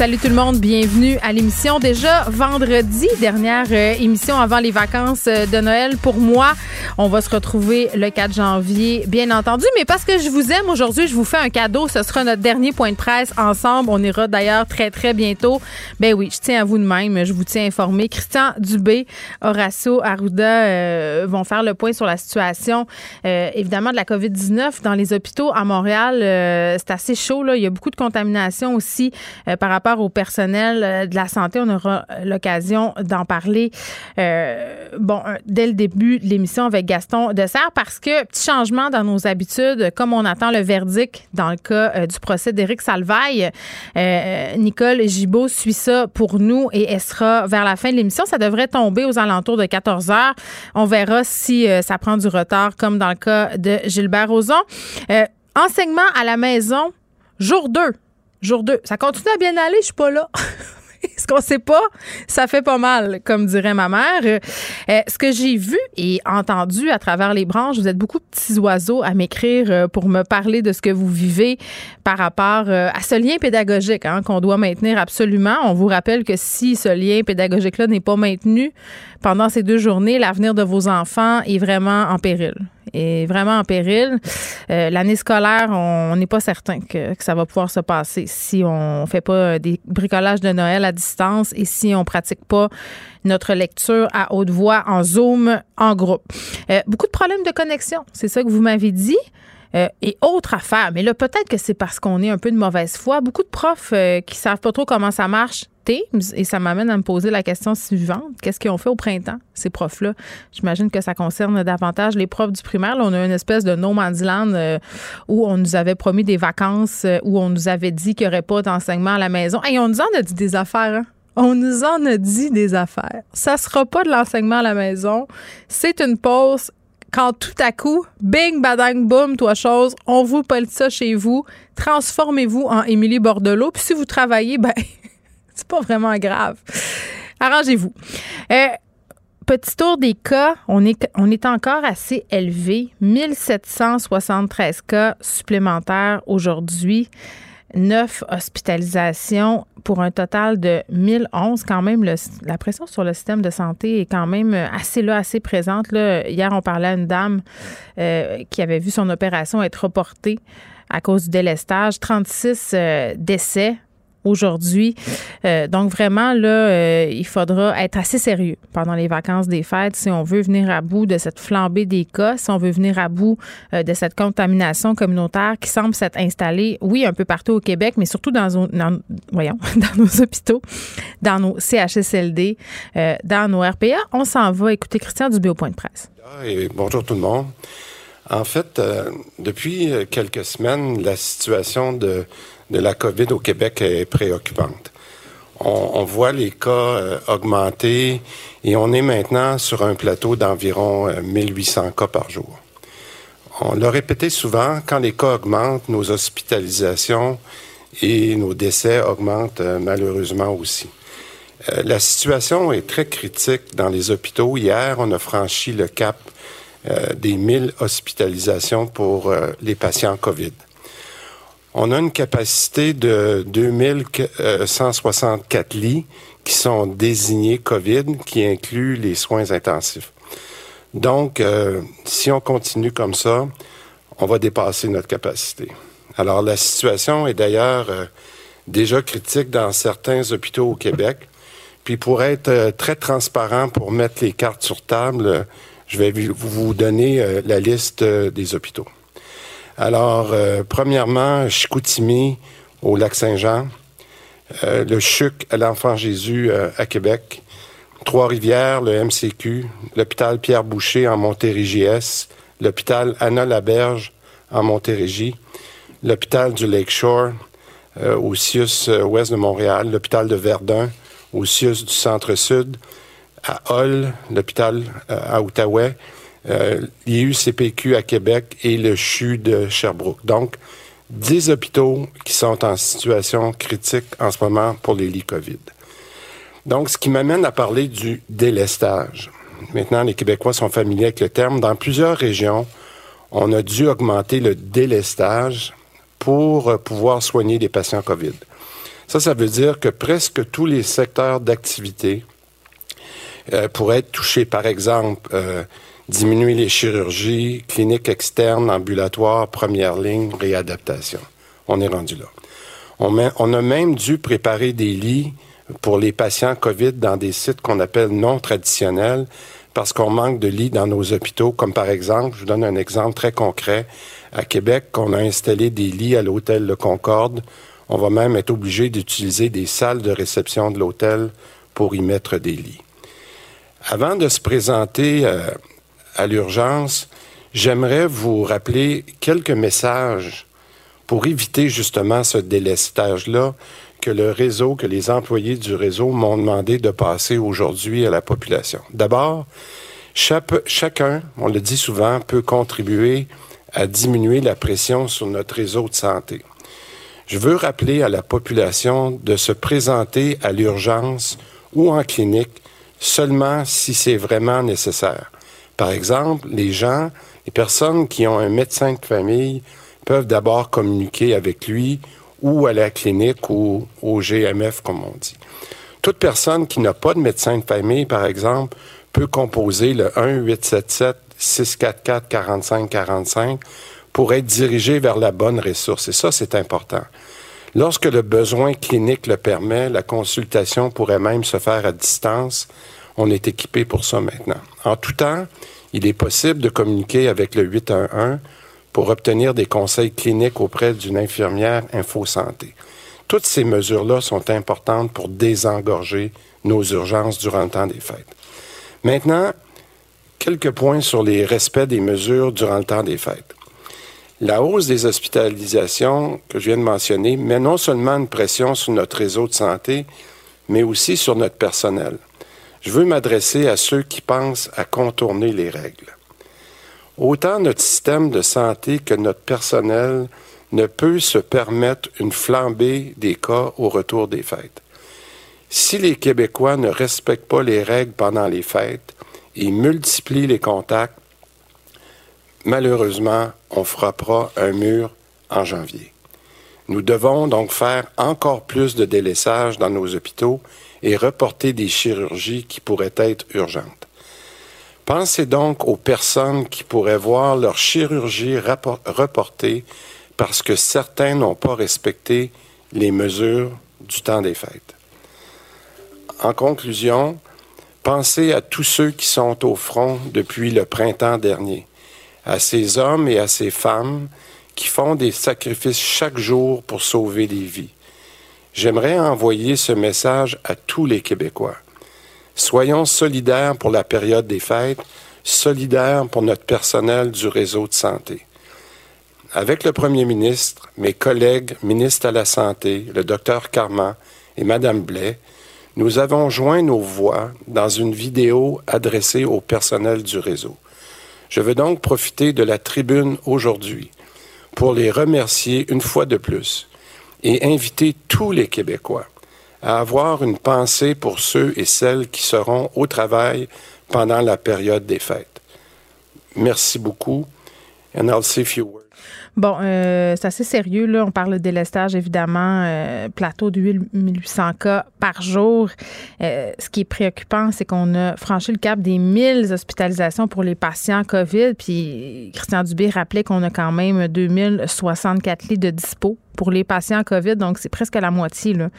Salut tout le monde, bienvenue à l'émission. Déjà vendredi, dernière euh, émission avant les vacances euh, de Noël pour moi. On va se retrouver le 4 janvier, bien entendu. Mais parce que je vous aime aujourd'hui, je vous fais un cadeau. Ce sera notre dernier point de presse ensemble. On ira d'ailleurs très, très bientôt. Ben oui, je tiens à vous de même. Je vous tiens informé. Christian Dubé, Horacio Arruda euh, vont faire le point sur la situation, évidemment, de la COVID-19 dans les hôpitaux à Montréal. C'est assez chaud. Là. Il y a beaucoup de contamination aussi par rapport au personnel de la santé. On aura l'occasion d'en parler bon, dès le début de l'émission avec Gaston Dessert parce que petit changement dans nos habitudes, comme on attend le verdict dans le cas du procès d'Éric Salvaille, Nicole Gibault suit ça pour nous et elle sera vers la fin de l'émission. Ça devrait tomber aux alentours de 14 heures. On verra si ça prend du retard comme dans le cas de Gilbert Rozon. Euh, enseignement à la maison, jour 2 jour 2. Ça continue à bien aller, je suis pas là. ce qu'on sait pas, ça fait pas mal, comme dirait ma mère. Euh, ce que j'ai vu et entendu à travers les branches, vous êtes beaucoup de petits oiseaux à m'écrire euh, pour me parler de ce que vous vivez par rapport euh, à ce lien pédagogique hein, qu'on doit maintenir absolument. On vous rappelle que si ce lien pédagogique-là n'est pas maintenu pendant ces deux journées, l'avenir de vos enfants est vraiment en péril est vraiment en péril. Euh, L'année scolaire, on n'est pas certain que, ça va pouvoir se passer si on fait pas des bricolages de Noël à distance et si on pratique pas notre lecture à haute voix en Zoom, en groupe. Euh, beaucoup de problèmes de connexion, c'est ça que vous m'avez dit. Euh, et autre affaire, mais là, peut-être que c'est parce qu'on est un peu de mauvaise foi. Beaucoup de profs euh, qui savent pas trop comment ça marche, Teams, et ça m'amène à me poser la question suivante. Qu'est-ce qu'ils ont fait au printemps, ces profs-là? J'imagine que ça concerne davantage les profs du primaire. On a une espèce de no man's land euh, où on nous avait promis des vacances, euh, où on nous avait dit qu'il n'y aurait pas d'enseignement à la maison. Et on nous en a dit des affaires, hein? On nous en a dit des affaires. Ça sera pas de l'enseignement à la maison. C'est une pause quand tout à coup, bing, badang, boum, toi chose, on vous pole ça chez vous, transformez-vous en Émilie Bordelot, puis si vous travaillez, ben, c'est pas vraiment grave. Arrangez-vous. Euh, petit tour des cas, on est, on est encore assez élevé. 1773 cas supplémentaires aujourd'hui. 9 hospitalisations pour un total de 1011. Quand même, la pression sur le système de santé est quand même assez là, assez présente. Hier, on parlait à une dame euh, qui avait vu son opération être reportée à cause du délestage. 36 euh, décès aujourd'hui. Euh, donc vraiment, là, euh, il faudra être assez sérieux pendant les vacances des fêtes si on veut venir à bout de cette flambée des cas, si on veut venir à bout euh, de cette contamination communautaire qui semble s'être installée, oui, un peu partout au Québec, mais surtout dans, nos hôpitaux, dans nos CHSLD, dans nos RPA. On s'en va écouter Christian Dubé au point de presse. Et bonjour tout le monde. En fait, depuis quelques semaines, la situation de de la COVID au Québec est préoccupante. On, voit les cas euh, augmenter et on est maintenant sur un plateau d'environ euh, 1800 cas par jour. On l'a répété souvent, quand les cas augmentent, nos hospitalisations et nos décès augmentent euh, malheureusement aussi. Euh, la situation est très critique dans les hôpitaux. Hier, on a franchi le cap euh, des 1000 hospitalisations pour les patients COVID. On a une capacité de 2164 lits qui sont désignés COVID, qui incluent les soins intensifs. Donc, euh, si on continue comme ça, on va dépasser notre capacité. Alors, la situation est d'ailleurs euh, déjà critique dans certains hôpitaux au Québec. Puis, pour être euh, très transparent, pour mettre les cartes sur table, je vais vous donner la liste des hôpitaux. Alors, euh, premièrement, Chicoutimi au lac Saint-Jean, euh, le CHUC à l'Enfant Jésus euh, à Québec, Trois-Rivières, le MCQ, l'hôpital Pierre Boucher en Montérégie-Est, l'hôpital Anna Laberge en Montérégie, l'hôpital du Lakeshore au CIUS ouest de Montréal, l'hôpital de Verdun au CIUS du Centre-Sud, à Hull, l'hôpital à Outaouais, euh, l'IUCPQ à Québec et le CHU de Sherbrooke. Donc, 10 hôpitaux qui sont en situation critique en ce moment pour les lits COVID. Donc, ce qui m'amène à parler du délestage. Maintenant, les Québécois sont familiers avec le terme. Dans plusieurs régions, on a dû augmenter le délestage pour euh, pouvoir soigner les patients COVID. Ça, ça veut dire que presque tous les secteurs d'activité euh, pourraient être touchés. Par exemple, euh, diminuer les chirurgies, cliniques externes, ambulatoires, première ligne, réadaptation. On est rendu là. On, a même dû préparer des lits pour les patients COVID dans des sites qu'on appelle non traditionnels parce qu'on manque de lits dans nos hôpitaux, comme par exemple, je vous donne un exemple très concret, à Québec, on a installé des lits à l'hôtel Le Concorde. On va même être obligé d'utiliser des salles de réception de l'hôtel pour y mettre des lits. Avant de se présenter euh, à l'urgence, j'aimerais vous rappeler quelques messages pour éviter justement ce délestage-là que le réseau, que les employés du réseau m'ont demandé de passer aujourd'hui à la population. D'abord, chacun, on le dit souvent, peut contribuer à diminuer la pression sur notre réseau de santé. Je veux rappeler à la population de se présenter à l'urgence ou en clinique seulement si c'est vraiment nécessaire. Par exemple, les gens, les personnes qui ont un médecin de famille peuvent d'abord communiquer avec lui ou à la clinique ou au GMF, comme on dit. Toute personne qui n'a pas de médecin de famille, par exemple, peut composer le 1-877-644-4545 pour être dirigé vers la bonne ressource. Et ça, c'est important. Lorsque le besoin clinique le permet, la consultation pourrait même se faire à distance. On est équipé pour ça maintenant. En tout temps, il est possible de communiquer avec le 811 pour obtenir des conseils cliniques auprès d'une infirmière InfoSanté. Toutes ces mesures-là sont importantes pour désengorger nos urgences durant le temps des fêtes. Maintenant, quelques points sur les respects des mesures durant le temps des fêtes. La hausse des hospitalisations que je viens de mentionner met non seulement une pression sur notre réseau de santé, mais aussi sur notre personnel. Je veux m'adresser à ceux qui pensent à contourner les règles. Autant notre système de santé que notre personnel ne peut se permettre une flambée des cas au retour des fêtes. Si les Québécois ne respectent pas les règles pendant les fêtes et multiplient les contacts, malheureusement, on frappera un mur en janvier. Nous devons donc faire encore plus de délaissage dans nos hôpitaux et reporter des chirurgies qui pourraient être urgentes. Pensez donc aux personnes qui pourraient voir leur chirurgie reportée parce que certains n'ont pas respecté les mesures du temps des fêtes. En conclusion, pensez à tous ceux qui sont au front depuis le printemps dernier, à ces hommes et à ces femmes qui font des sacrifices chaque jour pour sauver des vies. J'aimerais envoyer ce message à tous les Québécois. Soyons solidaires pour la période des fêtes, solidaires pour notre personnel du réseau de santé. Avec le premier ministre, mes collègues ministres à la Santé, le docteur Carman et Mme Blais, nous avons joint nos voix dans une vidéo adressée au personnel du réseau. Je veux donc profiter de la tribune aujourd'hui pour les remercier une fois de plus et inviter tous les Québécois à avoir une pensée pour ceux et celles qui seront au travail pendant la période des fêtes. Merci beaucoup. And I'll say a few words. Bon, euh, c'est assez sérieux. Là. On parle de délestage, évidemment. euh, plateau de 1800 cas par jour. Euh, ce qui est préoccupant, c'est qu'on a franchi le cap des 1000 hospitalisations pour les patients COVID. Puis Christian Dubé rappelait qu'on a quand même 2064 lits de dispo pour les patients COVID, donc c'est presque la moitié. Là.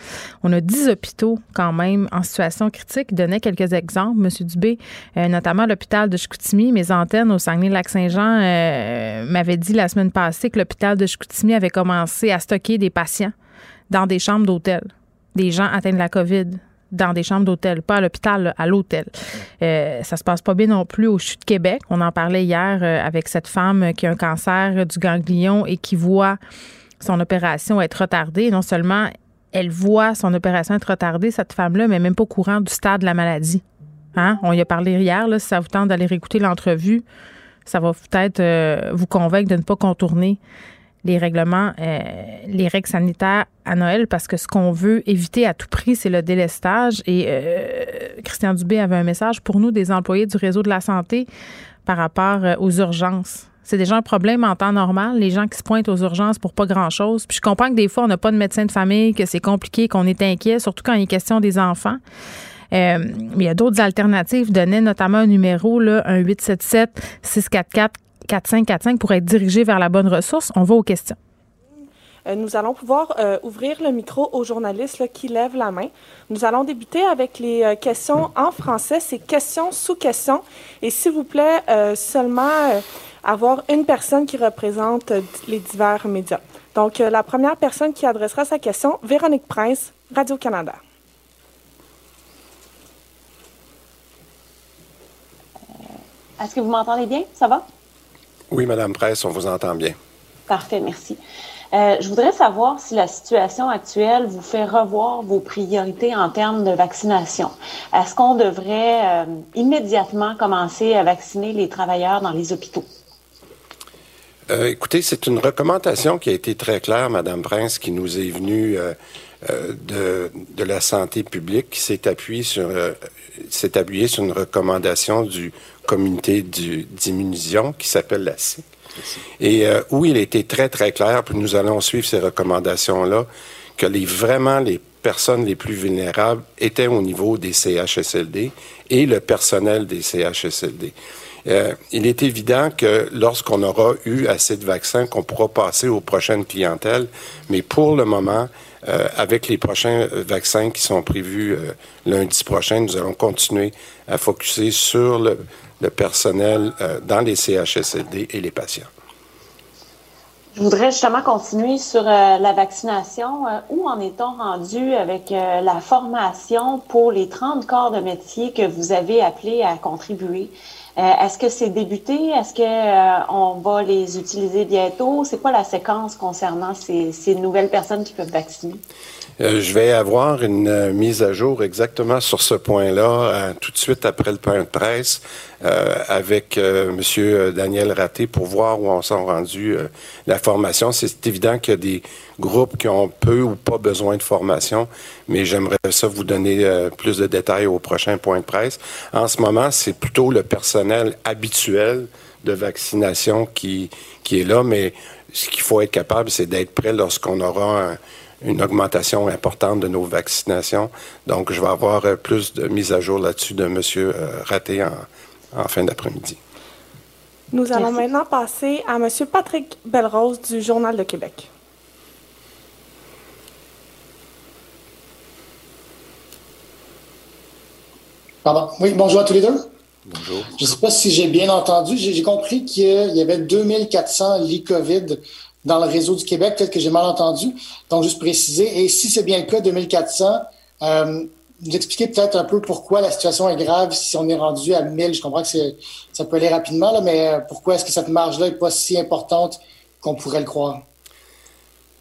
On a 10 hôpitaux quand même en situation critique. Il donnait quelques exemples, M. Dubé, euh, notamment l'hôpital de Chicoutimi. Mes antennes au Saguenay-Lac-Saint-Jean euh, m'avaient dit la semaine passée que l'hôpital de Chicoutimi avait commencé à stocker des patients dans des chambres d'hôtel, des gens atteints de la COVID dans des chambres d'hôtel, pas à l'hôpital, à l'hôtel. Euh, ça se passe pas bien non plus au CHU de Québec. On en parlait hier euh, avec cette femme qui a un cancer du ganglion et qui voit son opération être retardée. Non seulement elle voit son opération être retardée, cette femme-là, mais même pas au courant du stade de la maladie. Hein? On y a parlé hier. Là, si ça vous tente d'aller réécouter l'entrevue, ça va peut-être euh, vous convaincre de ne pas contourner les règlements, euh, les règles sanitaires à Noël parce que ce qu'on veut éviter à tout prix, c'est le délestage. Et euh, Christian Dubé avait un message pour nous, des employés du réseau de la santé, par rapport aux urgences. C'est déjà un problème en temps normal, les gens qui se pointent aux urgences pour pas grand-chose. Puis je comprends que des fois, on n'a pas de médecin de famille, que c'est compliqué, qu'on est inquiet, surtout quand il est question des enfants. mais il y a d'autres alternatives. Donnez notamment un numéro, là, un 877-644 4545 pour être dirigé vers la bonne ressource. On va aux questions. Euh, nous allons pouvoir euh, ouvrir le micro aux journalistes qui lèvent la main. Nous allons débuter avec les euh, questions en français. C'est question sous question. Et s'il vous plaît, seulement avoir une personne qui représente les divers médias. Donc, la première personne qui adressera sa question, Véronique Prince, Radio-Canada. Est-ce que vous m'entendez bien? Ça va? Oui, Madame Presse, on vous entend bien. Parfait, merci. Euh, je voudrais savoir si la situation actuelle vous fait revoir vos priorités en termes de vaccination. Est-ce qu'on devrait euh, immédiatement commencer à vacciner les travailleurs dans les hôpitaux? Euh, écoutez, c'est une recommandation qui a été très claire, Madame Prince, qui nous est venue de, de, la santé publique, qui s'est appuyée sur, une recommandation du communauté d'immunisation qui s'appelle la SIC. Et euh, où il était très, très clair, puis nous allons suivre ces recommandations-là, que les, vraiment les personnes les plus vulnérables étaient au niveau des CHSLD et le personnel des CHSLD. Euh, il est évident que lorsqu'on aura eu assez de vaccins, qu'on pourra passer aux prochaines clientèles, mais pour le moment, euh, avec les prochains euh, vaccins qui sont prévus lundi prochain, nous allons continuer à focuser sur le, personnel dans les CHSLD et les patients. Je voudrais justement continuer sur la vaccination. où en est-on rendu avec la formation pour les 30 corps de métier que vous avez appelés à contribuer? Euh, est-ce que c'est débuté? Est-ce qu'on euh, va les utiliser bientôt? C'est quoi la séquence concernant ces, ces nouvelles personnes qui peuvent vacciner? Euh, je vais avoir une euh, mise à jour exactement sur ce point-là euh, tout de suite après le point de presse avec Monsieur Daniel Raté pour voir où on s'en rendu la formation. C'est évident qu'il y a des groupes qui ont peu ou pas besoin de formation, mais j'aimerais ça vous donner plus de détails au prochain point de presse. En ce moment, c'est plutôt le personnel habituel de vaccination qui, qui est là, mais ce qu'il faut être capable, c'est d'être prêt lorsqu'on aura un, une augmentation importante de nos vaccinations. Donc, je vais avoir euh, plus de mise à jour là-dessus de M. Euh, Raté en, fin d'après-midi. Nous allons maintenant passer à M. Patrick Belrose du Journal de Québec. Pardon. Oui, bonjour à tous les deux. Bonjour. Je ne sais pas si j'ai bien entendu. J'ai compris qu'il y avait 2400 lits COVID dans le réseau du Québec. Peut-être que j'ai mal entendu. Donc, juste préciser. Et si c'est bien le cas, 2400, euh, vous expliquez peut-être un peu pourquoi la situation est grave si on est rendu à 1000. Je comprends que ça peut aller rapidement, là, mais euh, pourquoi est-ce que cette marge-là n'est pas si importante qu'on pourrait le croire?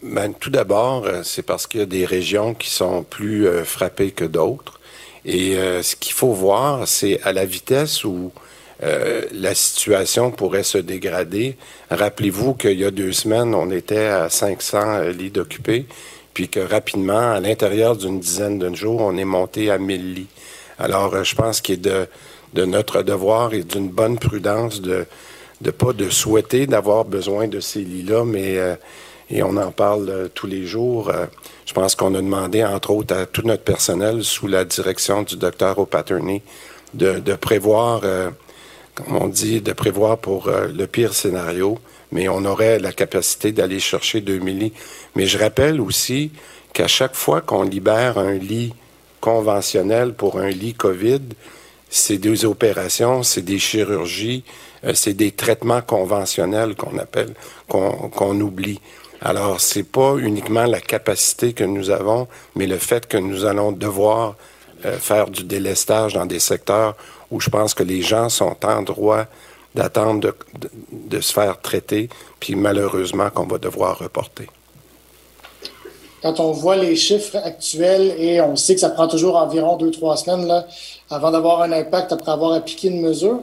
Ben, tout d'abord, euh, c'est parce qu'il y a des régions qui sont plus euh, frappées que d'autres. Et ce qu'il faut voir, c'est à la vitesse où euh, la situation pourrait se dégrader. Rappelez-vous qu'il y a deux semaines, on était à 500 euh, lits d'occupés, puis que rapidement, à l'intérieur d'une dizaine de jours, on est monté à 1000 lits. Alors, euh, je pense qu'il est de, notre devoir et d'une bonne prudence de de pas de souhaiter d'avoir besoin de ces lits-là, mais et on en parle tous les jours. je pense qu'on a demandé, entre autres, à tout notre personnel, sous la direction du docteur O'Patterney, de prévoir on dit, de prévoir pour euh, le pire scénario, mais on aurait la capacité d'aller chercher 2000 lits. Mais je rappelle aussi qu'à chaque fois qu'on libère un lit conventionnel pour un lit COVID, c'est des opérations, c'est des chirurgies, euh, c'est des traitements conventionnels qu'on appelle, qu'on oublie. Alors, c'est pas uniquement la capacité que nous avons, mais le fait que nous allons devoir euh, faire du délestage dans des secteurs où je pense que les gens sont en droit d'attendre de, se faire traiter, puis malheureusement qu'on va devoir reporter. Quand on voit les chiffres actuels et on sait que ça prend toujours environ deux, trois semaines là, avant d'avoir un impact après avoir appliqué une mesure,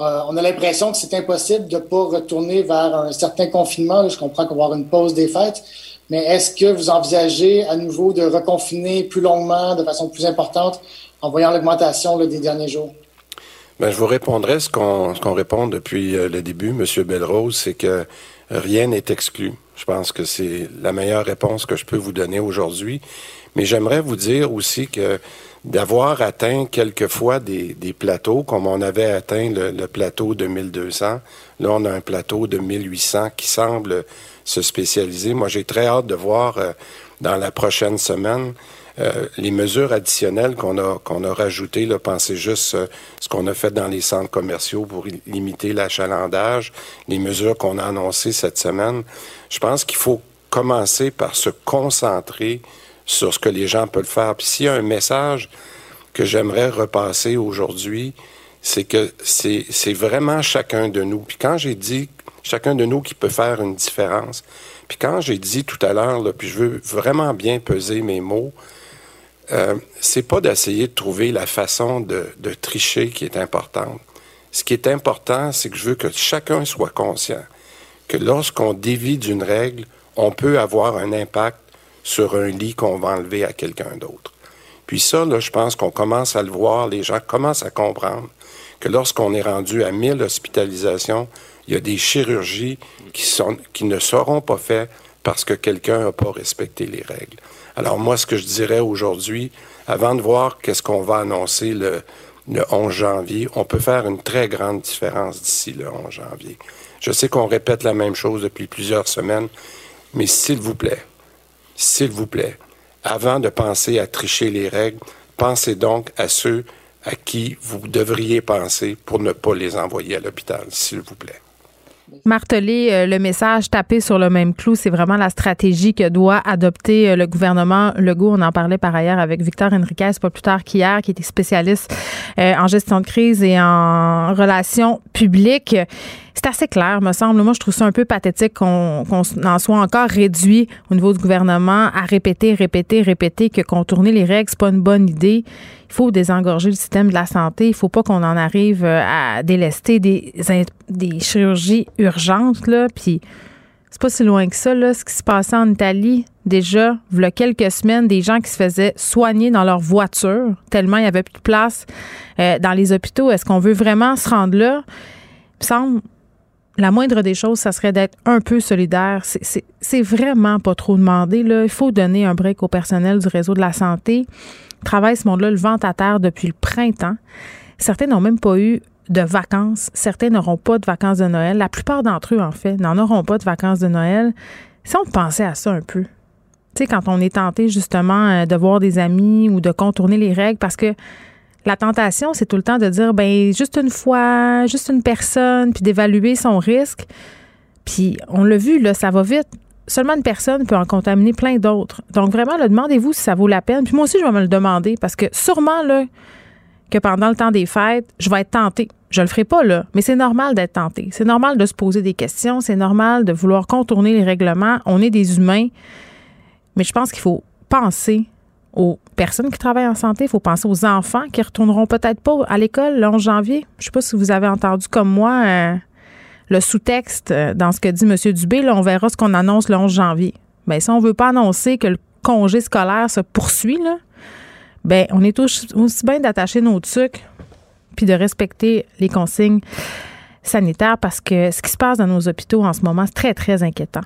euh, on a l'impression que c'est impossible de ne pas retourner vers un certain confinement. je comprends qu'on va avoir une pause des fêtes, mais est-ce que vous envisagez à nouveau de reconfiner plus longuement, de façon plus importante, en voyant l'augmentation des derniers jours? Bien, je vous répondrai ce qu'on répond depuis euh, le début, M. Belrose, c'est que rien n'est exclu. Je pense que c'est la meilleure réponse que je peux vous donner aujourd'hui. Mais j'aimerais vous dire aussi que d'avoir atteint quelquefois des, des, plateaux, comme on avait atteint le, plateau de 1200. Là, on a un plateau de 1800 qui semble se spécialiser. Moi, j'ai très hâte de voir euh, dans la prochaine semaine euh, les mesures additionnelles qu'on a qu'on a rajoutées. Là, pensez juste euh, ce qu'on a fait dans les centres commerciaux pour limiter l'achalandage, les mesures qu'on a annoncées cette semaine. Je pense qu'il faut commencer par se concentrer sur ce que les gens peuvent faire. Puis s'il y a un message que j'aimerais repasser aujourd'hui, c'est que c'est vraiment chacun de nous. Puis quand j'ai dit chacun de nous qui peut faire une différence, puis quand j'ai dit tout à l'heure, puis je veux vraiment bien peser mes mots, euh, c'est pas d'essayer de trouver la façon de, tricher qui est importante. Ce qui est important, c'est que je veux que chacun soit conscient que lorsqu'on dévie d'une règle, on peut avoir un impact sur un lit qu'on va enlever à quelqu'un d'autre. Puis ça, là, je pense qu'on commence à le voir, les gens commencent à comprendre que lorsqu'on est rendu à 1000 hospitalisations, il y a des chirurgies qui, qui ne seront pas faites parce que quelqu'un n'a pas respecté les règles. Alors moi, ce que je dirais aujourd'hui, avant de voir qu'est-ce qu'on va annoncer le, le 11 janvier, on peut faire une très grande différence d'ici le 11 janvier. Je sais qu'on répète la même chose depuis plusieurs semaines, mais s'il vous plaît, s'il vous plaît, avant de penser à tricher les règles, pensez donc à ceux à qui vous devriez penser pour ne pas les envoyer à l'hôpital, s'il vous plaît. Marteler euh, le message, taper sur le même clou, c'est vraiment la stratégie que doit adopter euh, le gouvernement Legault. On en parlait par ailleurs avec Victor Henriquez, pas plus tard qu'hier, qui était spécialiste euh, en gestion de crise et en relations publiques c'est assez clair, me semble. Moi, je trouve ça un peu pathétique qu'on en soit encore réduit au niveau du gouvernement à répéter, répéter, répéter que contourner les règles, c'est pas une bonne idée. Il faut désengorger le système de la santé. Il faut pas qu'on en arrive euh, à délester des, des chirurgies urgentes, là. Puis, c'est pas si loin que ça, là, ce qui se passait en Italie. Déjà, il y a quelques semaines, des gens qui se faisaient soigner dans leur voiture, tellement il n'y avait plus de place euh, dans les hôpitaux. Est-ce qu'on veut vraiment se rendre là? Il me semble, la moindre des choses, ça serait d'être un peu solidaire. C'est vraiment pas trop demandé. Là. Il faut donner un break au personnel du réseau de la santé. Travaille ce monde-là le vent à terre depuis le printemps. Certains n'ont même pas eu de vacances. Certains n'auront pas de vacances de Noël. La plupart d'entre eux, en fait, n'en auront pas de vacances de Noël. Si on pensait à ça un peu, tu sais, quand on est tenté justement euh, de voir des amis ou de contourner les règles, parce que la tentation, c'est tout le temps de dire, ben juste une fois, juste une personne, puis d'évaluer son risque. Puis on l'a vu, là, ça va vite. Seulement une personne peut en contaminer plein d'autres. Donc vraiment, demandez-vous si ça vaut la peine. Puis moi aussi, je vais me le demander parce que sûrement, là, que pendant le temps des fêtes, je vais être tentée. Je le ferai pas là, mais c'est normal d'être tenté. C'est normal de se poser des questions. C'est normal de vouloir contourner les règlements. On est des humains. Mais je pense qu'il faut penser aux personnes qui travaillent en santé, il faut penser aux enfants qui retourneront peut-être pas à l'école le 11 janvier. Je sais pas si vous avez entendu comme moi euh, le sous-texte euh, dans ce que dit M. Dubé. Là, on verra ce qu'on annonce le 11 janvier. Mais si on veut pas annoncer que le congé scolaire se poursuit, là, ben, on est aussi, bien d'attacher nos trucs puis de respecter les consignes sanitaire parce que ce qui se passe dans nos hôpitaux en ce moment, c'est très, très inquiétant.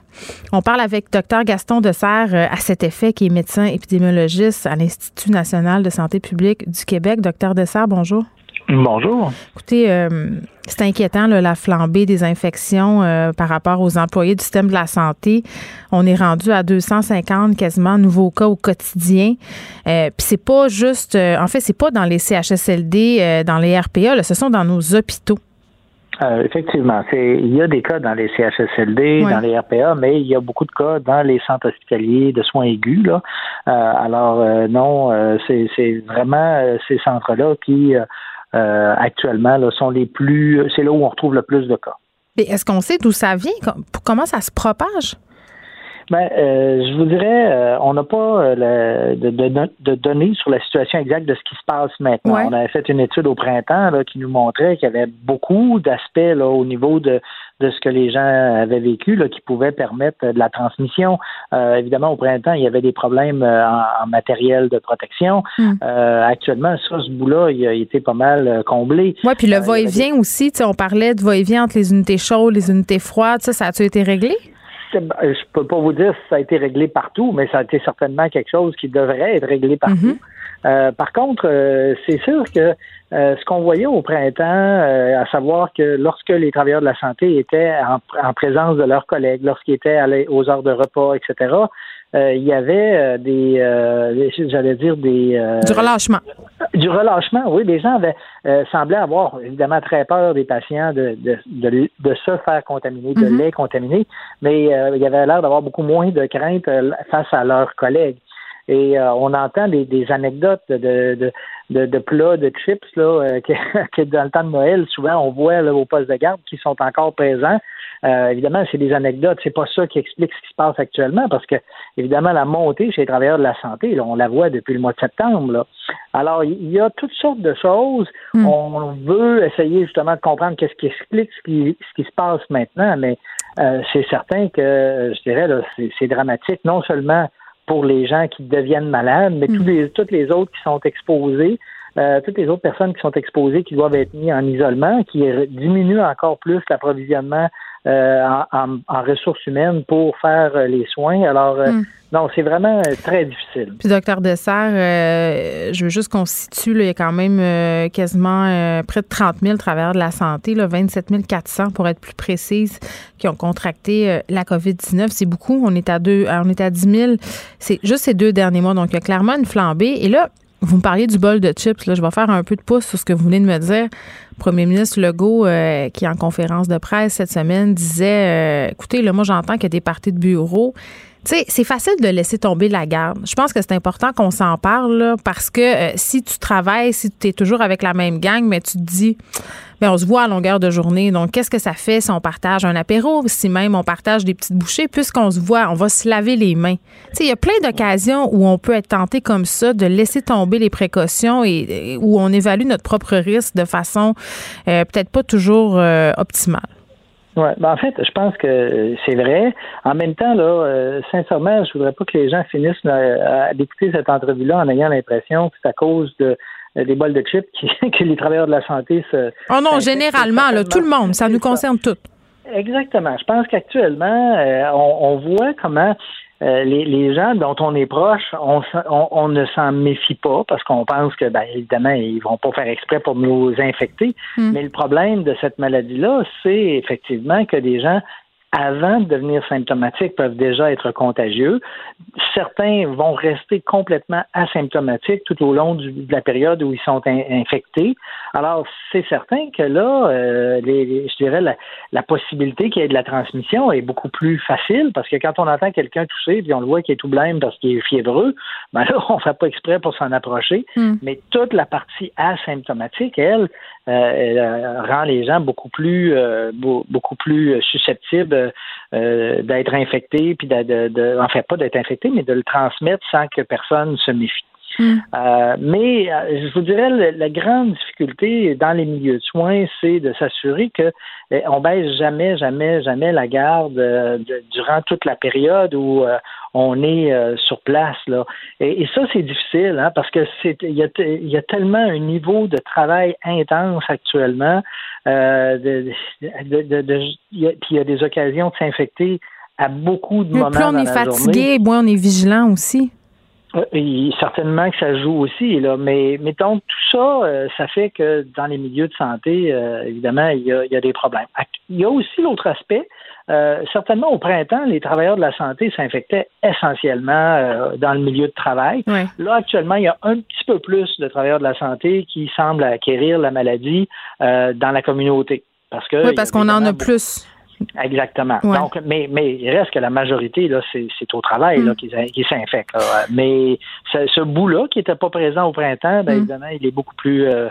On parle avec Dr Gaston Dessert euh, à cet effet, qui est médecin épidémiologiste à l'Institut national de santé publique du Québec. Docteur Dessert, bonjour. Bonjour. Écoutez, euh, c'est inquiétant là, la flambée des infections euh, par rapport aux employés du système de la santé. On est rendu à 250 quasiment nouveaux cas au quotidien. Euh, Puis c'est pas juste, euh, en fait, c'est pas dans les CHSLD, euh, dans les RPA, là, ce sont dans nos hôpitaux. Euh, effectivement, c'est il y a des cas dans les CHSLD, Ouais. dans les RPA, mais il y a beaucoup de cas dans les centres hospitaliers de soins aigus. Là. Euh, alors euh, non, euh, c'est vraiment ces centres-là qui euh, actuellement là, sont les plus. C'est là où on retrouve le plus de cas. Mais Est-ce qu'on sait d'où ça vient? Com- Comment ça se propage? Ben, euh, je vous dirais, euh, on n'a pas euh, le- de, de- de données sur la situation exacte de ce qui se passe maintenant. Ouais. On avait fait une étude au printemps là, qui nous montrait qu'il y avait beaucoup d'aspects là, au niveau de, de ce que les gens avaient vécu là, qui pouvaient permettre euh, de la transmission. Euh, évidemment, au printemps, il y avait des problèmes euh, en, en matériel de protection. Hmm. Euh, actuellement, ça, ce bout-là, il a été pas mal comblé. Oui, puis le Euh, va-et-vient aussi, on parlait de va-et-vient entre les unités chaudes, les unités froides, ça, ça a-tu été réglé? Je peux pas vous dire si ça a été réglé partout, mais ça a été certainement quelque chose qui devrait être réglé partout. Euh, par contre, euh, c'est sûr que euh, ce qu'on voyait au printemps, euh, à savoir que lorsque les travailleurs de la santé étaient en, en présence de leurs collègues, lorsqu'ils étaient allés aux heures de repas, etc., euh, il y avait des, euh, j'allais dire des euh, Du relâchement. du relâchement, oui. Les gens avaient euh, semblaient avoir évidemment très peur des patients de, de, de, de se faire contaminer, de Mhm. les contaminer, mais euh, il y avait l'air d'avoir beaucoup moins de crainte face à leurs collègues. Et euh, on entend des, des anecdotes de, de, de, de plats, de chips, là, euh, que, que dans le temps de Noël, souvent on voit là, au poste de garde qui sont encore présents. Euh, évidemment, c'est des anecdotes. C'est pas ça qui explique ce qui se passe actuellement, parce que évidemment, la montée chez les travailleurs de la santé, là, on la voit depuis le mois de septembre. Là. Alors, il y a toutes sortes de choses. Mm. On veut essayer justement de comprendre qu'est-ce qui explique ce qui, ce qui se passe maintenant, mais euh, c'est certain que, je dirais, là, c'est, c'est dramatique, non seulement pour les gens qui deviennent malades, mais tous les, toutes les autres qui sont exposés, euh, toutes les autres personnes qui sont exposées, qui doivent être mis en isolement, qui diminuent encore plus l'approvisionnement en, en- en ressources humaines pour faire euh, les soins. Alors, euh, Mm. non, c'est vraiment euh, très difficile. Puis, docteur Dessert, euh, je veux juste qu'on situe, là, il y a quand même euh, quasiment euh, près de 30 000 travailleurs de la santé, là, 27 400 pour être plus précise, qui ont contracté euh, la COVID-19. C'est beaucoup. On est à deux, euh, on est à 10 000. C'est juste ces deux derniers mois. Donc, il y a clairement une flambée. Et là, vous me parliez du bol de chips. Là, je vais faire un peu de pouce sur ce que vous venez de me dire. Premier ministre Legault, euh, qui en conférence de presse cette semaine, disait euh, Écoutez, là, moi, j'entends qu'il y a des parties de bureau. Tu c'est facile de laisser tomber la garde. Je pense que c'est important qu'on s'en parle parce que euh, si tu travailles, si tu es toujours avec la même gang, mais tu te dis, ben on se voit à longueur de journée. Donc, qu'est-ce que ça fait si on partage un apéro, si même on partage des petites bouchées, puisqu'on se voit, on va se laver les mains. Tu sais, il y a plein d'occasions où on peut être tenté comme ça de laisser tomber les précautions et, et où on évalue notre propre risque de façon euh, peut-être pas toujours euh, optimale. Ouais, ben en fait, je pense que c'est vrai. En même temps, là, euh, sincèrement, je voudrais pas que les gens finissent euh, à d'écouter cette entrevue-là en ayant l'impression que c'est à cause de euh, des bols de chips qui, que les travailleurs de la santé se. Oh non, généralement, là, tout le monde, ça nous concerne tous. Exactement. Je pense qu'actuellement, euh, on, on voit comment euh, les, les gens dont on est proche, on, s'en- on, on ne s'en méfie pas parce qu'on pense que, ben, évidemment, ils vont pas faire exprès pour nous infecter. Mm. Mais le problème de cette maladie-là, c'est effectivement que des gens avant de devenir symptomatiques, peuvent déjà être contagieux. Certains vont rester complètement asymptomatiques tout au long du- de la période où ils sont in- infectés. Alors, c'est certain que là, euh, les, les- je dirais, la, la possibilité qu'il y ait de la transmission est beaucoup plus facile parce que quand on entend quelqu'un tousser puis on le voit qui est tout blême parce qu'il est fiévreux, ben là, on ne fait pas exprès pour s'en approcher. Mm. Mais toute la partie asymptomatique, elle, rend les gens beaucoup plus euh, beau- beaucoup plus susceptibles euh, d'être infectés puis de, de, de pas d'être infectés mais de le transmettre sans que personne se méfie. Mm. Euh, mais euh, je vous dirais le- la grande difficulté dans les milieux de soins, c'est de s'assurer que euh, on baisse jamais, jamais, jamais la garde euh, de- durant toute la période où euh, on est sur place là. Et, et ça c'est difficile hein, parce que c'est il y a, y tellement un niveau de travail intense actuellement. De, de, de- de- il y a- puis il y a des occasions de s'infecter à beaucoup de Mais moments plus on dans est la journée. fatigué, moins on est vigilant aussi. Euh, certainement que ça joue aussi, là, mais mettons tout ça, euh, ça fait que dans les milieux de santé, euh, évidemment, il y, a, il y, a, des problèmes. Il y a aussi l'autre aspect. certainement au printemps, les travailleurs de la santé s'infectaient essentiellement dans le milieu de travail. Là, actuellement, il y a un petit peu plus de travailleurs de la santé qui semblent acquérir la maladie dans la communauté. Parce que oui, parce qu'on en a plus. Exactement. Donc, mais, mais il reste que la majorité, là, c'est, au travail là, mm. qui, qui s'infecte. Mais ce, ce bout-là, qui n'était pas présent au printemps, ben, mm. évidemment, il est beaucoup plus euh,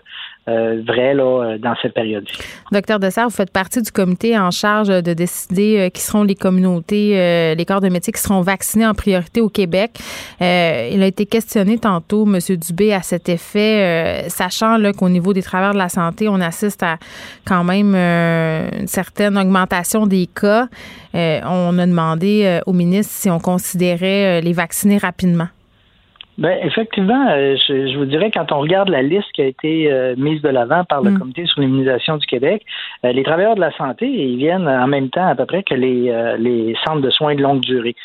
euh, vrai euh, dans cette période-ci. Docteur Dessert, vous faites partie du comité en charge de décider euh, qui seront les communautés, les corps de métier qui seront vaccinés en priorité au Québec. il a été questionné tantôt, M. Dubé, à cet effet, sachant qu'au niveau des travailleurs de la santé, on assiste à quand même une certaine augmentation des cas. on a demandé au ministre si on considérait les vacciner rapidement. Ben effectivement, euh, je, vous dirais quand on regarde la liste qui a été euh, mise de l'avant par le mm. Comité sur l'immunisation du Québec, euh, les travailleurs de la santé ils viennent en même temps à peu près que les, les centres de soins de longue durée.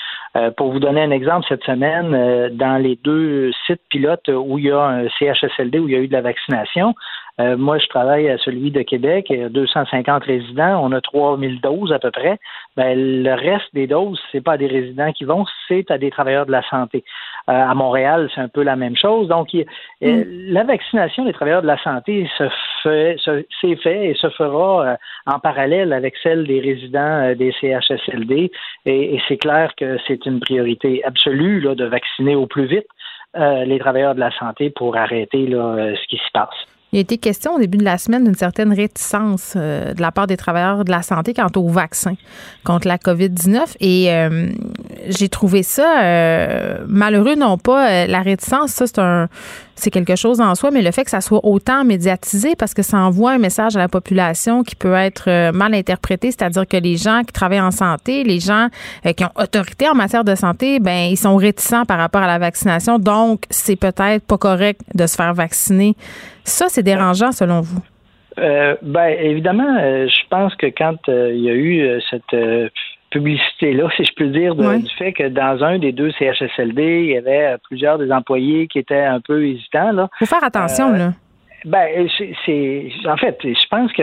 pour vous donner un exemple, cette semaine, dans les deux sites pilotes où il y a un CHSLD où il y a eu de la vaccination, moi, je travaille à celui de Québec, il y a 250 résidents, on a 3000 doses à peu près. Ben, le reste des doses, c'est pas à des résidents qui vont, c'est à des travailleurs de la santé. À Montréal, c'est un peu la même chose. Donc, euh, mm. la vaccination des travailleurs de la santé se fait, s'est fait et se fera euh, en parallèle avec celle des résidents euh, des CHSLD. Et, c'est clair que c'est une priorité absolue là, de vacciner au plus vite les travailleurs de la santé pour arrêter ce qui se passe. Il a été question au début de la semaine d'une certaine réticence euh, de la part des travailleurs de la santé quant au vaccin contre la COVID-19. Et euh, j'ai trouvé ça euh, malheureux, non pas la réticence, ça c'est un c'est quelque chose en soi, mais le fait que ça soit autant médiatisé parce que ça envoie un message à la population qui peut être mal interprété, c'est-à-dire que les gens qui travaillent en santé, les gens qui ont autorité en matière de santé, ben ils sont réticents par rapport à la vaccination, donc c'est peut-être pas correct de se faire vacciner ça, c'est dérangeant selon vous? Euh, ben, évidemment, euh, je pense que quand euh, il y a eu cette publicité-là, si je peux dire, du fait que dans un des deux CHSLD, il y avait plusieurs des employés qui étaient un peu hésitants. Il faut faire attention, là. Ben, c'est en fait, je pense que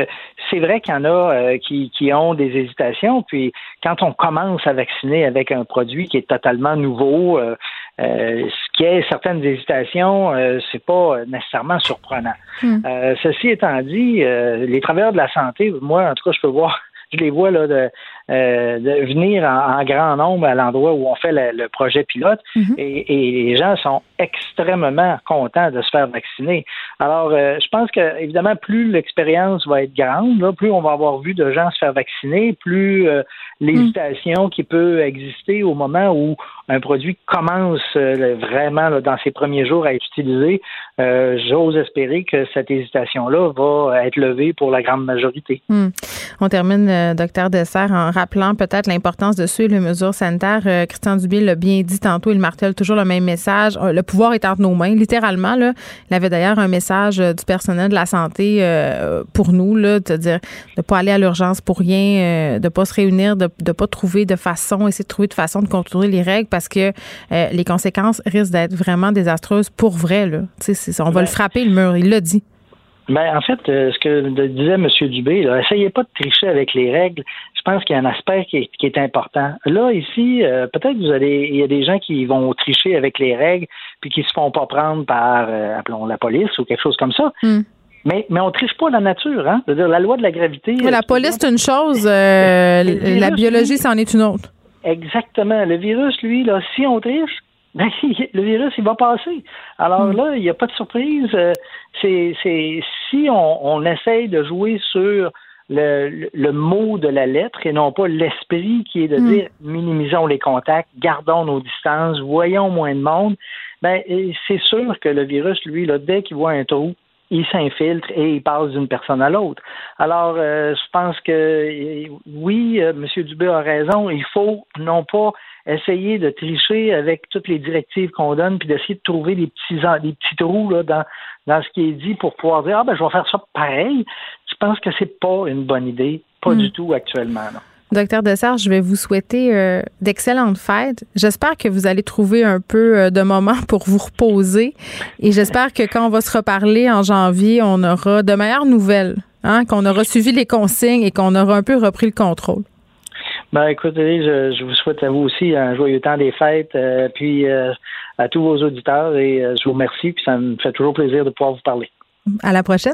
c'est vrai qu'il y en a qui, qui ont des hésitations. Puis quand on commence à vacciner avec un produit qui est totalement nouveau, euh, ce qui est certaines hésitations, euh, c'est pas nécessairement surprenant. Hmm. Euh, ceci étant dit, les travailleurs de la santé, moi, en tout cas, je peux voir, je les vois là de, euh, de venir en, grand nombre à l'endroit où on fait le, projet pilote mhm. et, les gens sont extrêmement contents de se faire vacciner. Alors, euh, je pense que évidemment, plus l'expérience va être grande, plus on va avoir vu de gens se faire vacciner, plus euh, l'hésitation qui peut exister au moment où un produit commence vraiment dans ses premiers jours à être utilisé, j'ose espérer que cette hésitation-là va être levée pour la grande majorité. Hmm. On termine, docteur Dessert, en rappelant peut-être l'importance de suivre les mesures sanitaires. Euh, Christian Dubé l'a bien dit tantôt, il martèle toujours le même message. Euh, le pouvoir est entre nos mains, littéralement. Là. Il avait d'ailleurs un message euh, du personnel de la santé pour nous, là, de dire de ne pas aller à l'urgence pour rien, de ne pas se réunir, de ne pas trouver de façon, essayer de trouver de façon de contourner les règles parce que les conséquences risquent d'être vraiment désastreuses pour vrai. Là. on va le frapper, le mur. Il l'a dit. Ben, en fait, ce que disait M. Dubé, là, essayez pas de tricher avec les règles je pense qu'il y a un aspect qui est, important. Là, ici, euh, peut-être vous allez, il y a des gens qui vont tricher avec les règles puis qui se font pas prendre par, euh, appelons la police ou quelque chose comme ça. Hmm. Mais, mais on triche pas la nature, hein. dire, la loi de la gravité. la euh, police, c'est une chose, la biologie, c'en est une autre. Exactement. Le virus, lui, là, si on triche, ben, le virus, il va passer. Alors hmm. là, il n'y a pas de surprise. C'est, si on, on essaye de jouer sur le, mot de la lettre et non pas l'esprit qui est de hmm. dire minimisons les contacts, gardons nos distances, voyons moins de monde, ben c'est sûr que le virus, lui, là, dès qu'il voit un trou, il s'infiltre et il passe d'une personne à l'autre. Alors, euh, je pense que oui, euh, M. Dubé a raison, il faut non pas essayer de tricher avec toutes les directives qu'on donne, puis d'essayer de trouver des petits des petits trous là, dans, dans ce qui est dit pour pouvoir dire Ah ben je vais faire ça pareil. Je pense que c'est pas une bonne idée, pas hmm. du tout actuellement. Docteur Dessert, je vais vous souhaiter euh, d'excellentes fêtes. J'espère que vous allez trouver un peu euh, de moments pour vous reposer. Et j'espère que quand on va se reparler en janvier, on aura de meilleures nouvelles, hein, qu'on aura suivi les consignes et qu'on aura un peu repris le contrôle. Ben, écoutez, je, je, vous souhaite à vous aussi un joyeux temps des fêtes, euh, puis à tous vos auditeurs, et je vous remercie, puis ça me fait toujours plaisir de pouvoir vous parler. À la prochaine.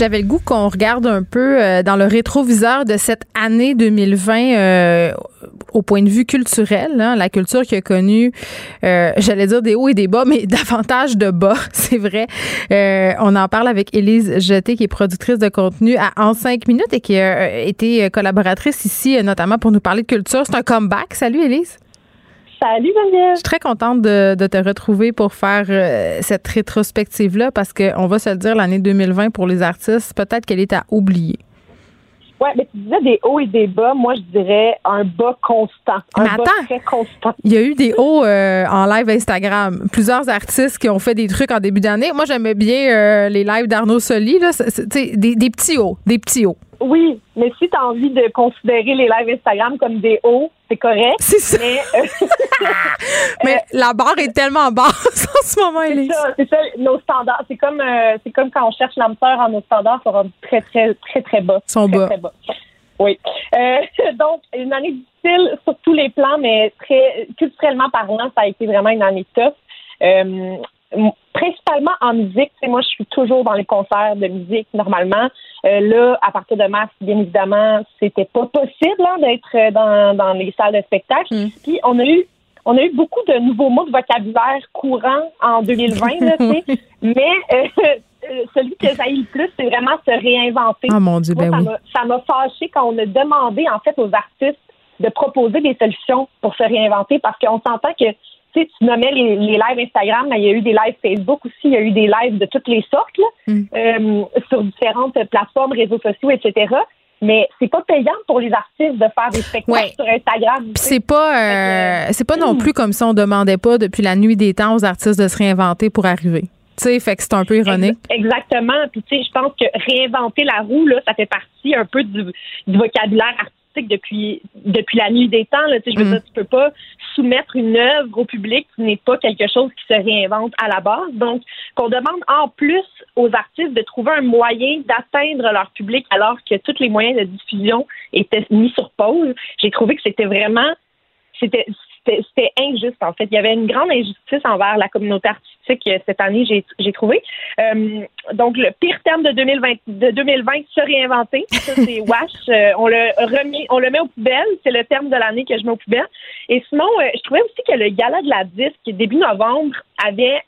J'avais le goût qu'on regarde un peu euh, dans le rétroviseur de cette année 2020 euh, au point de vue culturel, hein, la culture qui a connu, euh, j'allais dire des hauts et des bas, mais davantage de bas, c'est vrai. Euh, on en parle avec Élise Jeté, qui est productrice de contenu à En 5 minutes et qui a été collaboratrice ici, notamment pour nous parler de culture. C'est un comeback. Salut Élise. Salut Geneviève. Je suis très contente de, de te retrouver pour faire euh, cette rétrospective-là parce qu'on va se le dire, l'année 2020 pour les artistes, peut-être qu'elle est à oublier. Ouais, mais tu disais des hauts et des bas. Moi, je dirais un bas constant. Un Mais bas attends. très constant. Il y a eu des hauts euh, en live Instagram. Plusieurs artistes qui ont fait des trucs en début d'année. Moi, j'aimais bien euh, les lives d'Arnaud Soli. Là. C'est- des petits hauts. Des petits hauts. Oui, mais si tu as envie de considérer les lives Instagram comme des hauts, c'est correct. C'est ça. Mais euh, Mais la barre est tellement basse en ce moment, c'est Élise. ça, c'est ça, nos standards. C'est comme, euh, c'est comme quand on cherche l'âme en nos standards, va très, très, très, très bas. Sont très, bas. Très bas. Oui. Euh, donc, une année difficile sur tous les plans, mais très culturellement parlant, ça a été vraiment une année tough. Euh, principalement en musique. Tu sais, moi, je suis toujours dans les concerts de musique normalement. Euh, là, à partir de mars, bien évidemment, c'était pas possible hein, d'être euh, dans, dans les salles de spectacle. Mm. Puis on a eu on a eu beaucoup de nouveaux mots de vocabulaire courants en 2020, là, mais euh, euh, celui que j'ai le plus, c'est vraiment se réinventer. Ah mon Dieu, Moi, ben ça oui. m'a- ça m'a fâché quand on a demandé en fait aux artistes de proposer des solutions pour se réinventer parce qu'on s'entend que tu sais, tu nommais les, les lives Instagram, mais il y a eu des lives Facebook aussi, il y a eu des lives de toutes les sortes là, Mm. euh, sur différentes plateformes, réseaux sociaux, etc. Mais c'est pas payant pour les artistes de faire des spectacles Ouais. sur Instagram. Puis c'est pas euh, c'est pas non plus comme si on demandait pas depuis la nuit des temps aux artistes de se réinventer pour arriver. Tu sais, fait que c'est un peu ironique. Ex- Exactement. Puis tu sais, je pense que réinventer la roue, là, ça fait partie un peu du, du vocabulaire artistique depuis depuis la nuit des temps. Là. Je veux Mm. dire, tu peux pas soumettre une œuvre au public qui n'est pas quelque chose qui se réinvente à la base. Donc, qu'on demande en plus aux artistes de trouver un moyen d'atteindre leur public alors que tous les moyens de diffusion étaient mis sur pause. J'ai trouvé que c'était vraiment c'était c'était injuste en fait. Il y avait une grande injustice envers la communauté artistique euh, cette année, j'ai j'ai trouvé. Euh, donc le pire terme de 2020 de 2020 se réinventer, ça c'est wash. Euh, on le remet on le met aux poubelles, c'est le terme de l'année que je mets aux poubelles. Et sinon, euh, je trouvais aussi que le gala de la disque début novembre avait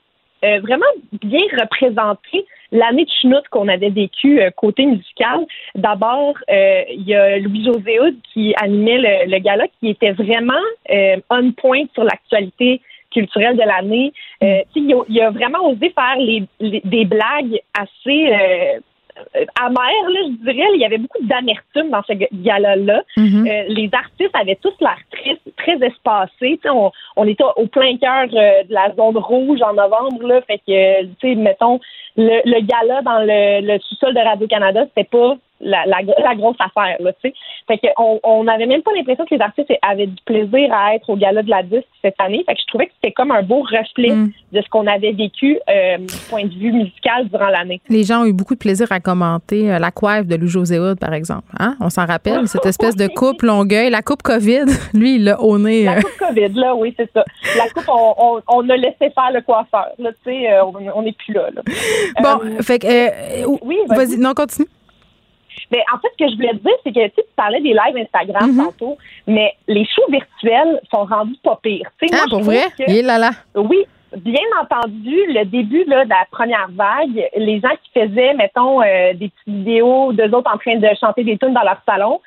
euh, vraiment bien représenté l'année de chenoute qu'on avait vécue euh, côté musical. D'abord, euh, il y a Louis-José Hood qui animait le, le gala qui était vraiment euh, on point sur l'actualité culturelle de l'année. Euh, a, il a vraiment osé faire les, les- des blagues assez euh, amères, là, je dirais. Il y avait beaucoup d'amertume dans ce ga- gala-là. Mhm. Euh, les artistes avaient tous l'air tristes, très espacés. On, on était au plein cœur euh, de la zone rouge en novembre. Là, fait que, tu sais, mettons, le, le gala dans le, le sous-sol de Radio-Canada, c'était pas la, la, la grosse affaire. Là, tu sais. fait que on on n'avait même pas l'impression que les artistes avaient du plaisir à être au gala de la disque cette année. Fait que je trouvais que c'était comme un beau reflet Mm. de ce qu'on avait vécu euh, du point de vue musical durant l'année. Les gens ont eu beaucoup de plaisir à commenter euh, la coiffe de Lou José Hood, par exemple. Hein? On s'en rappelle, cette espèce de coupe Longueuil. La coupe COVID, lui, il l'a honné. La euh, coupe COVID, là, oui, c'est ça. La coupe, on, on, on a laissé faire le coiffeur. Là, tu sais, on n'est plus là. là. Bon, Euh, fait que. euh, oui, vas-y, non, continue. Mais en fait, ce que je voulais te dire, c'est que tu, parlais des lives Instagram tantôt, mais les shows virtuels sont rendus pas pires. Ah, moi, pour vrai? que- là là. oui, bien entendu, le début là, de la première vague, les gens qui faisaient, mettons, euh, des petites vidéos d'eux autres en train de chanter des tunes dans leur salon,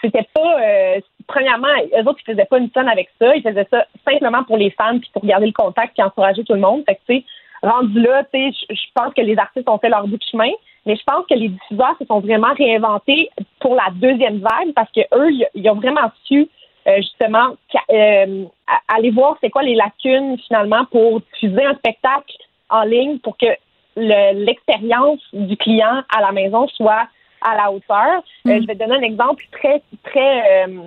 c'était pas euh, premièrement, eux autres, ils faisaient pas une tonne avec ça, ils faisaient ça simplement pour les fans puis pour garder le contact puis encourager tout le monde. Fait que tu sais, rendu là, tu sais, je pense que les artistes ont fait leur bout de chemin, mais je pense que les diffuseurs se sont vraiment réinventés pour la deuxième vague parce que eux, ils- ont vraiment su euh, justement euh, aller voir c'est quoi les lacunes finalement pour diffuser un spectacle en ligne pour que le- l'expérience du client à la maison soit à la hauteur. Euh, je vais te donner un exemple très très euh,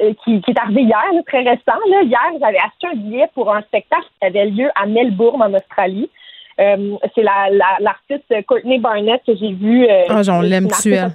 euh, qui, qui est arrivé hier, là, très récent. Là. Hier, j'avais acheté un billet pour un spectacle qui avait lieu à Melbourne en Australie. Euh, c'est la, la- l'artiste Courtney Barnett que j'ai vue. euh, Ah, c'est l'aime.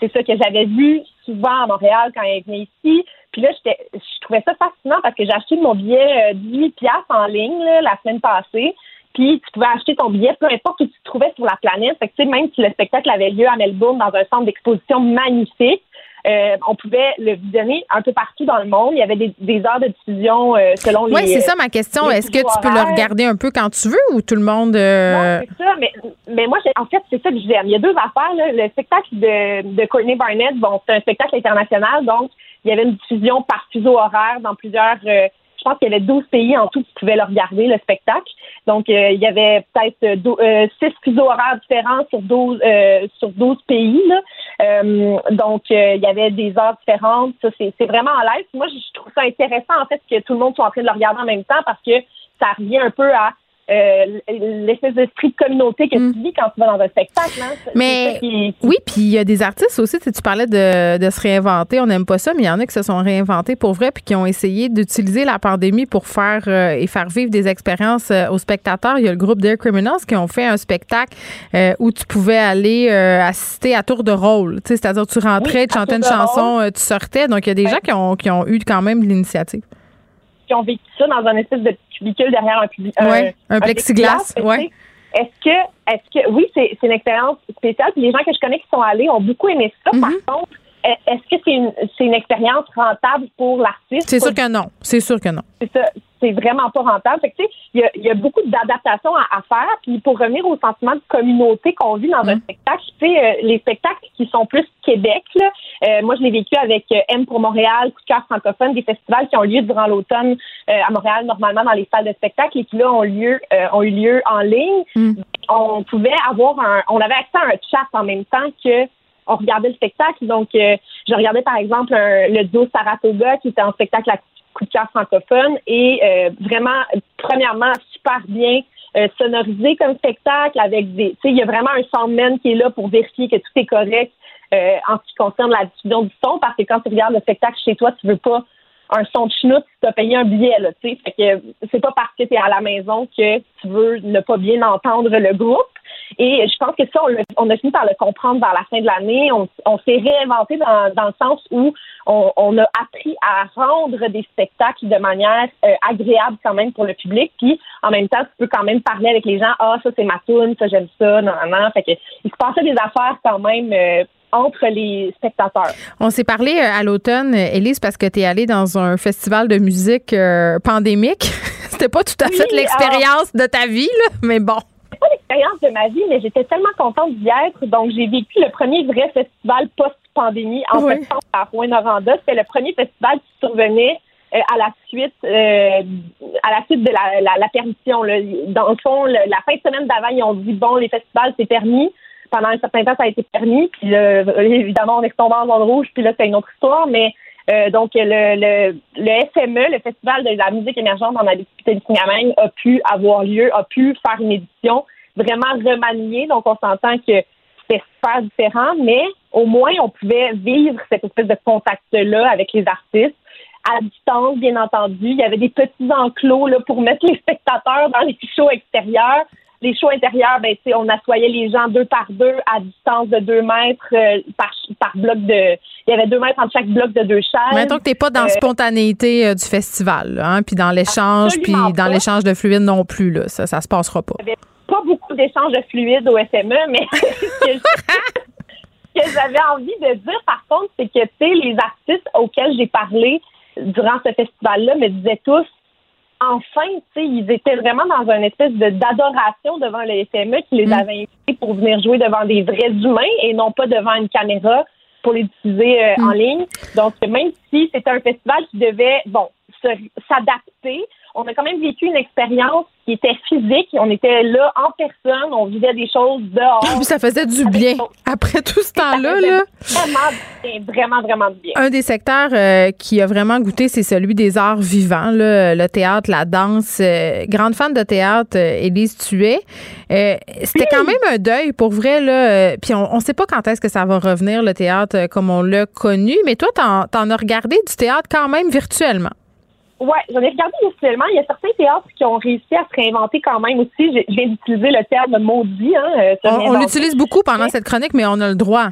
C'est ça que j'avais vu souvent à Montréal quand elle venait ici. Puis là, j'étais, je trouvais ça fascinant parce que j'ai acheté mon billet euh, 18 piastres en ligne là, la semaine passée. Puis tu pouvais acheter ton billet peu importe où tu te trouvais sur la planète. Fait que, tu sais, même si le spectacle avait lieu à Melbourne dans un centre d'exposition magnifique, euh, on pouvait le visionner un peu partout dans le monde. Il y avait des, des heures de diffusion euh, selon les. Oui, c'est ça ma question. Est-ce que tu peux le regarder un peu quand tu veux ou tout le monde. euh, C'est ça, mais, mais moi, en fait, c'est ça que j'aime. Il y a deux affaires. Là. Le spectacle de, de Courtney Barnett, bon, c'est un spectacle international, donc il y avait une diffusion par fuseau horaire dans plusieurs. Pense qu'il y avait 12 pays en tout qui pouvaient le regarder, le spectacle. Donc, euh, il y avait peut-être euh, dou- euh, six fuseaux horaires différents sur 12, euh, sur 12 pays. Là. Euh, donc, euh, il y avait des heures différentes. Ça, c'est vraiment en live. Moi, je trouve ça intéressant, en fait, que tout le monde soit en train de le regarder en même temps parce que ça revient un peu à euh, l'espèce d'esprit de communauté que tu vis quand tu vas dans un spectacle. Hein. Mais qui- oui, puis il y a des artistes aussi, tu sais, tu parlais de, de se réinventer, on n'aime pas ça, mais il y en a qui se sont réinventés pour vrai puis qui ont essayé d'utiliser la pandémie pour faire euh, et faire vivre des expériences euh, aux spectateurs. Il y a le groupe Dear Criminals qui ont fait un spectacle euh, où tu pouvais aller assister à tour de rôle, tu sais, c'est-à-dire tu rentrais, Oui, tu chantais une chanson, rôle. tu sortais. Donc il y a des gens qui ont, qui ont eu quand même l'initiative. Qui ont vécu ça dans un espèce de cubicule derrière un public. Ouais, un plexiglas, ouais. Est-ce que, est-ce que, oui, c'est une expérience spéciale. Puis les gens que je connais qui sont allés ont beaucoup aimé ça. Par contre, est- est-ce que c'est une, c'est une expérience rentable pour l'artiste? C'est sûr que non. C'est sûr que non. c'est ça, c'est vraiment pas rentable. Fait que, tu sais, il y a, y a beaucoup d'adaptations à, à faire. Puis pour revenir au sentiment de communauté qu'on vit dans un spectacle, tu sais, euh, les spectacles qui sont plus Québec, là, euh, moi je l'ai vécu avec euh, M pour Montréal, Coup de cœur francophone, des festivals qui ont lieu durant l'automne euh, à Montréal, normalement dans les salles de spectacle et qui là ont lieu euh, ont eu lieu en ligne. On pouvait avoir un, on avait accès à un chat en même temps que on regardait le spectacle. Donc, euh, je regardais par exemple un- le duo Saratoga qui était en spectacle à coup de cœur francophone et euh, vraiment, premièrement, super bien euh, sonorisé comme spectacle avec des, tu sais, il y a vraiment un soundman qui est là pour vérifier que tout est correct euh, en ce qui concerne la diffusion du son parce que quand tu regardes le spectacle chez toi, tu veux pas un son de chenoute tu as payé un billet, là, tu sais. Fait que c'est pas parce que tu es à la maison que tu veux ne pas bien entendre le groupe. Et je pense que ça, on, on a fini par le comprendre vers la fin de l'année. On, s'est réinventé dans, le sens où on, on a appris à rendre des spectacles de manière euh, agréable quand même pour le public. Puis en même temps, tu peux quand même parler avec les gens. Ah, ça c'est ma tune, ça j'aime ça, non, non, non. Fait que il se passait des affaires quand même euh, entre les spectateurs. On s'est parlé euh, à l'automne, Élise, parce que tu es allée dans un festival de musique euh, pandémique. C'était pas tout à fait l'expérience de ta vie, là, mais bon. C'est pas l'expérience de ma vie, mais j'étais tellement contente d'y être. Donc, j'ai vécu le premier vrai festival post-pandémie en Oui. septembre à Rouen-Noranda. C'était le premier festival qui survenait euh, à la suite euh, à la suite de la, la, la permission. là. Dans le fond, le- la fin de semaine d'avant, ils ont dit bon, les festivals, c'est permis. Pendant un certain temps, ça a été permis. Puis là, évidemment, on est tombé en zone rouge. Puis là, c'est une autre histoire. Mais euh, donc, le, le, le FME, le Festival de la musique émergente en Abitibi-Témiscamingue, a pu avoir lieu, a pu faire une édition vraiment remaniée. Donc, on s'entend que c'était super différent, mais au moins, on pouvait vivre cette espèce de contact-là avec les artistes à distance, bien entendu. Il y avait des petits enclos là, pour mettre les spectateurs dans les shows extérieurs. Les shows intérieurs, ben, tu on assoyait les gens deux par deux à distance de deux mètres euh, par, par bloc de. Il y avait deux mètres entre chaque bloc de deux chaises. Mettons que t'es pas dans la Euh, spontanéité euh, du festival, hein, puis dans l'échange, puis dans l'échange de fluides non plus, là. Ça, ça se passera pas. Il n'y avait pas beaucoup d'échanges de fluides au FME, mais ce que je- ce que j'avais envie de dire, par contre, c'est que, tu sais, les artistes auxquels j'ai parlé durant ce festival-là me disaient tous, enfin, tu sais, ils étaient vraiment dans une espèce de d'adoration devant le FME qui les Mm. avait invités pour venir jouer devant des vrais humains et non pas devant une caméra pour les diffuser euh, Mm. en ligne. Donc, même si c'était un festival qui devait, bon, s'adapter, on a quand même vécu une expérience qui était physique. On était là en personne, on vivait des choses dehors. Puis ça faisait du bien. Après tout ce temps-là, là. Vraiment vraiment, vraiment bien. Un des secteurs euh, qui a vraiment goûté, c'est celui des arts vivants, là, le théâtre, la danse. Euh, grande fan de théâtre, euh, Élise Tuet. Euh, C'était quand même un deuil, pour vrai. Là, puis on ne sait pas quand est-ce que ça va revenir, le théâtre, comme on l'a connu. Mais toi, t'en en as regardé du théâtre quand même virtuellement. Ouais, j'en ai regardé virtuellement. Il y a certains théâtres qui ont réussi à se réinventer quand même aussi. Je, viens d'utiliser le terme maudit. Hein, euh, On, l'utilise beaucoup pendant cette chronique, mais on a le droit.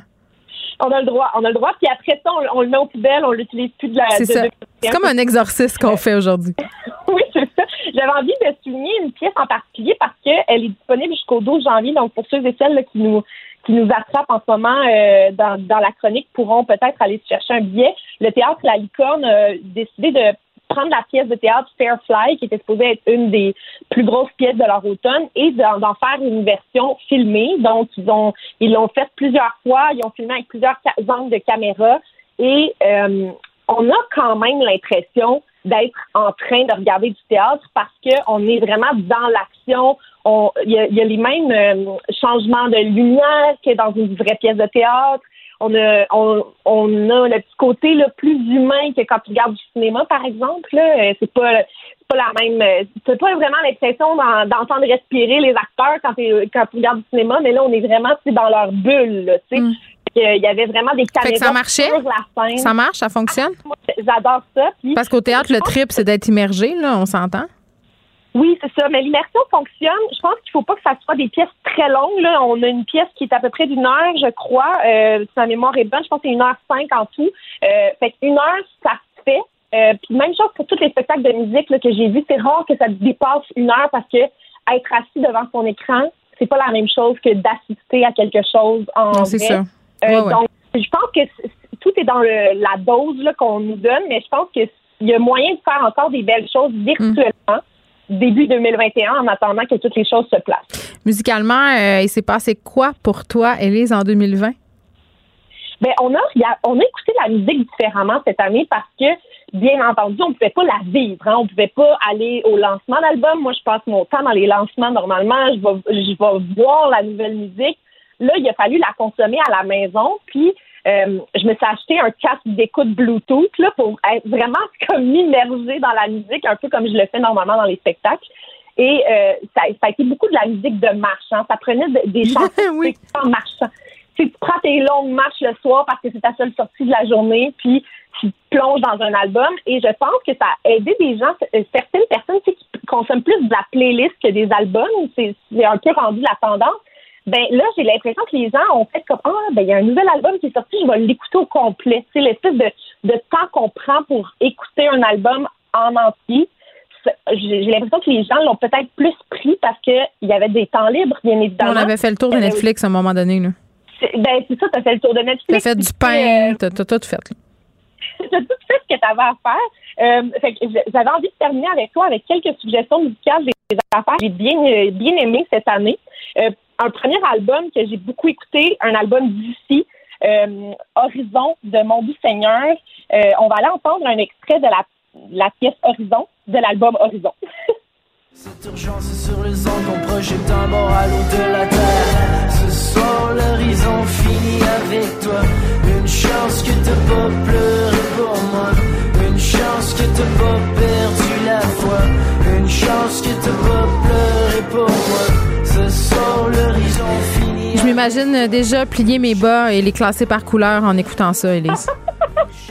On a le droit. On a le droit. Puis après ça, on, on le met aux poubelles. On l'utilise plus de la. C'est ça. C'est comme un exorcisme qu'on fait aujourd'hui. oui, c'est ça. J'avais envie de souligner une pièce en particulier parce qu'elle est disponible jusqu'au 12 janvier. Donc, pour ceux et celles là, qui nous qui nous attrapent en ce moment euh, dans, dans la chronique pourront peut-être aller se chercher un billet. Le théâtre La Licorne a décidé de prendre la pièce de théâtre Fairfly, qui était supposée être une des plus grosses pièces de leur automne, et d'en faire une version filmée. Donc, ils ont l'ont fait plusieurs fois. Ils ont filmé avec plusieurs angles de caméra. Et euh, on a quand même l'impression d'être en train de regarder du théâtre parce qu'on est vraiment dans l'action. On- Il y, a- il y a les mêmes euh, changements de lumière que dans une vraie pièce de théâtre. On a, on, on a le petit côté là, plus humain que quand tu regardes du cinéma, par exemple. Euh, C'est pas c'est pas la même. euh, C'est pas vraiment l'impression d'en- d'entendre respirer les acteurs quand, quand tu regardes du cinéma, mais là, on est vraiment dans leur bulle. Tu sais. Il y avait vraiment des Mm. Caméras ça marchait? sur la scène. Ça marche, ça fonctionne? Moi, J'adore ça. Puis- Parce qu'au théâtre, le trip, c'est d'être immergé, là, on s'entend? Oui, c'est ça. Mais l'immersion fonctionne. Je pense qu'il faut pas que ça soit des pièces très longues. Là. On a une pièce qui est à peu près d'une heure, je crois. Euh, si ma mémoire est bonne, je pense que c'est une heure cinq en tout. Euh, fait qu'une heure, ça se fait. Euh, puis même chose pour tous les spectacles de musique là, que j'ai vus. C'est rare que ça dépasse une heure parce que être assis devant son écran, c'est pas la même chose que d'assister à quelque chose en Non, vrai. ça. Euh, Ouais, ouais. Donc, je pense que tout est dans le- la dose qu'on nous donne, mais je pense qu'il y a moyen de faire encore des belles choses virtuellement début 2021 en attendant que toutes les choses se placent. Musicalement, euh, il s'est passé quoi pour toi, Élise, en 2020? Ben, on a, on a écouté la musique différemment cette année parce que, bien entendu, on ne pouvait pas la vivre. Hein. On ne pouvait pas aller au lancement d'album. Moi, je passe mon temps dans les lancements normalement. Je vais, je vais voir la nouvelle musique. Là, il a fallu la consommer à la maison. Puis, euh, je me suis acheté un casque d'écoute Bluetooth là, pour être vraiment comme m'immerger dans la musique, un peu comme je le fais normalement dans les spectacles. Et euh, ça, ça a été beaucoup de la musique de marche. hein. Ça prenait de- des chansons Oui. en marchant. Tu sais, tu prends tes longues marches le soir parce que c'est ta seule sortie de la journée, puis tu plonges dans un album. Et je pense que ça a aidé des gens, euh, certaines personnes tu sais, qui consomment plus de la playlist que des albums. C'est un peu rendu la tendance. Ben là, j'ai l'impression que les gens ont fait comme ah ben il y a un nouvel album qui est sorti, je vais l'écouter au complet. C'est l'espèce de, de temps qu'on prend pour écouter un album en entier. J'ai l'impression que les gens l'ont peut-être plus pris parce que il y avait des temps libres, bien évidemment. On avait fait le tour de Euh, Netflix à un moment donné. Là. Ben, c'est ça, t'as fait le tour de Netflix. T'as fait du puis, pain, euh, t'as tout fait. là. t'as tout fait ce que t'avais à faire. Euh, fait que j'avais envie de terminer avec toi avec quelques suggestions musicales des affaires que j'ai bien, euh, bien aimé cette année. Euh, un premier album que j'ai beaucoup écouté, un album d'ici, euh, Horizon de Mon Doux Seigneur. Euh, on va aller entendre un extrait de la, la pièce Horizon de l'album Horizon. Cette urgence sur les ondes qu'on projette un bord à l'eau de la terre. Ce soir, l'horizon finit avec toi. Une chance que t'as pas pleuré pour moi. Chance que t'as pas perdu la foi. Une chance que t'as pas pleuré pour moi. Ce soir, l'horizon finit. Je m'imagine déjà plier mes bas et les classer par couleur en écoutant ça, Élise.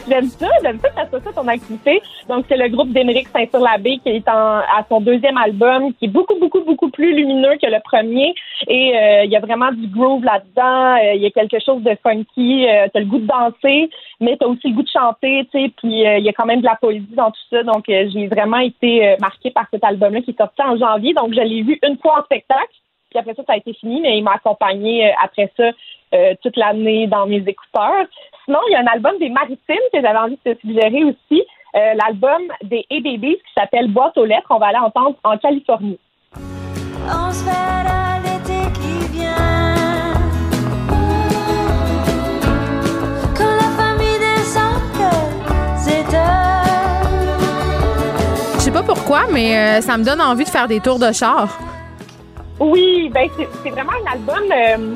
J'aime ça, j'aime ça que ça soit ça ton activité. Donc, c'est le groupe d'Émeric Saint-Cyr-Labbé qui est en, à son deuxième album, qui est beaucoup, beaucoup, beaucoup plus lumineux que le premier. Et euh, il y a vraiment du groove là-dedans. Euh, Il y a quelque chose de funky. Euh, t'as le goût de danser, mais t'as aussi le goût de chanter, tu sais. Puis euh, il y a quand même de la poésie dans tout ça. Donc, j'ai vraiment été marquée par cet album-là qui est sorti en janvier. Donc, je l'ai vu une fois en spectacle. Puis après ça, ça a été fini, mais il m'a accompagné après ça euh, toute l'année dans mes écouteurs. Sinon, il y a un album des Maritimes que j'avais envie de te suggérer aussi, euh, l'album des A-Babies qui s'appelle Boîte aux lettres. On va aller entendre en Californie. On se verra l'été qui vient. Quand la famille descend, c'est Je sais pas pourquoi, mais euh, ça me donne envie de faire des tours de char. Oui, ben c'est c'est vraiment un album, euh,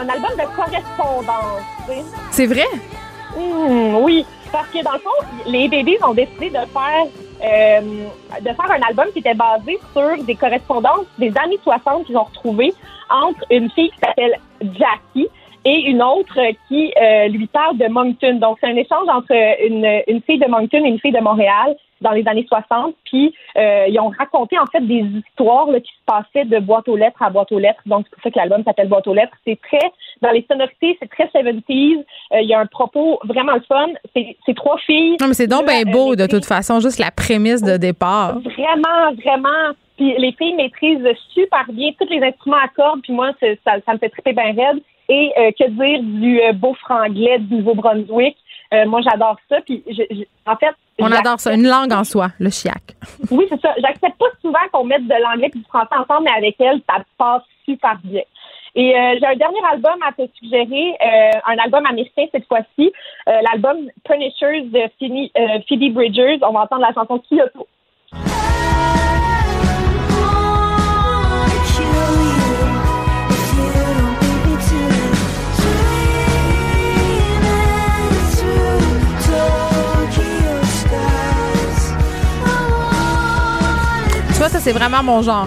un album de correspondance. Sais. C'est vrai? Hmm, oui, parce que dans le fond, les bébés ont décidé de faire euh, de faire un album qui était basé sur des correspondances des années 60 qu'ils ont retrouvées entre une fille qui s'appelle Jackie et une autre qui euh, lui parle de Moncton. Donc, c'est un échange entre une, une fille de Moncton et une fille de Montréal dans les années 60. Puis, euh, ils ont raconté, en fait, des histoires là, qui se passaient de boîte aux lettres à boîte aux lettres. Donc, c'est pour ça que l'album s'appelle Boîte aux lettres. C'est très, dans les sonorités, c'est très 70s. Euh, Il y a un propos vraiment le fun. C'est trois filles. Non, mais c'est donc bien beau, de toute façon, juste la prémisse de départ. Vraiment, vraiment. Puis les filles maîtrisent super bien tous les instruments à cordes. Puis moi, ça, ça me fait triper bien raide. Et euh, que dire du euh, beau franglais du Nouveau-Brunswick? Euh, moi, j'adore ça. Puis je- je- en fait, On adore ça. Une langue en soi, le chiac. oui, c'est ça. J'accepte pas souvent qu'on mette de l'anglais et du français ensemble, mais avec elle, ça passe super bien. Et euh, j'ai un dernier album à te suggérer, euh, un album américain cette fois-ci, euh, l'album Punishers de Phoebe, euh, Phoebe Bridgers. On va entendre la chanson Kyoto. Vois, ça, c'est vraiment mon genre.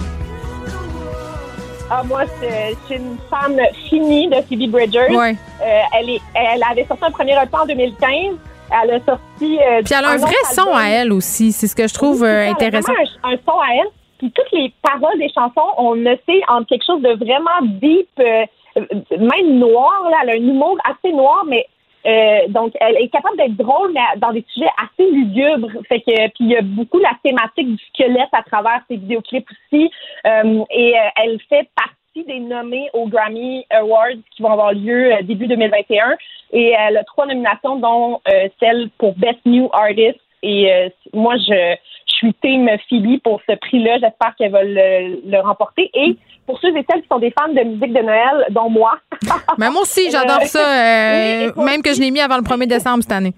Ah, moi, c'est- je suis une fan finie de Phoebe Bridgers. Ouais. Euh, elle, est, elle avait sorti un premier EP en 2015. Elle a sorti. euh, Puis elle a un autre vrai son à elle aussi. C'est ce que je trouve euh, c'est elle a intéressant. vraiment Un, un son à elle. Puis toutes les paroles des chansons, on ne sait entre quelque chose de vraiment deep, euh, euh, même noir. Là, elle a un humour assez noir, mais euh, donc elle est capable d'être drôle, mais dans des sujets assez lugubres. Fait que puis il y a beaucoup la thématique du squelette à travers ses vidéoclips aussi. Euh, et euh, elle fait partie des nommés aux Grammy Awards qui vont avoir lieu euh, début 2021. Et elle a trois nominations, dont euh, celle pour Best New Artist. Et euh, moi, je, je suis team Phoebe pour ce prix-là. J'espère qu'elle va le, le remporter. Et pour ceux et celles qui sont des fans de musique de Noël, dont moi, Mais moi aussi, j'adore Euh, ça. euh, oui, même que je l'ai mis avant le 1er décembre cette année.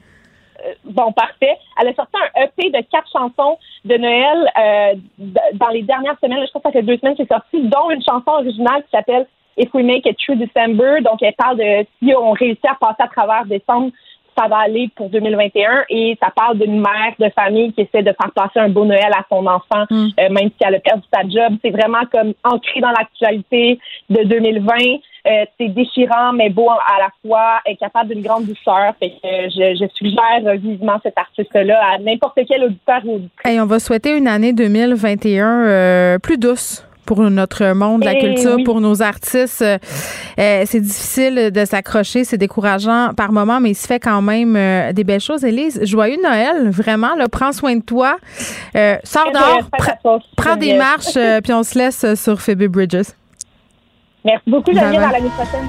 bon, parfait. Elle a sorti un EP de quatre chansons de Noël euh, dans les dernières semaines. Je crois que ça fait deux semaines que c'est sorti, dont une chanson originale qui s'appelle If We Make It Through December. Donc, elle parle de si on réussit à passer à travers décembre, ça va aller pour 2021. Et ça parle d'une mère de famille qui essaie de faire passer un beau Noël à son enfant, Mm. euh, même si elle a perdu sa job. C'est vraiment comme ancré dans l'actualité de 2020. Euh, c'est déchirant, mais beau à la fois, est capable d'une grande douceur. Fait que euh, je, je suggère euh, vivement cet artiste-là à n'importe quel auditeur ou auditrice. Hey, on va souhaiter une année 2021 euh, plus douce pour notre monde de la Eh culture, oui. pour nos artistes. Euh, euh, c'est difficile de s'accrocher, c'est décourageant par moments, mais il se fait quand même euh, des belles choses. Élise, joyeux Noël, vraiment, là, prends soin de toi. Euh, sors dehors, prends des marches, puis on se laisse sur Phoebe Bridges. Merci beaucoup, Geneviève. À l'année prochaine.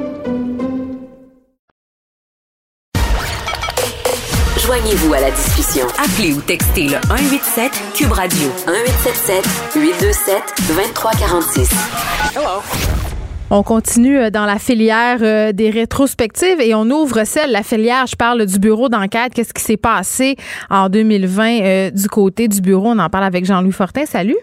Joignez-vous à la discussion. Appelez ou textez le 187 Cube Radio 1877 827 2346. On continue euh, dans la filière euh, des rétrospectives et on ouvre celle, la filière, je parle du bureau d'enquête. Qu'est-ce qui s'est passé en 2020 euh, du côté du bureau? On en parle avec Jean-Louis Fortin. Salut.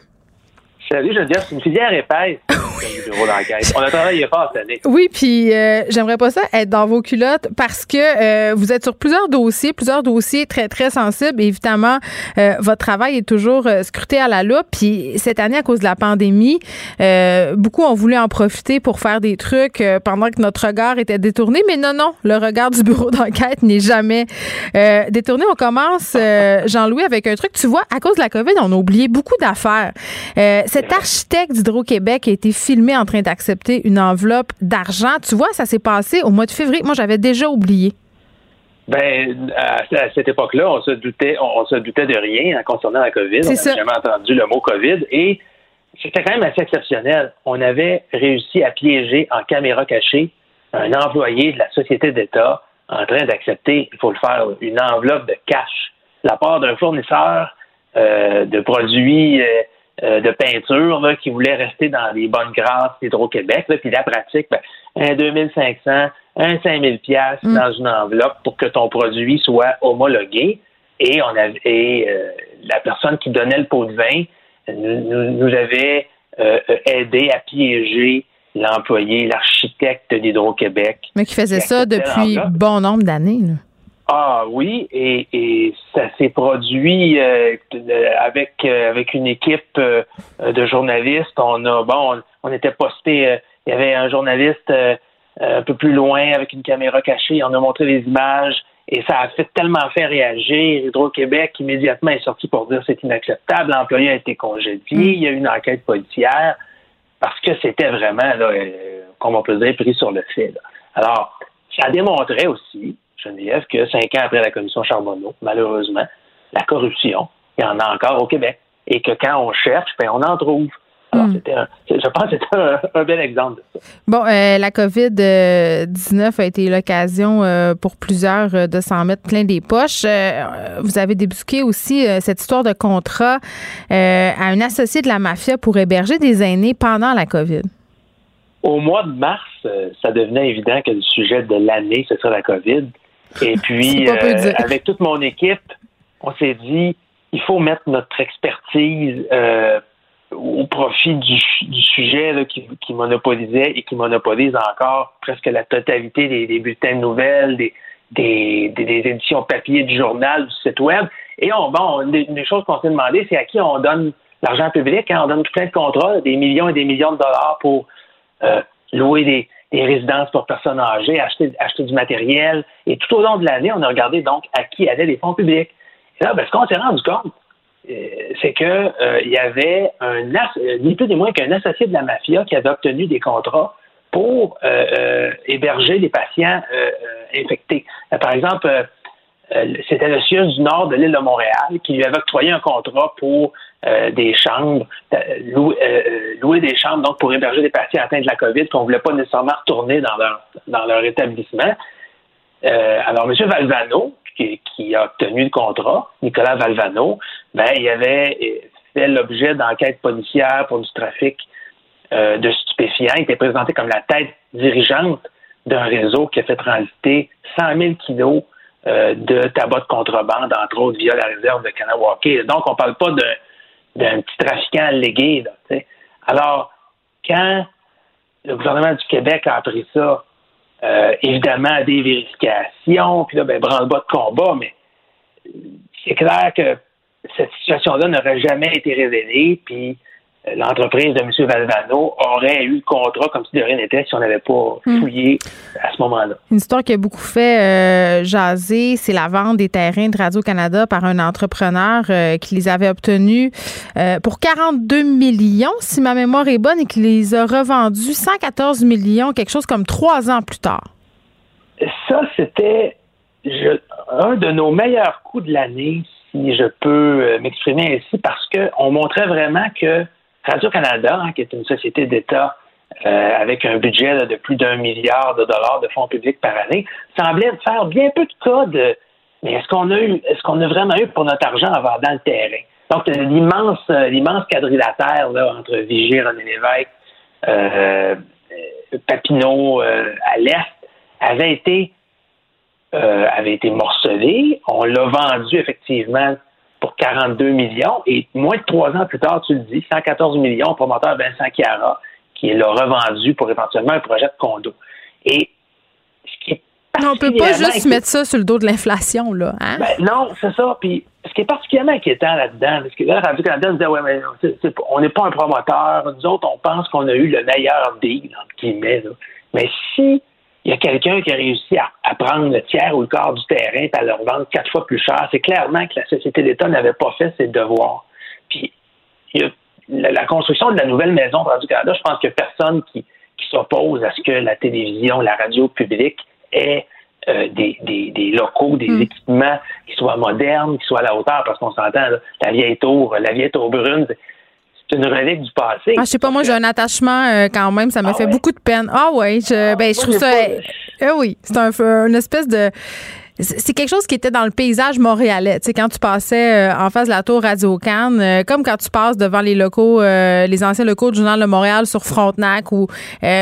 Salut Geneviève, c'est une filière épaisse. du bureau d'enquête. On a travaillé fort cette année. Oui, puis euh, j'aimerais pas ça être dans vos culottes parce que euh, vous êtes sur plusieurs dossiers, plusieurs dossiers très, très sensibles. évidemment, euh, votre travail est toujours euh, scruté à la loupe. Puis cette année, à cause de la pandémie, euh, beaucoup ont voulu en profiter pour faire des trucs euh, pendant que notre regard était détourné. Mais non, non, le regard du bureau d'enquête n'est jamais euh, détourné. On commence, euh, Jean-Louis, avec un truc. Tu vois, à cause de la COVID, on a oublié beaucoup d'affaires. Euh, cet architecte d'Hydro-Québec a été filmé en train d'accepter une enveloppe d'argent. Tu vois, ça s'est passé au mois de février. Moi, j'avais déjà oublié. Ben, à, à cette époque-là, on se doutait, on, on se doutait de rien hein, concernant la COVID. On n'avait jamais entendu le mot COVID et c'était quand même assez exceptionnel. On avait réussi à piéger en caméra cachée un employé de la société d'État en train d'accepter, il faut le faire, une enveloppe de cash de la part d'un fournisseur euh, de produits euh, euh, de peinture là, qui voulait rester dans les bonnes grâces d'Hydro-Québec. Puis la pratique, ben, un 2500, un 5000 pièces Mm. dans une enveloppe pour que ton produit soit homologué. Et on avait et, euh, la personne qui donnait le pot de vin nous, nous- nous avait euh, aidé à piéger l'employé, l'architecte d'Hydro-Québec. Mais qui faisait ça depuis bon nombre d'années. Ah oui, et, ça s'est produit euh, de- avec euh, avec une équipe euh, de journalistes. On a bon, on, était posté. euh, il y avait un journaliste euh, un peu plus loin avec une caméra cachée. On a montré les images et ça a fait tellement fait réagir. Hydro-Québec immédiatement est sorti pour dire c'est inacceptable. L'employé a été congédié. Il y a eu une enquête policière parce que c'était vraiment, là, euh, comme on peut dire, pris sur le fait. là. Alors, ça démontrait aussi, Geneviève, que cinq ans après la commission Charbonneau, malheureusement, la corruption, il y en a encore au Québec. Et que quand on cherche, ben, on en trouve. Alors, c'était un- je pense que c'était un, un bel exemple de ça. Bon, euh, la COVID-19 a été l'occasion euh, pour plusieurs euh, de s'en mettre plein des poches. Vous avez débusqué aussi cette histoire de contrat à un associé de la mafia pour héberger des aînés pendant la COVID. Au mois de mars, ça devenait évident que le sujet de l'année, ce serait la COVID. Et puis, euh, avec toute mon équipe, on s'est dit, il faut mettre notre expertise euh, au profit du, du sujet là, qui, qui monopolisait et qui monopolise encore presque la totalité des, des bulletins de nouvelles, des, des, des- des éditions papier du journal, du site web. Et on, bon, une des, choses qu'on s'est demandé, c'est à qui on donne l'argent public. hein. on donne tout plein de contrats, des millions et des millions de dollars pour euh, louer des, des résidences pour personnes âgées, acheter, acheter du matériel. Et tout au long de l'année, on a regardé donc à qui allaient les fonds publics. Et là, ben, ce qu'on s'est rendu compte, euh, c'est que euh, y avait un euh, ni plus ni moins qu'un associé de la mafia qui avait obtenu des contrats pour héberger des patients infectés. Par exemple, c'était le CIUS du Nord de l'île de Montréal qui lui avait octroyé un contrat pour euh, des chambres, euh, louer, euh, louer des chambres donc pour héberger des patients atteints de la COVID qu'on ne voulait pas nécessairement retourner dans leur, dans leur établissement. Euh, alors, M. Valvano, qui, a obtenu le contrat, Nicolas Valvano, ben, il avait fait l'objet d'enquêtes policières pour du trafic de stupéfiants. Il était présenté comme la tête dirigeante d'un réseau qui a fait transiter 100 000 kilos de tabac de contrebande, entre autres via la réserve de Kanawake. Donc, on ne parle pas d'un d'un petit trafiquant allégué. Là. Alors, quand le gouvernement du Québec a appris ça, euh, évidemment, des vérifications, puis là, ben, branle-bas de combat, mais c'est clair que cette situation-là n'aurait jamais été révélée, puis l'entreprise de M. Valvano aurait eu le contrat comme si de rien n'était si on n'avait pas Hmm. fouillé à ce moment-là. Une histoire qui a beaucoup fait euh, jaser, c'est la vente des terrains de Radio-Canada par un entrepreneur euh, qui les avait obtenus euh, pour 42 millions, si ma mémoire est bonne, et qui les a revendus 114 millions, quelque chose comme trois ans plus tard. Ça, c'était un de nos meilleurs coups de l'année, si je peux euh, m'exprimer ainsi, parce qu'on montrait vraiment que Radio-Canada, hein, qui est une société d'État euh, avec un budget de plus d'un milliard de dollars de fonds publics par année, semblait faire bien peu de cas de mais est-ce qu'on a eu est-ce qu'on a vraiment eu pour notre argent en vendant le terrain? Donc, euh, l'immense, euh, l'immense quadrilatère entre Vigier, René Lévesque, Papineau à l'Est avait été avait été morcelé. On l'a vendu effectivement pour 42 millions et moins de trois ans plus tard, tu le dis, 114 millions au promoteur Vincent Chiara qui l'a revendu pour éventuellement un projet de condo. Et ce qui est On peut pas juste mettre ça sur le dos de l'inflation, là. Hein? ben, non, c'est ça. Puis ce qui est particulièrement inquiétant là-dedans, parce que là, Radio-Canada disait, ouais, mais pas- on n'est pas un promoteur. Nous autres, on pense qu'on a eu le meilleur deal, entre guillemets. là. Mais si il y a quelqu'un qui a réussi à, à prendre le tiers ou le quart du terrain et à le revendre quatre fois plus cher, c'est clairement que la Société d'État n'avait pas fait ses devoirs. Puis il y a la, la construction de la nouvelle maison de Radio-Canada, je pense qu'il n'y a personne qui, qui s'oppose à ce que la télévision, la radio publique ait euh, des, des, des locaux, des Hmm. équipements qui soient modernes, qui soient à la hauteur, parce qu'on s'entend, la vieille tour, la vieille tour brune, c'est- une relique du passé. Ah, je sais pas, moi, j'ai un attachement euh, quand même. Ça me fait beaucoup de peine. Ah, ouais, je, ben, je trouve ça. pas- euh, oui, c'est un, une espèce de. C'est quelque chose qui était dans le paysage montréalais. Tu sais, quand tu passais euh, en face de la tour Radio Cannes, euh, comme quand tu passes devant les locaux, euh, les anciens locaux du Journal de Montréal sur Frontenac ou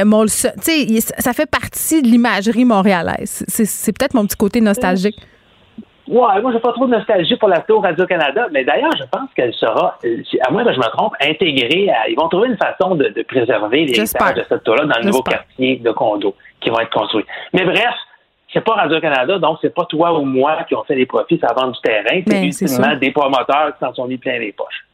Molson. Tu sais, ça fait partie de l'imagerie montréalaise. C'est- C'est peut-être mon petit côté nostalgique. Ouais, moi, j'ai pas trop de nostalgie pour la tour Radio-Canada, mais d'ailleurs, je pense qu'elle sera, euh, si- à moins que je me trompe, intégrée à, ils vont trouver une façon de, de préserver héritages de cette tour-là dans le nouveau quartier de condos qui vont être construits. Mais bref, c'est pas Radio-Canada, donc c'est pas toi ou moi qui ont fait les profits ça vendre du terrain, c'est Ben, ultimement des promoteurs qui s'en sont mis plein les poches.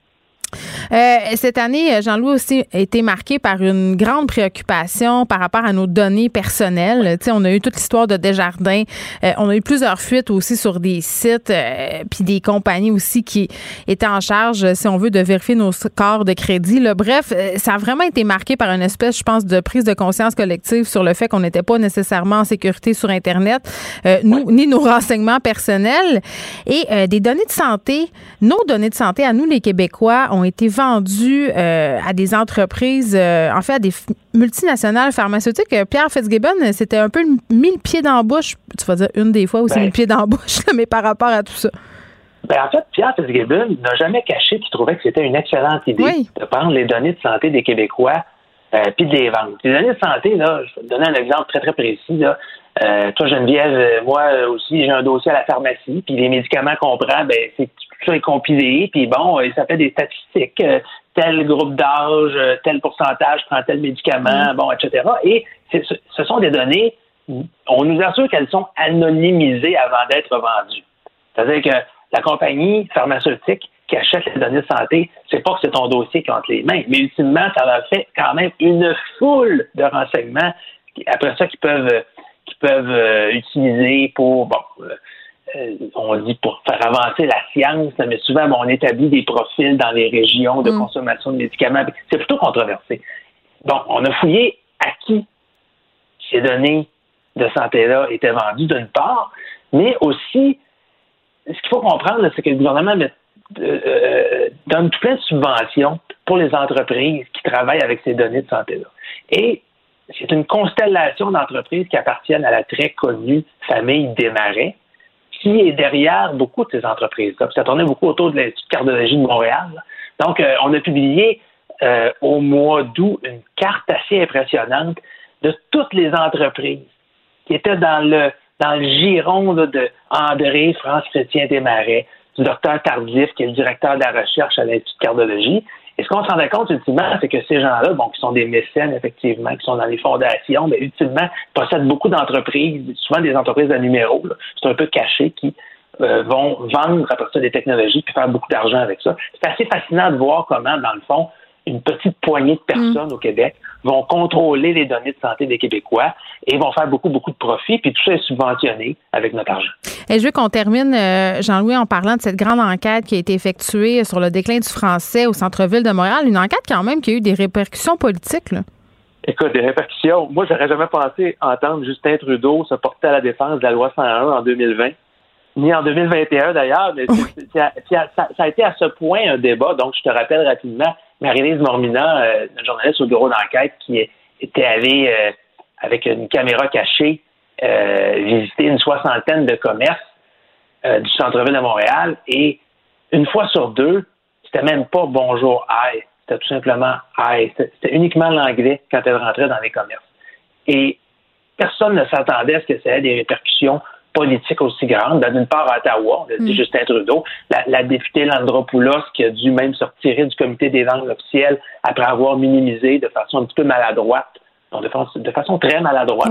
Euh, cette année, Jean-Louis aussi a été marqué par une grande préoccupation par rapport à nos données personnelles. Tu sais, on a eu toute l'histoire de Desjardins. Euh, on a eu plusieurs fuites aussi sur des sites, euh, puis des compagnies aussi qui étaient en charge, si on veut, de vérifier nos scores de crédit. Là. Bref, euh, ça a vraiment été marqué par une espèce, je pense, de prise de conscience collective sur le fait qu'on n'était pas nécessairement en sécurité sur Internet, euh, nous, ni nos renseignements personnels. Et euh, des données de santé, nos données de santé à nous, les Québécois, ont été vendues euh, à des entreprises, euh, en fait, à des multinationales pharmaceutiques. Euh, Pierre Fitzgibbon, c'était un peu mis le pied dans la bouche. Tu vas dire une des fois où c'est Ben. mis le pied dans la bouche, mais par rapport à tout ça. Ben, en fait, Pierre Fitzgibbon n'a jamais caché qu'il trouvait que c'était une excellente idée Oui. de prendre les données de santé des Québécois euh, puis de les vendre. Les données de santé, là, je vais te donner un exemple très, très précis. Là. Euh, toi, Geneviève, moi aussi, j'ai un dossier à la pharmacie, puis les médicaments qu'on prend, ben, c'est ça est compilé, puis bon, euh, ça fait des statistiques. euh, tel groupe d'âge, euh, tel pourcentage prend tel médicament, bon, etc. Et ce sont des données, on nous assure qu'elles sont anonymisées avant d'être vendues. C'est-à-dire que la compagnie pharmaceutique qui achète les données de santé, c'est pas que c'est ton dossier qui entre les mains, mais ultimement, ça leur fait quand même une foule de renseignements après ça qu'ils peuvent qu'ils peuvent utiliser pour bon on dit pour faire avancer la science, mais souvent bon, on établit des profils dans les régions de Mm. consommation de médicaments. C'est plutôt controversé. Bon, on a fouillé à qui ces données de santé-là étaient vendues d'une part, mais aussi ce qu'il faut comprendre, c'est que le gouvernement euh, euh, donne tout plein de subventions pour les entreprises qui travaillent avec ces données de santé-là. Et c'est une constellation d'entreprises qui appartiennent à la très connue famille Desmarais, qui est derrière beaucoup de ces entreprises-là. Ça tournait beaucoup autour de l'Institut de cardiologie de Montréal. Donc, euh, on a publié euh, au mois d'août une carte assez impressionnante de toutes les entreprises qui étaient dans le dans le giron de André France Chrétien Desmarais, du docteur Tardif, qui est le directeur de la recherche à l'Institut de cardiologie. Et ce qu'on se rendait compte, ultimement, c'est que ces gens-là, bon, qui sont des mécènes, effectivement, qui sont dans les fondations, mais ultimement, possèdent beaucoup d'entreprises, souvent des entreprises de numéros, là. c'est un peu caché, qui euh, vont vendre après ça des technologies puis faire beaucoup d'argent avec ça. C'est assez fascinant de voir comment, dans le fond, une petite poignée de personnes au Québec vont contrôler les données de santé des Québécois et vont faire beaucoup, beaucoup de profits, puis tout ça est subventionné avec notre argent. Et je veux qu'on termine, euh, Jean-Louis, en parlant de cette grande enquête qui a été effectuée sur le déclin du français au centre-ville de Montréal. Une enquête quand même qui a eu des répercussions politiques. Là. Écoute, des répercussions. Moi, j'aurais jamais pensé entendre Justin Trudeau se porter à la défense de la loi 101 en 2020, ni en 2021 d'ailleurs, mais ça a été à ce point un débat. Donc, je te rappelle rapidement, Marie-Lise Mormina, euh, une journaliste au bureau d'enquête qui était allée euh, avec une caméra cachée euh, visiter une soixantaine de commerces euh, du centre-ville de Montréal et une fois sur deux, c'était même pas bonjour, hi, c'était tout simplement hi. C'était uniquement l'anglais quand elle rentrait dans les commerces. Et personne ne s'attendait à ce que ça ait des répercussions politique aussi grande. Ben, D'une part, à Ottawa, on a dit Mm. Justin Trudeau, la, la députée Landropoulos qui a dû même se retirer du comité des langues officielles après avoir minimisé de façon un petit peu maladroite, de, façon, de façon très maladroite,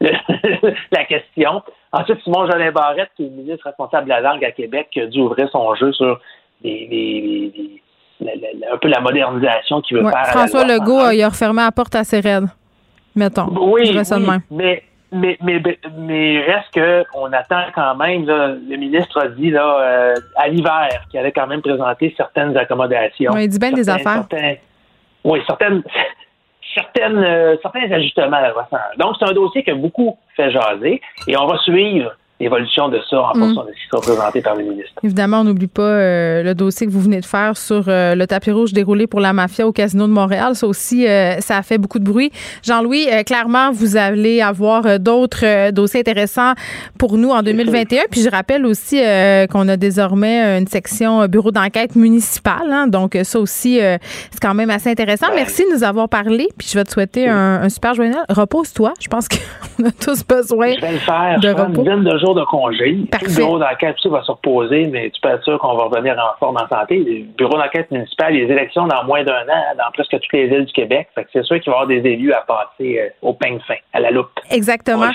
le- la question. Ensuite, Simon Jolin Barrette, qui est le ministre responsable de la langue à Québec, qui a dû ouvrir son jeu sur des, des- des- des- la- un peu la modernisation qu'il veut Ouais, faire. à la François loi Legault, il a refermé la porte assez raide. Mettons. oui, oui, mais mais mais mais reste que on attend quand même. là, le ministre a dit là euh, à l'hiver qu'il allait quand même présenter certaines accommodations. Ouais, il dit bien des affaires. certains- oui, certaines certaines euh, certains ajustements à la loi 101. Donc c'est un dossier qui a beaucoup fait jaser et on va suivre l'évolution de ça en Mm. fonction de ce qui sera présenté par le ministre. Évidemment, on n'oublie pas euh, le dossier que vous venez de faire sur euh, le tapis rouge déroulé pour la mafia au Casino de Montréal. Ça aussi, euh, ça a fait beaucoup de bruit. Jean-Louis, euh, clairement, vous allez avoir euh, d'autres euh, dossiers intéressants pour nous en 2021. Puis je rappelle aussi euh, qu'on a désormais une section bureau d'enquête municipale. hein. donc ça aussi, euh, c'est quand même assez intéressant. Merci de nous avoir parlé. Puis je vais te souhaiter un, un super joyeux Noël. Repose-toi. Je pense qu'on a tous besoin Je vais le faire. de repos. De jours de congé. Parfait. Le bureau d'enquête va se reposer, mais tu peux être sûr qu'on va revenir en forme en santé. Le bureau d'enquête municipal, les élections dans moins d'un an dans presque toutes les villes du Québec. Fait que c'est sûr qu'il va y avoir des élus à passer euh, au peigne fin, à la loupe. Exactement.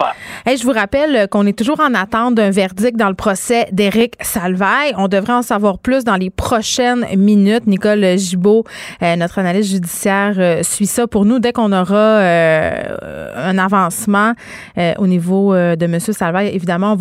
Hey, je vous rappelle euh, qu'on est toujours en attente d'un verdict dans le procès d'Éric Salvaille. On devrait en savoir plus dans les prochaines minutes. Nicole Gibault, euh, notre analyste judiciaire, euh, suit ça pour nous. Dès qu'on aura un avancement au niveau de M. Salvaille, évidemment, on va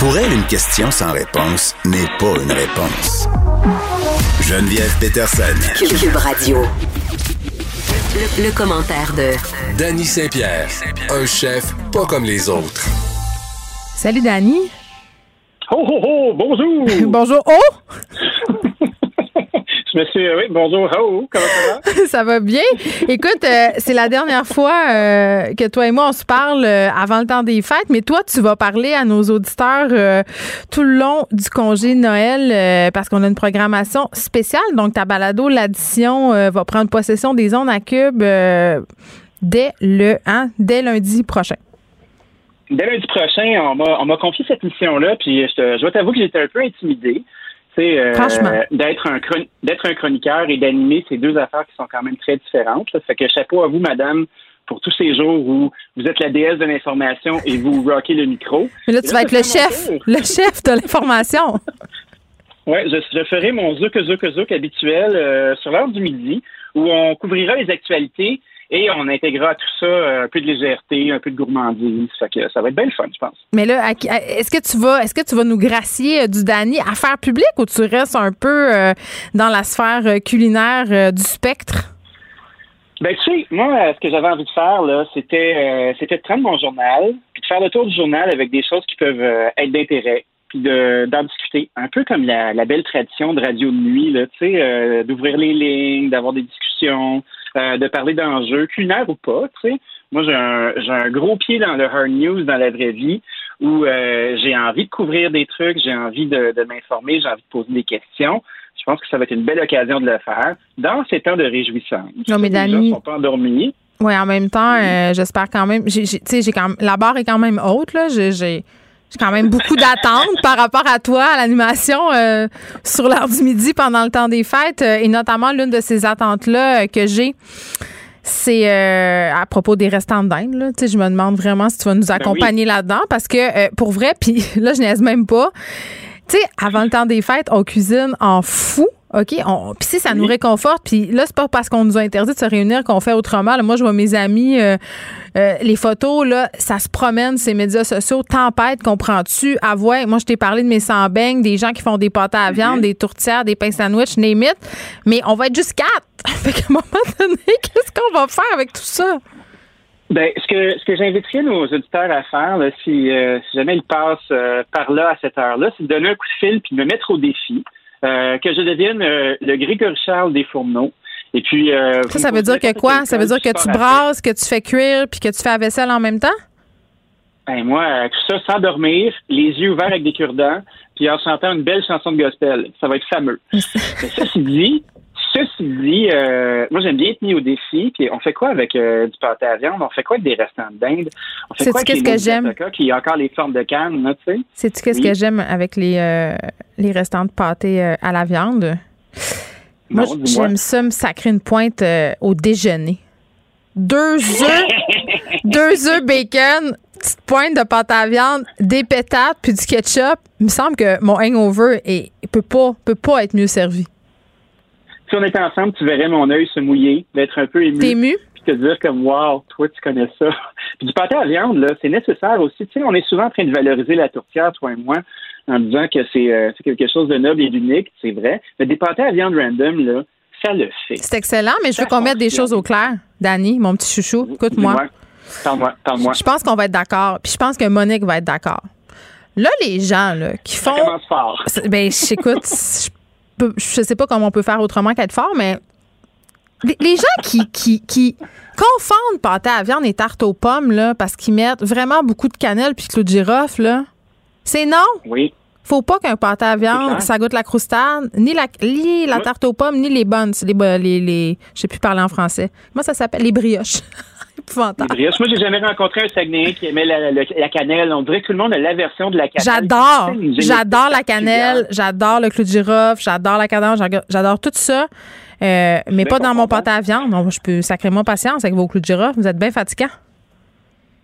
Pour elle, une question sans réponse n'est pas une réponse. Geneviève Peterson. Cube Radio. Le, le commentaire de Danny Saint-Pierre, un chef pas comme les autres. Salut, Dani. Oh, oh, oh, bonjour! Bonjour. Oh! Suis, oui, bonjour, oh, comment ça va? ça va bien. Écoute, euh, c'est la dernière fois euh, que toi et moi, on se parle euh, avant le temps des fêtes, mais toi, tu vas parler à nos auditeurs tout le long du congé de Noël parce qu'on a une programmation spéciale. Donc, ta balado, l'addition, va prendre possession des ondes à cube dès le hein, dès lundi prochain. Dès lundi prochain, on m'a, on m'a confié cette mission-là, puis je, je dois t'avouer que j'étais un peu intimidé. Euh, Franchement. d'être un d'être un chroniqueur et d'animer, c'est deux affaires qui sont quand même très différentes. là. Fait que chapeau à vous, madame, pour tous ces jours où vous êtes la déesse de l'information et vous rockez le micro. Mais là, tu vas être le chef, tour. le chef de l'information. Oui, je, je ferai mon zouk zouk zouk habituel euh, sur l'heure du midi où on couvrira les actualités et on intégrera tout ça euh, un peu de légèreté, un peu de gourmandise. Fait que ça va être bien le fun, je pense. Mais là, est-ce que tu vas, est-ce que tu vas nous gracier euh, du Dani à faire public ou tu restes un peu euh, dans la sphère culinaire du spectre? Ben tu sais, moi, ce que j'avais envie de faire, là, c'était euh, c'était de prendre mon journal, puis de faire le tour du journal avec des choses qui peuvent euh, être d'intérêt, puis de d'en discuter. Un peu comme la, la belle tradition de radio de nuit, là, tu sais, euh, d'ouvrir les lignes, d'avoir des discussions, euh, de parler d'enjeux, culinaires ou pas, tu sais. Moi, j'ai un, j'ai un gros pied dans le hard news dans la vraie vie, où euh, j'ai envie de couvrir des trucs, j'ai envie de, de m'informer, j'ai envie de poser des questions. Je pense que ça va être une belle occasion de le faire dans ces temps de réjouissance. Non, mais Les gens Dani- sont pas endormis. Oui, en même temps, euh, j'espère quand même. j'ai- j'ai- Tu sais, j'ai quand même, la barre est quand même haute là. J'ai, j'ai quand même beaucoup d'attentes par rapport à toi, à l'animation euh, sur l'heure du midi pendant le temps des fêtes. euh, et notamment, l'une de ces attentes-là euh, que j'ai, c'est euh, à propos des restants de dinde. Là. Tu sais, je me demande vraiment si tu vas nous accompagner là-dedans parce que, euh, pour vrai, puis là, je niaise même pas. Tu sais, avant le temps des fêtes, on cuisine en fou. OK? On, puis si ça nous réconforte, puis là, c'est pas parce qu'on nous a interdit de se réunir qu'on fait autrement. Là, moi, je vois mes amis, euh, euh, les photos, là, ça se promène, ces médias sociaux. Tempête, comprends-tu? Ah ouais, moi, je t'ai parlé de mes sans-beignes, des gens qui font des pâtes à viande, des tourtières, des pains sandwich, name it. Mais on va être juste quatre. fait qu'à un moment donné, qu'est-ce qu'on va faire avec tout ça? Ben, ce que ce que j'inviterais nos auditeurs à faire, là, si, euh, si jamais ils passent euh, par là à cette heure-là, c'est de donner un coup de fil puis de me mettre au défi, euh, que je devienne euh, le Grégory Charles des fourneaux. Et puis euh, Ça, ça veut dire que quoi? Ça veut dire que tu brasses, que tu fais cuire, puis que tu fais la vaisselle en même temps? Ben moi, tout ça sans dormir, les yeux ouverts avec des cure-dents, puis en chantant une belle chanson de gospel. Ça va être fameux. Mais ceci dit, ceci dit, euh, moi j'aime bien être mis au défi. Puis on fait quoi avec euh, du pâté à viande? On fait quoi avec des restants de dinde? On fait quoi avec qu'est-ce que j'aime? qui a encore les formes de canne, là, tu sais? Sais-tu qu'est-ce Oui. que j'aime avec les, euh, les restants de pâté euh, à la viande? Moi, Non, j'aime ça me sacrer une pointe au déjeuner. Deux œufs, deux œufs bacon, petite pointe de pâte à viande, des pétates, puis du ketchup. Il me semble que mon hangover est, peut, pas, peut pas être mieux servi. Si on était ensemble, tu verrais mon œil se mouiller, d'être un peu ému. T'es ému? Puis te dire comme, wow, toi, tu connais ça. puis du pâté à viande, là, c'est nécessaire aussi. Tu sais, on est souvent en train de valoriser la tourtière, toi et moi, en disant que c'est euh, quelque chose de noble et d'unique, c'est vrai. Mais des pâtés à viande random, là, ça le fait. C'est excellent, mais je veux qu'on mette des choses au clair. Danny, mon petit chouchou, écoute-moi. Parle-moi, parle-moi. Je pense qu'on va être d'accord. Puis je pense que Monique va être d'accord. Là, les gens là, qui font. Ça commence fort. Ben, j'écoute, je peux- je sais pas comment on peut faire autrement qu'être fort, mais les, gens qui, qui, qui confondent pâté à viande et tarte aux pommes, là, parce qu'ils mettent vraiment beaucoup de cannelle puis de clou de girofle, là, c'est non. Oui. Faut pas qu'un pâté à viande, ça goûte la croustade, ni la, ni la tarte aux pommes, ni les buns, les, les, les, je sais plus parler en français. Comment ça s'appelle? Les brioches. Épouvantable. Moi, j'ai jamais rencontré un Saguenay qui aimait la, la- la cannelle. On dirait que tout le monde a l'aversion de la cannelle. J'adore. J'adore la cannelle, j'adore le clou de girofle, j'adore la cadence, j'adore- tout ça. Euh, mais pas dans mon pâté à viande. Non, je peux sacrément patience avec vos clous de girofle. Vous êtes bien fatigants.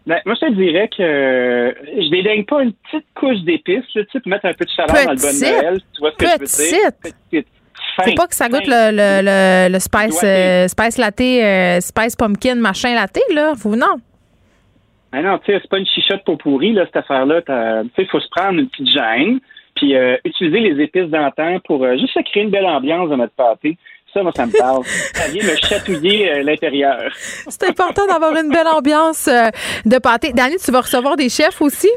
Ben, moi, je te dirais que euh, je dédaigne pas une petite couche d'épices, tu sais, pour mettre un peu de chaleur dans le bon. Noël. Tu vois ce que je veux dire? Petite. Faut pas que ça goûte le, le, le, le spice, euh, spice latte, euh, spice pumpkin, machin latte, là. Faut, non? Ah non, tu sais, c'est pas une chichotte pour pourri, là, cette affaire-là. Tu sais, il faut se prendre une petite gêne, puis euh, utiliser les épices d'antan pour juste se créer une belle ambiance dans notre pâté. Ça, moi, ça me parle. ça vient me chatouiller euh, l'intérieur. C'est important d'avoir une belle ambiance euh, de pâté. Danny, tu vas recevoir des chefs aussi?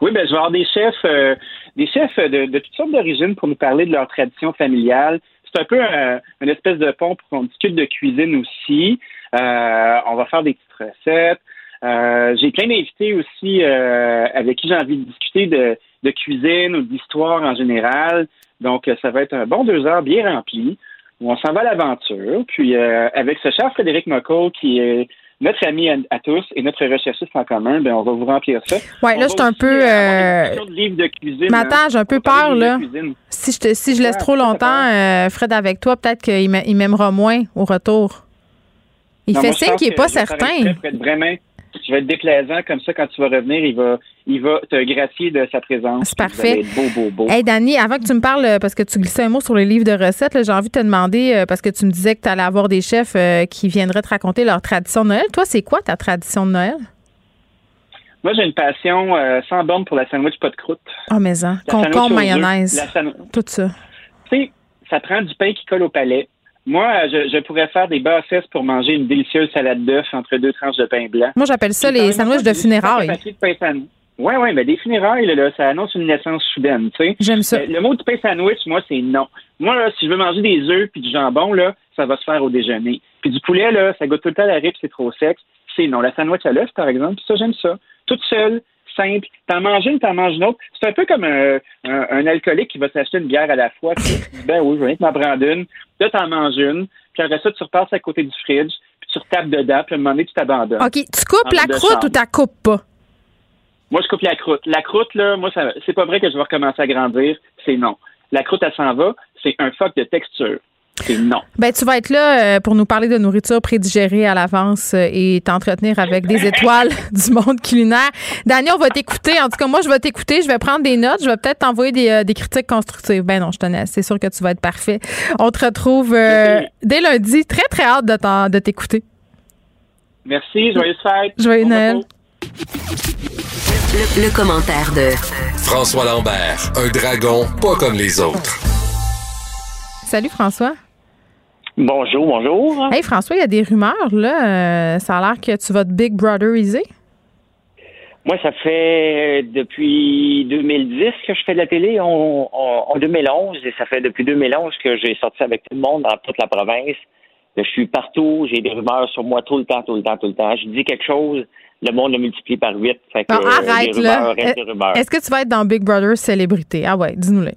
Oui, ben, je vais avoir des chefs, euh, des chefs de, de toutes sortes d'origines pour nous parler de leur tradition familiale. C'est un peu euh, une espèce de pont pour qu'on discute de cuisine aussi. Euh, on va faire des petites recettes. Euh, j'ai plein d'invités aussi euh, avec qui j'ai envie de discuter de, de cuisine ou d'histoire en général. Donc, ça va être un bon deux heures bien rempli où on s'en va à l'aventure. Puis, euh, avec ce cher Frédéric McCall qui est notre ami à, à tous et notre recherchiste en commun, ben, on va vous remplir ça. Ouais, On là, je suis un peu, euh, euh, discussions de cuisine. Mais hein. j'ai un peu peur, là. Si je, te- si je laisse Ouais, trop longtemps, euh, Fred, avec toi, peut-être qu'il m'a- il m'aimera moins au retour. Il Non, fait signe qu'il n'est pas certain. Vraiment, je vais être déplaisant comme ça quand tu vas revenir, il va, il va te gracier de sa présence. C'est parfait. beau, beau, beau. Hey, Dani, avant que tu me parles, euh, parce que tu glissais un mot sur les livres de recettes, j'ai envie de te demander, euh, parce que tu me disais que tu allais avoir des chefs euh, qui viendraient te raconter leur tradition de Noël. Toi, c'est quoi ta tradition de Noël? Moi, j'ai une passion euh, sans borne pour la sandwich pas de croûte. Oh, mais La sandwich concombre, mayonnaise, la san- tout ça. Tu sais, ça prend du pain qui colle au palais. Moi, je, je pourrais faire des bassesses pour manger une délicieuse salade d'œuf entre deux tranches de pain blanc. Moi, j'appelle ça les sandwichs de funérailles. de. Ouais, ouais, mais des funérailles, là, ça annonce une naissance soudaine, tu sais. J'aime ça. Le mot du pain sandwich, moi, c'est non. Moi, là, si je veux manger des œufs puis du jambon, là, ça va se faire au déjeuner. Puis du poulet, là, ça goûte tout le temps la ripe, c'est trop sec. C'est non. La sandwich à l'œuf, par exemple, ça, j'aime ça. Toute seule, simple. T'en manges une, t'en manges une autre. C'est un peu comme un, un, un alcoolique qui va s'acheter une bière à la fois. Ben oui, je vais m'en prendre une. Là, t'en manges une. Puis après ça, tu repasses à côté du fridge. Puis tu retapes dedans. Puis à un moment donné, tu t'abandonnes. OK, tu coupes En la croûte chambre. ou tu coupes pas? Moi, je coupe la croûte. La croûte, là, moi, c'est pas vrai que je vais recommencer à grandir. C'est non. La croûte, elle s'en va. C'est un fuck de texture. C'est non. Ben, tu vas être là euh, pour nous parler de nourriture prédigérée à l'avance euh, et t'entretenir avec des étoiles du monde culinaire. Daniel, on va t'écouter. En tout cas, moi, je vais t'écouter. Je vais prendre des notes. Je vais peut-être t'envoyer des, euh, des critiques constructives. Ben non, je tenais. C'est sûr que tu vas être parfait. On te retrouve euh, dès lundi. Très, très hâte de, t'en- de t'écouter. Merci. Joyeuse fête. Joyeux Bon Noël. le commentaire de François Lambert, un dragon pas comme les autres. Salut, François. Bonjour, bonjour. Hey François, il y a des rumeurs, là. Euh, ça a l'air que tu vas te Big Brotheriser. Moi, ça fait depuis 2010 que je fais de la télé, en, en 2011, et ça fait depuis 2011 que j'ai sorti avec tout le monde dans toute la province. Je suis partout, j'ai des rumeurs sur moi tout le temps, tout le temps, tout le temps. Je dis quelque chose, le monde le multiplie par huit. Fait que, Non, arrête, là. rumeurs. Est-ce que tu vas être dans Big Brother Célébrité? Ah ouais, dis-nous-le.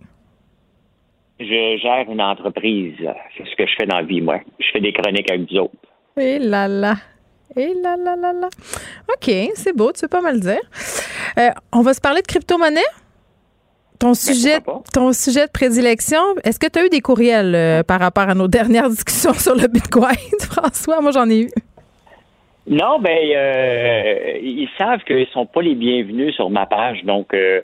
Je gère une entreprise. C'est ce que je fais dans la vie, moi. Je fais des chroniques avec vous autres. Et là là. Et là là là là. OK, c'est beau, tu peux pas mal dire. Euh, on va se parler de crypto-monnaie? Ton sujet, ton sujet de prédilection, est-ce que tu as eu des courriels euh, par rapport à nos dernières discussions sur le Bitcoin, François? Moi, j'en ai eu. Non, ben, euh, ils savent qu'ils sont pas les bienvenus sur ma page, donc euh,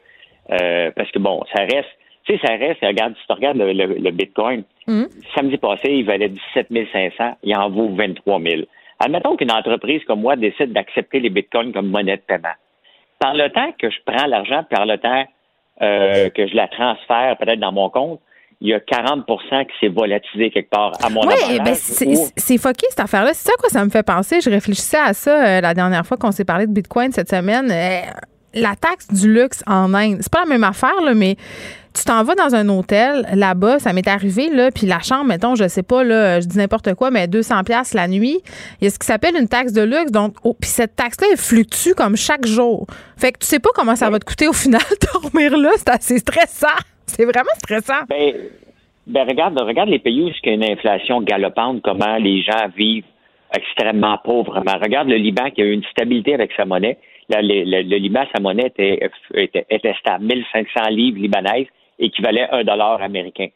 euh, parce que bon, ça reste, tu sais, ça reste. Regarde, si tu regardes le, le- le Bitcoin, samedi passé, il valait 17 500, il en vaut 23 000. Admettons qu'une entreprise comme moi décide d'accepter les Bitcoins comme monnaie de paiement. Par le temps que je prends l'argent, par le temps euh, que je la transfère peut-être dans mon compte, il y a 40% qui s'est volatilisé quelque part à mon Oui, ben c'est fucké cette affaire-là. C'est ça à quoi ça me fait penser. Je réfléchissais à ça euh, la dernière fois qu'on s'est parlé de Bitcoin cette semaine. Euh, la taxe du luxe en Inde, c'est pas la même affaire, là, mais tu t'en vas dans un hôtel là-bas, ça m'est arrivé, là, puis la chambre, mettons, je sais pas, là, je dis n'importe quoi, mais 200 pièces la nuit, il y a ce qui s'appelle une taxe de luxe, donc, oh, puis cette taxe-là, elle fluctue comme chaque jour. Fait que tu sais pas comment ça va te coûter au final dormir là, c'est assez stressant. C'est vraiment stressant. Ben, ben regarde, regarde les pays où il y a une inflation galopante, comment les gens vivent extrêmement pauvrement. Regarde le Liban qui a eu une stabilité avec sa monnaie. Là, le, le- le Liban, sa monnaie était, était, était stable, 1500 livres libanaises, équivalait à un dollar américain.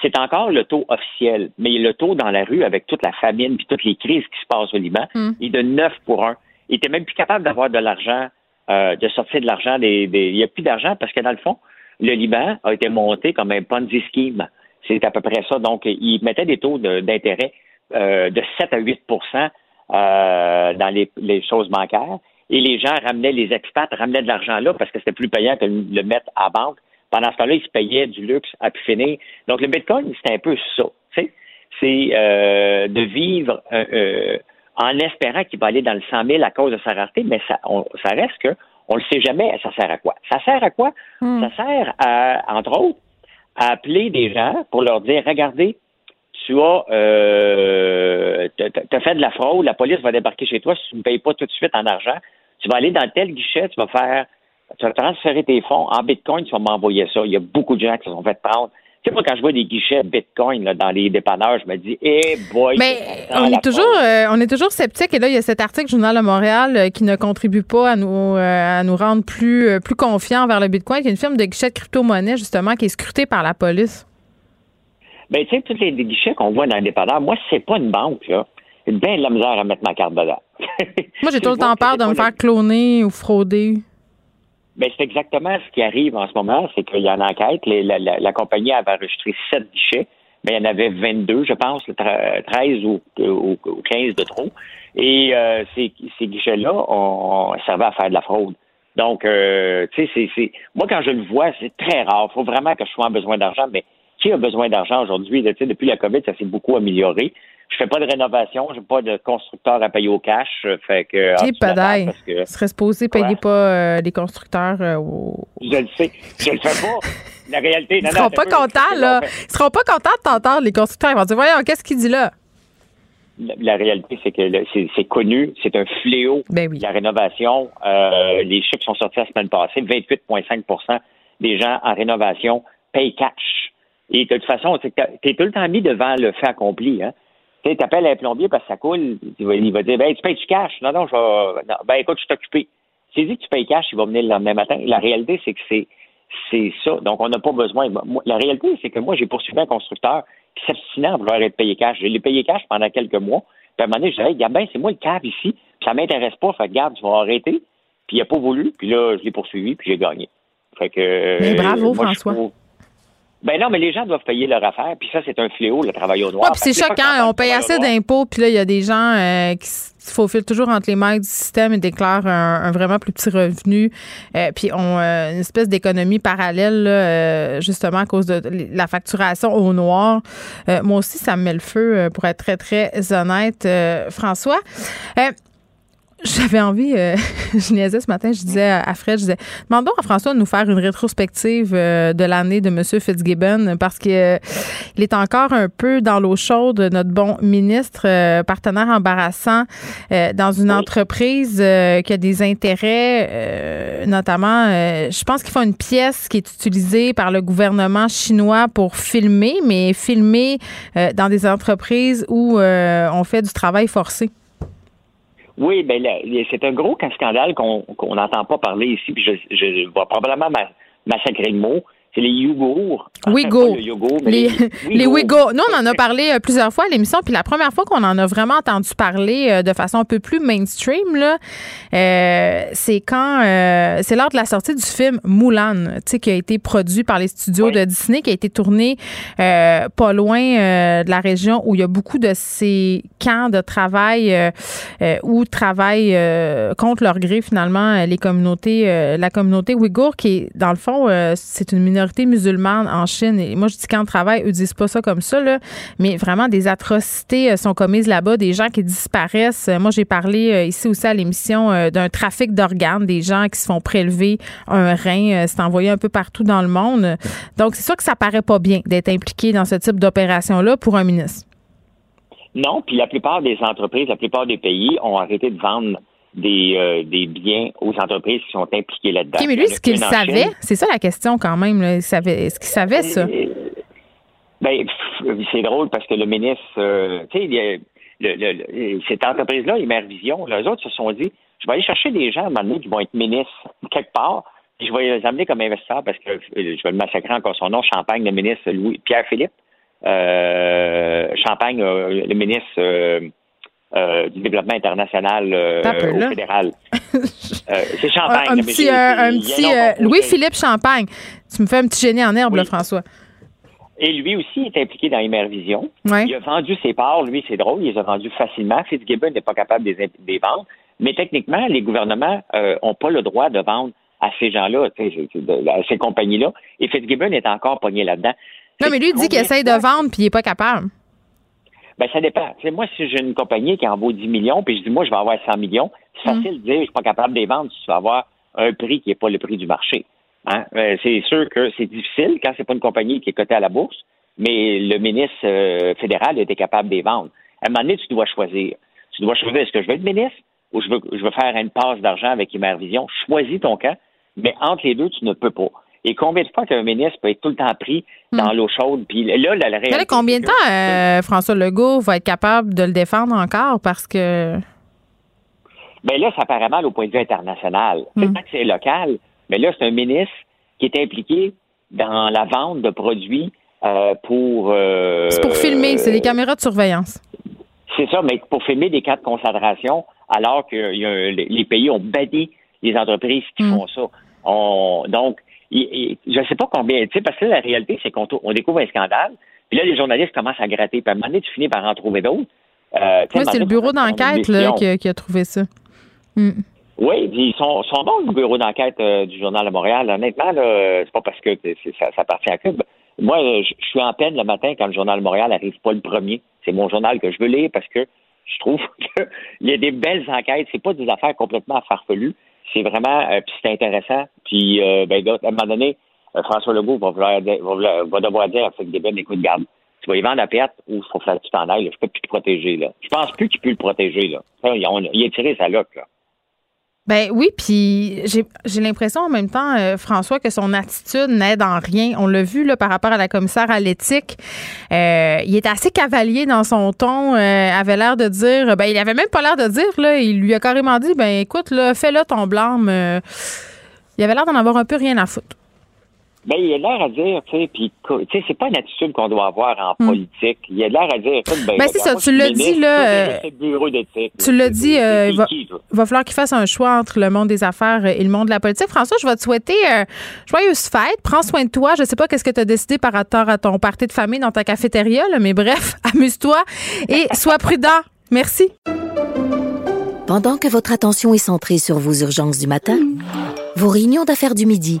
C'est encore le taux officiel, mais le taux dans la rue avec toute la famine puis toutes les crises qui se passent au Liban, il est de 9 pour 1. Il était même plus capable d'avoir de l'argent, euh, de sortir de l'argent des, des- Il n'y a plus d'argent parce que dans le fond, le Liban a été monté comme un Ponzi scheme. C'est à peu près ça. Donc, il mettait des taux de- d'intérêt euh, de 7 à 8% euh, dans les, les choses bancaires. Et les gens ramenaient, les expats ramenaient de l'argent là parce que c'était plus payant que le le mettre à banque. Pendant ce temps-là, ils se payaient du luxe à pu finir. Donc, le Bitcoin, c'est un peu ça. tu sais. C'est euh, de vivre euh, euh, en espérant qu'il va aller dans le 100 000 à cause de sa rareté, mais ça, on- ça reste que on le sait jamais, ça sert à quoi? Ça sert à quoi? Ça sert à, entre autres, à appeler des gens pour leur dire, regardez, tu as, euh, t'as- t'as fait de la fraude, la police va débarquer chez toi si tu ne payes pas tout de suite en argent. Tu vas aller dans tel guichet, tu vas faire, tu vas transférer tes fonds en Bitcoin, tu vas m'envoyer ça. Il y a beaucoup de gens qui se sont fait prendre. Tu sais, moi, quand je vois des guichets Bitcoin là, dans les dépanneurs, je me dis, eh boy, Mais on est toujours, euh, on est toujours sceptique. Et là, il y a cet article Journal de Montréal euh, qui ne contribue pas à nous, euh, à nous rendre plus, euh, plus confiants vers le Bitcoin, qui est une firme de guichet de crypto-monnaie, justement, qui est scrutée par la police. Ben, tu sais, tous les guichets qu'on voit dans les dépanneurs, moi, c'est pas une banque, là. J'ai bien de la misère à mettre ma carte dedans. Moi, j'ai tout le temps peur de me faire cloner ou frauder. Ben, c'est exactement ce qui arrive en ce moment, c'est qu'il y a une enquête. La, compagnie avait enregistré sept guichets, mais il y en avait 22, je pense, le tre- 13 ou, ou- ou 15 de trop. Et euh, ces, guichets-là ont servi à faire de la fraude. Donc, euh, tu sais, c'est, moi, quand je le vois, c'est très rare. Il faut vraiment que je sois en besoin d'argent, mais qui a besoin d'argent aujourd'hui? depuis la COVID, ça s'est beaucoup amélioré. Je fais pas de rénovation, j'ai pas de constructeur à payer au cash. euh, Fait que, ah, padaille. parce que- serait supposé payer pas euh, les constructeurs euh, au- Je le sais. Je le fais pas. La réalité, Ils non, seront non, pas peu. contents, là. Ils seront pas contents de t'entendre, les constructeurs. Ils vont dire, voyons, qu'est-ce qu'il dit là? La, la réalité, c'est que c'est connu, c'est un fléau. Ben La rénovation, euh, les chiffres sont sortis la semaine passée, 28,5% des gens en rénovation payent cash. Et de toute façon, tu es tout le temps mis devant le fait accompli. Hein? Tu appelles un plombier parce que ça coule, il va, dire ben, tu payes du cash. Non, non, je vais. non, ben écoute, je suis occupé. Si dit que tu payes cash, il va venir le lendemain matin. La réalité, c'est que c'est c'est ça. Donc, on n'a pas besoin. Moi, la réalité, c'est que moi, j'ai poursuivi un constructeur qui s'abstinait à vouloir être payé cash. Je l'ai payé cash pendant quelques mois. Puis à un moment donné, je disais, hey, Gabin, c'est moi le cave ici. Puis ça m'intéresse pas. Fait que, garde, tu vas arrêter. Puis il n'a pas voulu. Puis là, je l'ai poursuivi. Puis j'ai gagné. Fait que. Mais euh, bravo, je François. trouve- Ben non, mais les gens doivent payer leur affaire, puis ça, c'est un fléau, le travail au noir. Ouais, puis c'est choquant. On paye assez d'impôts, puis là, il y a des gens euh, qui se faufilent toujours entre les mailles du système et déclarent un, un vraiment plus petit revenu, euh, puis ont euh, une espèce d'économie parallèle, là, euh, justement, à cause de la facturation au noir. Euh, moi aussi, ça me met le feu, euh, pour être très, très honnête, euh, François. J'avais envie, euh, je niaisais ce matin, je disais à Fred, je disais, demandons à François de nous faire une rétrospective euh, de l'année de M. Fitzgibbon parce que euh, il est encore un peu dans l'eau chaude, notre bon ministre, euh, partenaire embarrassant euh, dans une entreprise euh, qui a des intérêts, euh, notamment, euh, je pense qu'ils font une pièce qui est utilisée par le gouvernement chinois pour filmer, mais filmer euh, dans des entreprises où euh, on fait du travail forcé. Oui, ben c'est un gros scandale qu'on qu'on n'entend pas parler ici, puis je, je vais probablement ma- massacrer le mot. C'est les Ouïghours. Le yogourt, Les, les, les Ouïghours. Nous, on en a parlé euh, plusieurs fois à l'émission, puis la première fois qu'on en a vraiment entendu parler euh, de façon un peu plus mainstream, là, euh, c'est quand c'est lors de la sortie du film Moulin, tu sais, qui a été produit par les studios de Disney, qui a été tourné pas loin de la région où il y a beaucoup de ces camps de travail où travaillent contre leur gré finalement les communautés, la communauté ouïghour qui est dans le fond c'est une minorité musulmane en Chine et moi je dis de travail eux disent pas ça comme ça là, mais vraiment des atrocités euh, sont commises là-bas, des gens qui disparaissent. Euh, Moi j'ai parlé euh, ici aussi à l'émission d'un trafic d'organes, des gens qui se font prélever un rein, c'est envoyé un peu partout dans le monde. Donc c'est sûr que ça paraît pas bien d'être impliqué dans ce type d'opération là pour un ministre. Non, puis la plupart des entreprises, la plupart des pays ont arrêté de vendre des, euh, des biens aux entreprises qui sont impliquées là-dedans. Mais lui, en a ce qu'il savait, c'est ça la question quand même. là. Il savait- Est-ce qu'il savait ça? Ben, pff, c'est drôle parce que le ministre, euh, tu sais, le- le- cette entreprise-là, Immervision, les autres se sont dit, je vais aller chercher des gens à un moment donné qui vont être ministres quelque part, puis je vais les amener comme investisseurs parce que euh, je vais le massacrer encore son nom, Champagne, le ministre Louis Pierre Philippe, euh, Champagne, euh, le ministre euh, du développement international euh, peu, au fédéral. Euh, c'est Champagne. un, mais petit, un petit. Louis-Philippe Champagne. Tu me fais un petit génie en herbe, là, François. Et lui aussi est impliqué dans Immervision. Ouais. Il a vendu ses parts. Lui, c'est drôle, il les a vendus facilement. Fitzgibbon n'est pas capable de les, vendre. Mais techniquement, les gouvernements n'ont pas le droit de vendre à ces gens-là, à ces compagnies-là. Et Fitzgibbon est encore pogné là-dedans. Non, mais lui, il dit qu'il essaye de vendre puis il n'est pas capable. Ben, ça dépend. Moi, si j'ai une compagnie qui en vaut 10 millions, puis je dis, moi, je vais avoir 100 millions, c'est facile de dire, je suis pas capable de les vendre si tu vas avoir un prix qui n'est pas le prix du marché. Hein? Euh, c'est sûr que c'est difficile quand c'est pas une compagnie qui est cotée à la bourse, mais le ministre euh, fédéral était capable de les vendre. À un moment donné, tu dois choisir. Tu dois choisir, est-ce que je veux être ministre ou je veux, je veux faire une passe d'argent avec Immervision? Choisis ton camp, mais entre les deux, tu ne peux pas. Et combien de fois qu'un ministre peut être tout le temps pris dans l'eau chaude? Puis là, la, la réalité, là, combien de temps euh, François Legault va être capable de le défendre encore parce que. Ben là, ça paraît mal au point de vue international. Hmm. Peut-être que c'est local, mais là, c'est un ministre qui est impliqué dans la vente de produits euh, pour... euh, C'est pour filmer, c'est des caméras de surveillance. C'est ça, mais pour filmer des cas de concentration, alors que les pays ont banni les entreprises qui Hmm. font ça. On- donc, je ne sais pas combien, tu sais, parce que là, la réalité, c'est qu'on on découvre un scandale, puis là, les journalistes commencent à gratter, puis à un moment donné, tu finis par en trouver d'autres. Euh, c'est le bureau d'enquête qui, a, qui a trouvé ça. Hmm. Oui, puis ils sont, sont bons, le bureau d'enquête euh, du Journal de Montréal. Honnêtement, là, c'est pas parce que ça, ça appartient à Cube. Moi, euh, je je suis en peine le matin quand le Journal de Montréal arrive pas le premier. C'est mon journal que je veux lire parce que je trouve qu'il y a des belles enquêtes. C'est pas des affaires complètement farfelues. C'est vraiment, euh, puis c'est intéressant. Puis, euh, ben, à un moment donné, euh, François Legault va, vouloir va, va devoir dire à Frédéric Débène, écoute, garde, tu vas y vendre à perte ou il faut faire que tu t'en ailles. Je peux plus te protéger, là. Je pense plus qu'il peut le protéger, là. Il, il a tiré sa loque, là. Ben oui, puis j'ai l'impression en même temps, euh, François, que son attitude n'aide en rien. On l'a vu là, par rapport à la commissaire à l'éthique. Euh, il est assez cavalier dans son ton. euh, avait l'air de dire, ben il avait même pas l'air de dire là. Il lui a carrément dit, ben écoute fais-le ton blâme. Il avait l'air d'en avoir un peu rien à foutre. Ben, il a l'air à dire, tu sais, puis, tu sais, c'est pas une attitude qu'on doit avoir en Hmm. politique. Il a l'air à dire, écoute, ben, Ben, c'est ça, moi, tu l'as dit, là, euh, bureau d'éthique. Tu l'as dit, euh, il va, toi? va falloir qu'il fasse un choix entre le monde des affaires et le monde de la politique. François, je vais te souhaiter euh, joyeuse fête. Prends soin de toi. Je sais pas qu'est-ce que tu as décidé par rapport à ton party de famille dans ta cafétéria, là, mais bref, amuse-toi et sois prudent. Merci. Pendant que votre attention est centrée sur vos urgences du matin, vos réunions d'affaires du midi,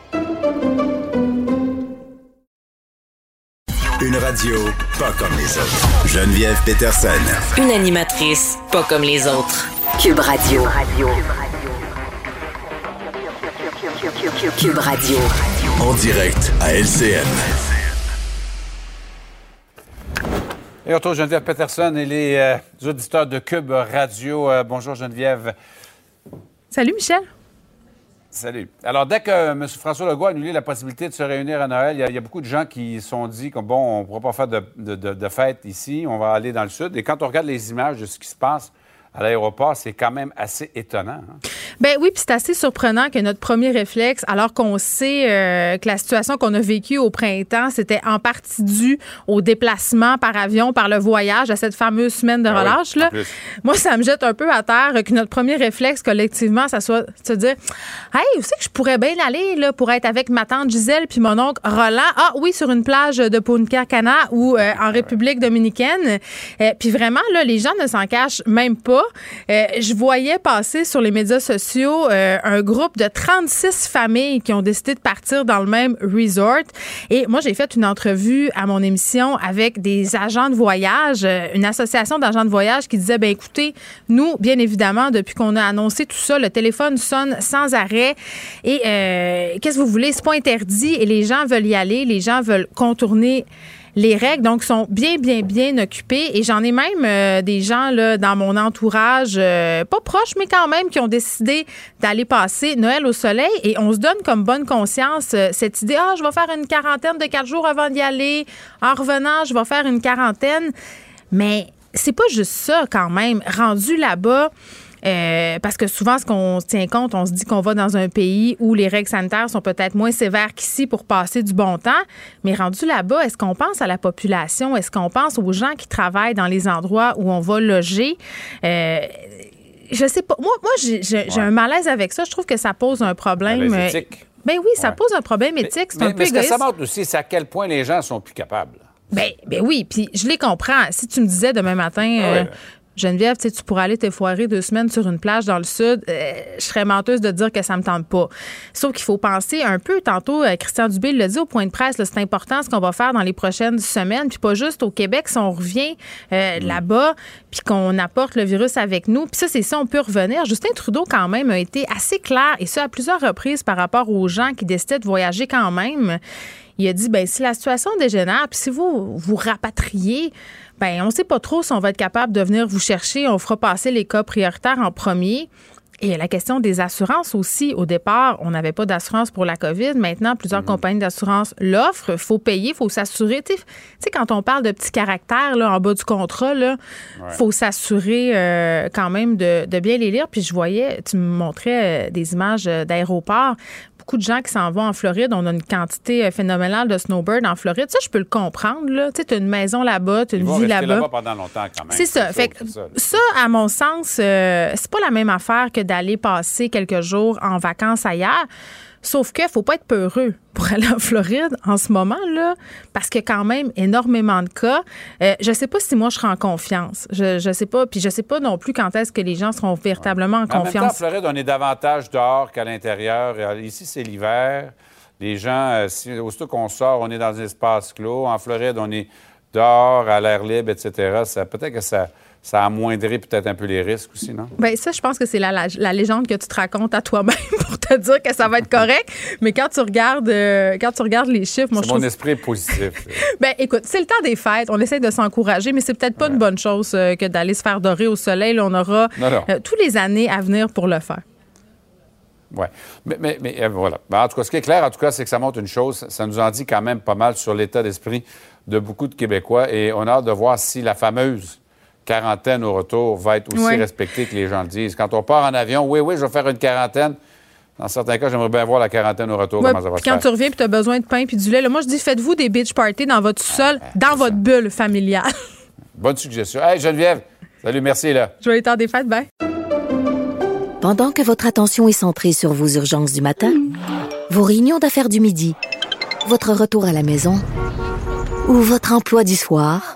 Une radio pas comme les autres. Geneviève Peterson. Une animatrice pas comme les autres. Cube Radio. Cube Radio. En direct à LCN. Et on retrouve Geneviève Peterson et les euh, auditeurs de Cube Radio. Euh, bonjour Geneviève. Salut, Michel. Salut. Alors, dès que M. François Legault a annulé la possibilité de se réunir à Noël, il y a, beaucoup de gens qui se sont dit que, bon, on ne pourra pas faire de- de fête ici, on va aller dans le sud. Et quand on regarde les images de ce qui se passe à l'aéroport, c'est quand même assez étonnant. hein. Ben oui, puis c'est assez surprenant que notre premier réflexe, alors qu'on sait euh, que la situation qu'on a vécue au printemps, c'était en partie due au déplacement par avion, par le voyage, à cette fameuse semaine de Ah relâche. là. Moi, ça me jette un peu à terre que notre premier réflexe collectivement, ça soit de se dire Hey, vous savez que je pourrais bien aller là, pour être avec ma tante Gisèle puis mon oncle Roland. Ah oui, sur une plage de Punta Cana ou euh, en République dominicaine. Euh, puis vraiment, là, les gens ne s'en cachent même pas. Je voyais passer sur les médias euh, un groupe de 36 familles qui ont décidé de partir dans le même resort. Et moi, j'ai fait une entrevue à mon émission avec des agents de voyage, euh, une association d'agents de voyage qui disait, ben écoutez, nous, bien évidemment, depuis qu'on a annoncé tout ça, le téléphone sonne sans arrêt. Et euh, qu'est-ce que vous voulez? C'est pas interdit et les gens veulent y aller, les gens veulent contourner les règles, donc, sont bien, bien, bien occupés. Et j'en ai même euh, des gens là, dans mon entourage, euh, pas proches, mais quand même, qui ont décidé d'aller passer Noël au soleil. Et on se donne comme bonne conscience euh, cette idée, ah, je vais faire une quarantaine de quatre jours avant d'y aller. En revenant, je vais faire une quarantaine. Mais c'est pas juste ça quand même. Rendu là-bas, euh, parce que souvent, ce qu'on se tient compte, on se dit qu'on va dans un pays où les règles sanitaires sont peut-être moins sévères qu'ici pour passer du bon temps. Mais rendu là-bas, est-ce qu'on pense à la population? Est-ce qu'on pense aux gens qui travaillent dans les endroits où on va loger? Euh, je sais pas. Moi, moi j'ai un malaise avec ça. Je trouve que ça pose un problème. Euh, éthique. Ben oui, ça pose un problème éthique. C'est Mais, un mais peu ce que ça montre aussi, c'est à quel point les gens sont plus capables. Ben, ben oui, puis je les comprends. Si tu me disais demain matin, euh, ouais. Geneviève, tu pourrais aller te foirer deux semaines sur une plage dans le sud, euh, je serais menteuse de dire que ça me tente pas. Sauf qu'il faut penser un peu, tantôt, euh, Christian Dubé l'a dit au point de presse, c'est important ce qu'on va faire dans les prochaines semaines, puis pas juste au Québec, si on revient euh, là-bas, puis qu'on apporte le virus avec nous. Puis ça, c'est ça, on peut revenir. Justin Trudeau, quand même, a été assez clair, et ça à plusieurs reprises par rapport aux gens qui décidaient de voyager quand même. Il a dit, ben si la situation dégénère, puis si vous vous rapatriez, ben on ne sait pas trop si on va être capable de venir vous chercher. On fera passer les cas prioritaires en premier. Et la question des assurances aussi. Au départ, on n'avait pas d'assurance pour la COVID. Maintenant, plusieurs compagnies d'assurance l'offrent. Il faut payer, il faut s'assurer. Tu sais- quand on parle de petits caractères là, en bas du contrat, il faut s'assurer euh, quand même de, de bien les lire. Puis je voyais, tu me montrais euh, des images euh, d'aéroports. Beaucoup de gens qui s'en vont en Floride. On a une quantité phénoménale de snowbirds en Floride. Ça, je peux le comprendre. Tu sais, as une maison là-bas, tu as une vont vie là-bas. là-bas pendant longtemps quand même. C'est ça. Fait ça. ça, à mon sens, euh, c'est pas la même affaire que d'aller passer quelques jours en vacances ailleurs. Sauf que faut pas être peureux pour aller en Floride en ce moment là, parce qu'il y a quand même énormément de cas. Euh, je sais pas si moi je serai en confiance. Je, je sais pas, puis je sais pas non plus quand est-ce que les gens seront véritablement en En même temps, en confiance. Floride, on est davantage dehors qu'à l'intérieur. Et Ici, c'est l'hiver. Les gens, euh, si, aussitôt qu'on sort, on est dans un espace clos. En Floride, on est dehors, à l'air libre, etc. Ça, peut-être que ça, ça amoindrait peut-être un peu les risques aussi, non? Bien, ça, je pense que c'est la, la- la légende que tu te racontes à toi-même pour te dire que ça va être correct. Mais quand tu regardes, euh, quand tu regardes les chiffres, moi, je mon trouve. esprit positif. Ben, écoute, c'est le temps des fêtes. On essaie de s'encourager, mais c'est peut-être pas une bonne chose euh, que d'aller se faire dorer au soleil. Là, on aura Non, non. euh, tous les années à venir pour le faire. Oui. Mais, mais, mais, voilà. Ben, en tout cas, ce qui est clair, en tout cas, c'est que ça montre une chose. Ça nous en dit quand même pas mal sur l'état d'esprit de beaucoup de Québécois. Et on a hâte de voir si la fameuse quarantaine au retour va être aussi respectée que les gens le disent. Quand on part en avion, oui, oui, je vais faire une quarantaine. Dans certains cas, j'aimerais bien voir la quarantaine au retour, Ouais, comment ça va se quand faire. tu reviens et tu as besoin de pain puis du lait, là, moi, je dis, faites-vous des beach parties dans votre sol, Ah, dans votre bulle familiale. Bonne suggestion. Hey, Geneviève, salut, merci, là. Joyeux temps des fêtes, bye. Pendant que votre attention est centrée sur vos urgences du matin, vos réunions d'affaires du midi, votre retour à la maison ou votre emploi du soir,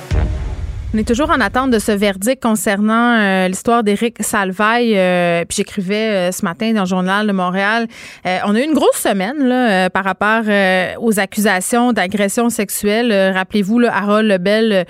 On est toujours en attente de ce verdict concernant euh, l'histoire d'Éric Salvaille. euh, j'écrivais euh, ce matin dans le journal de Montréal. On a eu une grosse semaine là, par rapport aux accusations d'agression sexuelle. Rappelez-vous, là, Harold Lebel,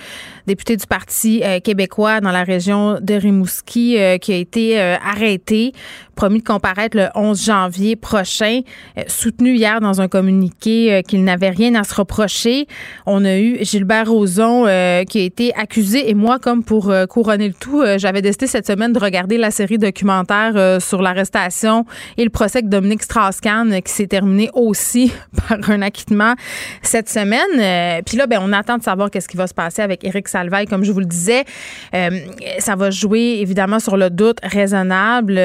député du Parti québécois dans la région de Rimouski, qui a été arrêté, promis de comparaître le 11 janvier prochain, euh, soutenu hier dans un communiqué euh, qu'il n'avait rien à se reprocher. On a eu Gilbert Rozon euh, qui a été accusé et moi, comme pour couronner le tout, j'avais décidé cette semaine de regarder la série documentaire sur l'arrestation et le procès de Dominique Strauss-Kahn qui s'est terminé aussi par un acquittement cette semaine. Puis là, ben, on attend de savoir qu'est-ce qui va se passer avec Éric Salvaille, comme je vous le disais. Ça va jouer évidemment sur le doute raisonnable,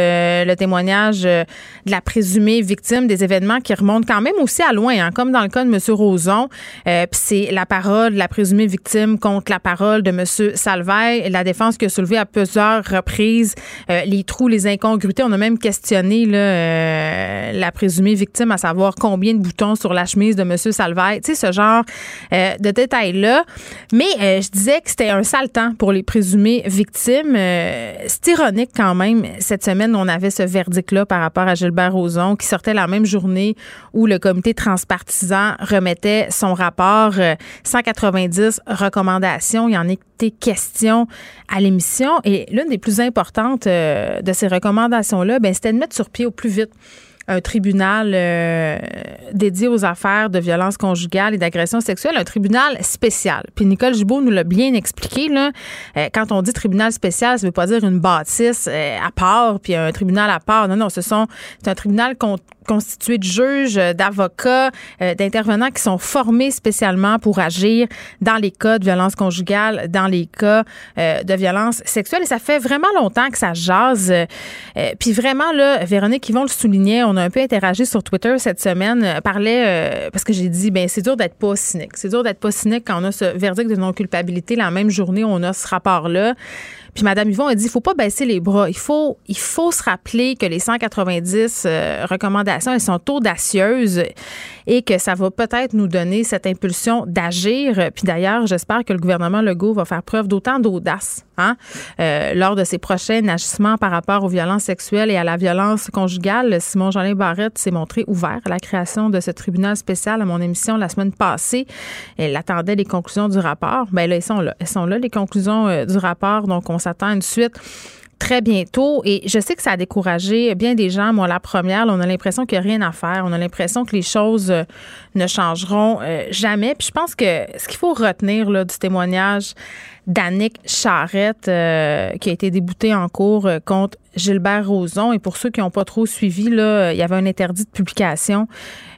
euh, de la présumée victime des événements qui remontent quand même aussi à loin, hein, comme dans le cas de M. Roson. Euh, Puis c'est la parole de la présumée victime contre la parole de M. Salvaille, la défense qui a soulevé à plusieurs reprises euh, les trous, les incongruités. On a même questionné la présumée victime à savoir combien de boutons sur la chemise de M. Salvaille. Tu sais, ce genre de détails-là. Mais je disais que c'était un sale temps pour les présumées victimes. C'est ironique quand même. Cette semaine, on avait ce verdict-là par rapport à Gilbert Rozon qui sortait la même journée où le comité transpartisan remettait son rapport. euh, 190 recommandations. Il y en été question à l'émission. Et l'une des plus importantes euh, de ces recommandations-là, ben, c'était de mettre sur pied au plus vite un tribunal euh, dédié aux affaires de violence conjugale et d'agression sexuelle, un tribunal spécial. Puis Nicole Gibault nous l'a bien expliqué. Là, Euh, quand on dit tribunal spécial, ça veut pas dire une bâtisse euh, à part, puis un tribunal à part. Non, non, ce sont c'est un tribunal con- constitué de juges, euh, d'avocats, euh, d'intervenants qui sont formés spécialement pour agir dans les cas de violence conjugale, dans les cas euh, de violence sexuelle. Et ça fait vraiment longtemps que ça jase. Euh, euh, puis vraiment, là, Véronique Yvon le soulignait, on a un peu interagi sur Twitter cette semaine, euh, parlait, parce que j'ai dit, ben c'est dur d'être pas cynique. C'est dur d'être pas cynique quand on a ce verdict de non-culpabilité la même journée on a ce rapport-là. Puis Mme Yvon a dit, il faut pas baisser les bras. Il faut, il faut se rappeler que les 190 euh, recommandations, elles sont audacieuses et que ça va peut-être nous donner cette impulsion d'agir. Puis d'ailleurs, j'espère que le gouvernement Legault va faire preuve d'autant d'audace hein, euh, lors de ses prochains agissements par rapport aux violences sexuelles et à la violence conjugale. Simon Jolin Barrette s'est montré ouvert à la création de ce tribunal spécial à mon émission la semaine passée. Elle attendait les conclusions du rapport. Ben là, elles sont là. Elles sont là, les conclusions euh, du rapport. Donc, on s'attend à une suite très bientôt. Et je sais que ça a découragé bien des gens. Moi, la première, on a l'impression qu'il n'y a rien à faire. On a l'impression que les choses euh, ne changeront euh, jamais. Puis je pense que ce qu'il faut retenir du témoignage d'Annick Charrette, euh, qui a été déboutée en cours contre Gilbert Rozon. Et pour ceux qui n'ont pas trop suivi, là, il y avait un interdit de publication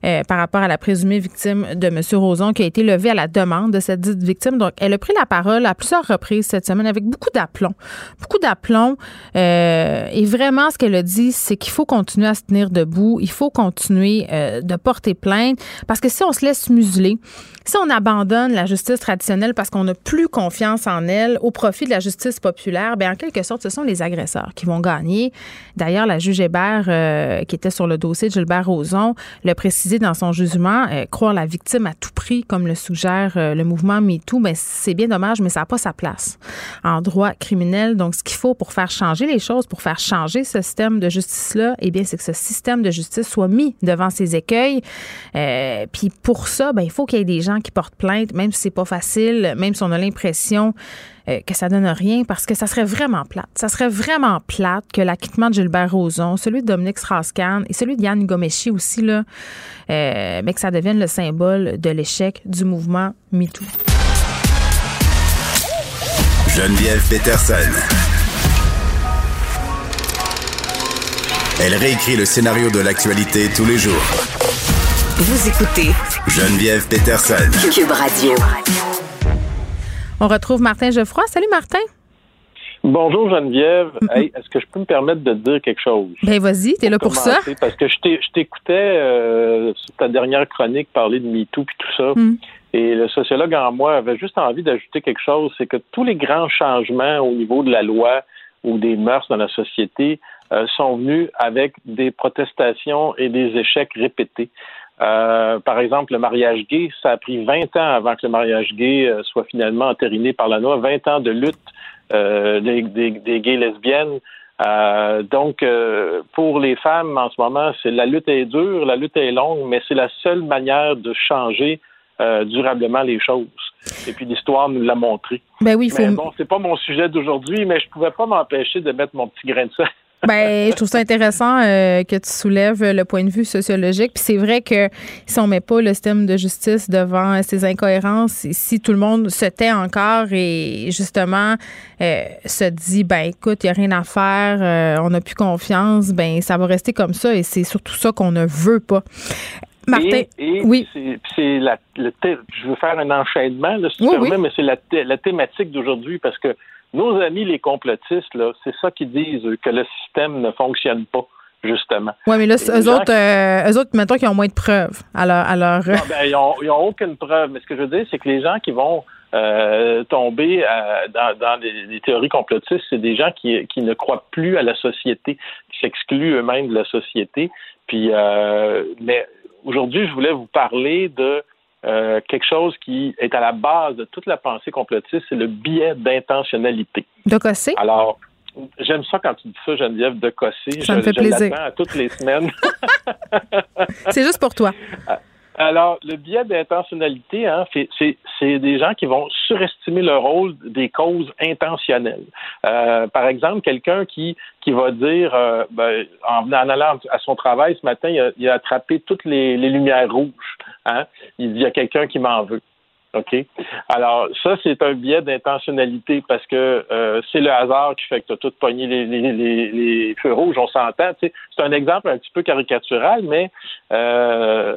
euh, par rapport à la présumée victime de M. Rozon qui a été levé à la demande de cette dite victime. Donc, elle a pris la parole à plusieurs reprises cette semaine avec beaucoup d'aplomb. Beaucoup d'aplomb. Euh, et vraiment, ce qu'elle a dit, c'est qu'il faut continuer à se tenir debout. Il faut continuer euh, de porter plainte. Parce que si on se laisse museler, si on abandonne la justice traditionnelle parce qu'on n'a plus confiance en elle au profit de la justice populaire, bien, en quelque sorte, ce sont les agresseurs qui vont gagner. D'ailleurs, la juge Hébert, euh, qui était sur le dossier de Gilbert Rozon, l'a précisé dans son jugement, euh, croire la victime à tout prix, comme le suggère euh, le mouvement MeToo, ben, c'est bien dommage, mais ça n'a pas sa place en droit criminel. Donc, ce qu'il faut pour faire changer les choses, pour faire changer ce système de justice-là, eh bien, c'est que ce système de justice soit mis devant ses écueils. Puis pour ça, ben, il faut qu'il y ait des gens qui portent plainte, même si c'est pas facile, même si on a l'impression euh, que ça donne rien parce que ça serait vraiment plate. Ça serait vraiment plate que l'acquittement de Gilbert Rozon, celui de Dominique Strauss-Kahn et celui de Yann Gomeshi aussi, là, euh, mais que ça devienne le symbole de l'échec du mouvement MeToo. Geneviève Peterson. Elle réécrit le scénario de l'actualité tous les jours. Vous écoutez Geneviève Peterson. Cube Radio. On retrouve Martin Geoffroy. Salut Martin. Bonjour Geneviève. Hey, Est-ce que je peux me permettre de te dire quelque chose? Ben vas-y, t'es là pour ça. Parce que je t'ai- je t'écoutais euh, sur ta dernière chronique parler de MeToo puis tout ça. Hmm. Et le sociologue en moi avait juste envie d'ajouter quelque chose, c'est que tous les grands changements au niveau de la loi ou des mœurs dans la société euh, sont venus avec des protestations et des échecs répétés. Euh, par exemple, le mariage gay, ça a pris 20 ans avant que le mariage gay euh, soit finalement entériné par la loi, 20 ans de lutte euh, des, des, des gays lesbiennes. Euh, donc, euh, pour les femmes, en ce moment, c'est la lutte est dure, la lutte est longue, mais c'est la seule manière de changer euh, durablement les choses. Et puis l'histoire nous l'a montré. Ben oui, il faut. Mais bon, c'est pas mon sujet d'aujourd'hui, mais je pouvais pas m'empêcher de mettre mon petit grain de sel. Ben, je trouve ça intéressant euh, que tu soulèves le point de vue sociologique. Puis c'est vrai que si on met pas le système de justice devant ces incohérences, si tout le monde se tait encore et justement euh, se dit, ben écoute, il n'y a rien à faire, euh, on n'a plus confiance, ben ça va rester comme ça et c'est surtout ça qu'on ne veut pas. Martin, Et, et oui. c'est- c'est la, le thé- je veux faire un enchaînement, là, si tu Oui, permets, mais c'est la, la thématique d'aujourd'hui parce que nos amis les complotistes, là, c'est ça qu'ils disent, eux, que le système ne fonctionne pas, justement. Oui, mais là, eux gens autres, euh, eux autres, mettons qu'ils ont moins de preuves. Alors, alors ben, ils n'ont ils ont aucune preuve. Mais ce que je veux dire, c'est que les gens qui vont euh, tomber euh, dans, dans les, les théories complotistes, c'est des gens qui, qui ne croient plus à la société, qui s'excluent eux-mêmes de la société. Puis, euh, mais aujourd'hui, je voulais vous parler de euh, quelque chose qui est à la base de toute la pensée complotiste, c'est le biais d'intentionnalité. de Cossé? Alors, j'aime ça quand tu dis ça, Geneviève, de Cossé. Ça me fait je plaisir. à toutes les semaines. C'est juste pour toi. Alors, le biais d'intentionnalité, hein, c'est- des gens qui vont surestimer le rôle des causes intentionnelles. Euh, par exemple, quelqu'un qui, qui va dire, euh, ben, en, en allant à son travail ce matin, il a, il a attrapé toutes les, les lumières rouges. Hein? Il dit, il y a quelqu'un qui m'en veut. OK? Alors, ça, c'est un biais d'intentionnalité parce que euh, c'est le hasard qui fait que tu as tout pogné les, les, les, les feux rouges, on s'entend. C'est un exemple un petit peu caricatural, mais euh,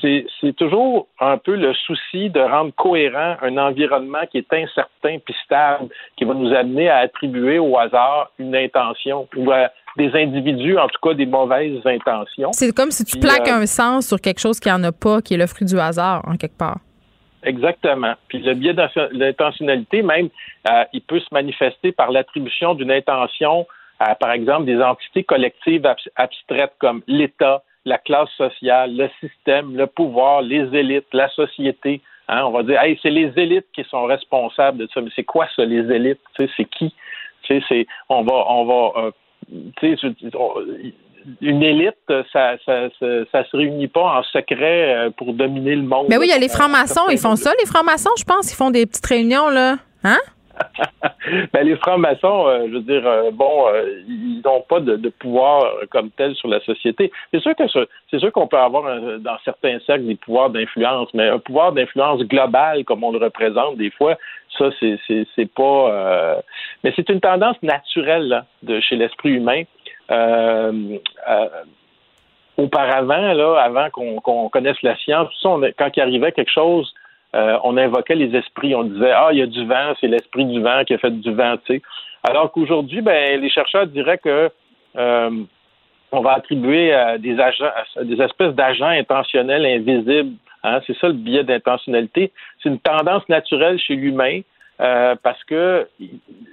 c'est- toujours un peu le souci de rendre cohérent un environnement qui est incertain puis stable, qui va nous amener à attribuer au hasard une intention ou à des individus, en tout cas des mauvaises intentions. C'est comme si tu Puis, plaques euh, un sens sur quelque chose qui en a pas, qui est le fruit du hasard, en quelque part. Exactement. Puis le biais d'intentionnalité, même, euh, il peut se manifester par l'attribution d'une intention à, par exemple, des entités collectives abs- abstraites comme l'État, la classe sociale, le système, le pouvoir, les élites, la société. Hein, on va dire, hey, c'est les élites qui sont responsables de ça. Mais c'est quoi ça, les élites? C'est qui? C'est, on va, on va, euh, une élite, ça, ça, ça, ça se réunit pas en secret euh, pour dominer le monde. Ben oui, il y a les francs-maçons, ils font ça, les francs-maçons, je pense. Ils font des petites réunions, là. Hein? Ben, les francs-maçons, euh, je veux dire, euh, bon, euh, ils n'ont pas de, de pouvoir euh, comme tel sur la société. C'est sûr que ce- c'est sûr qu'on peut avoir un- dans certains cercles des pouvoirs d'influence, mais un pouvoir d'influence global comme on le représente des fois, ça c'est c'est c'est pas. euh, mais c'est une tendance naturelle là, de chez l'esprit humain. Euh, euh, auparavant, là, avant qu'on connaisse la science, tout ça, quand il arrivait quelque chose, euh, on invoquait les esprits. On disait Ah, il y a du vent, c'est l'esprit du vent qui a fait du vent, tu sais. Alors qu'aujourd'hui, ben, les chercheurs diraient que euh, on va attribuer euh, des agents, des espèces d'agents intentionnels invisibles. Hein, c'est ça le biais d'intentionnalité. C'est une tendance naturelle chez l'humain euh, parce que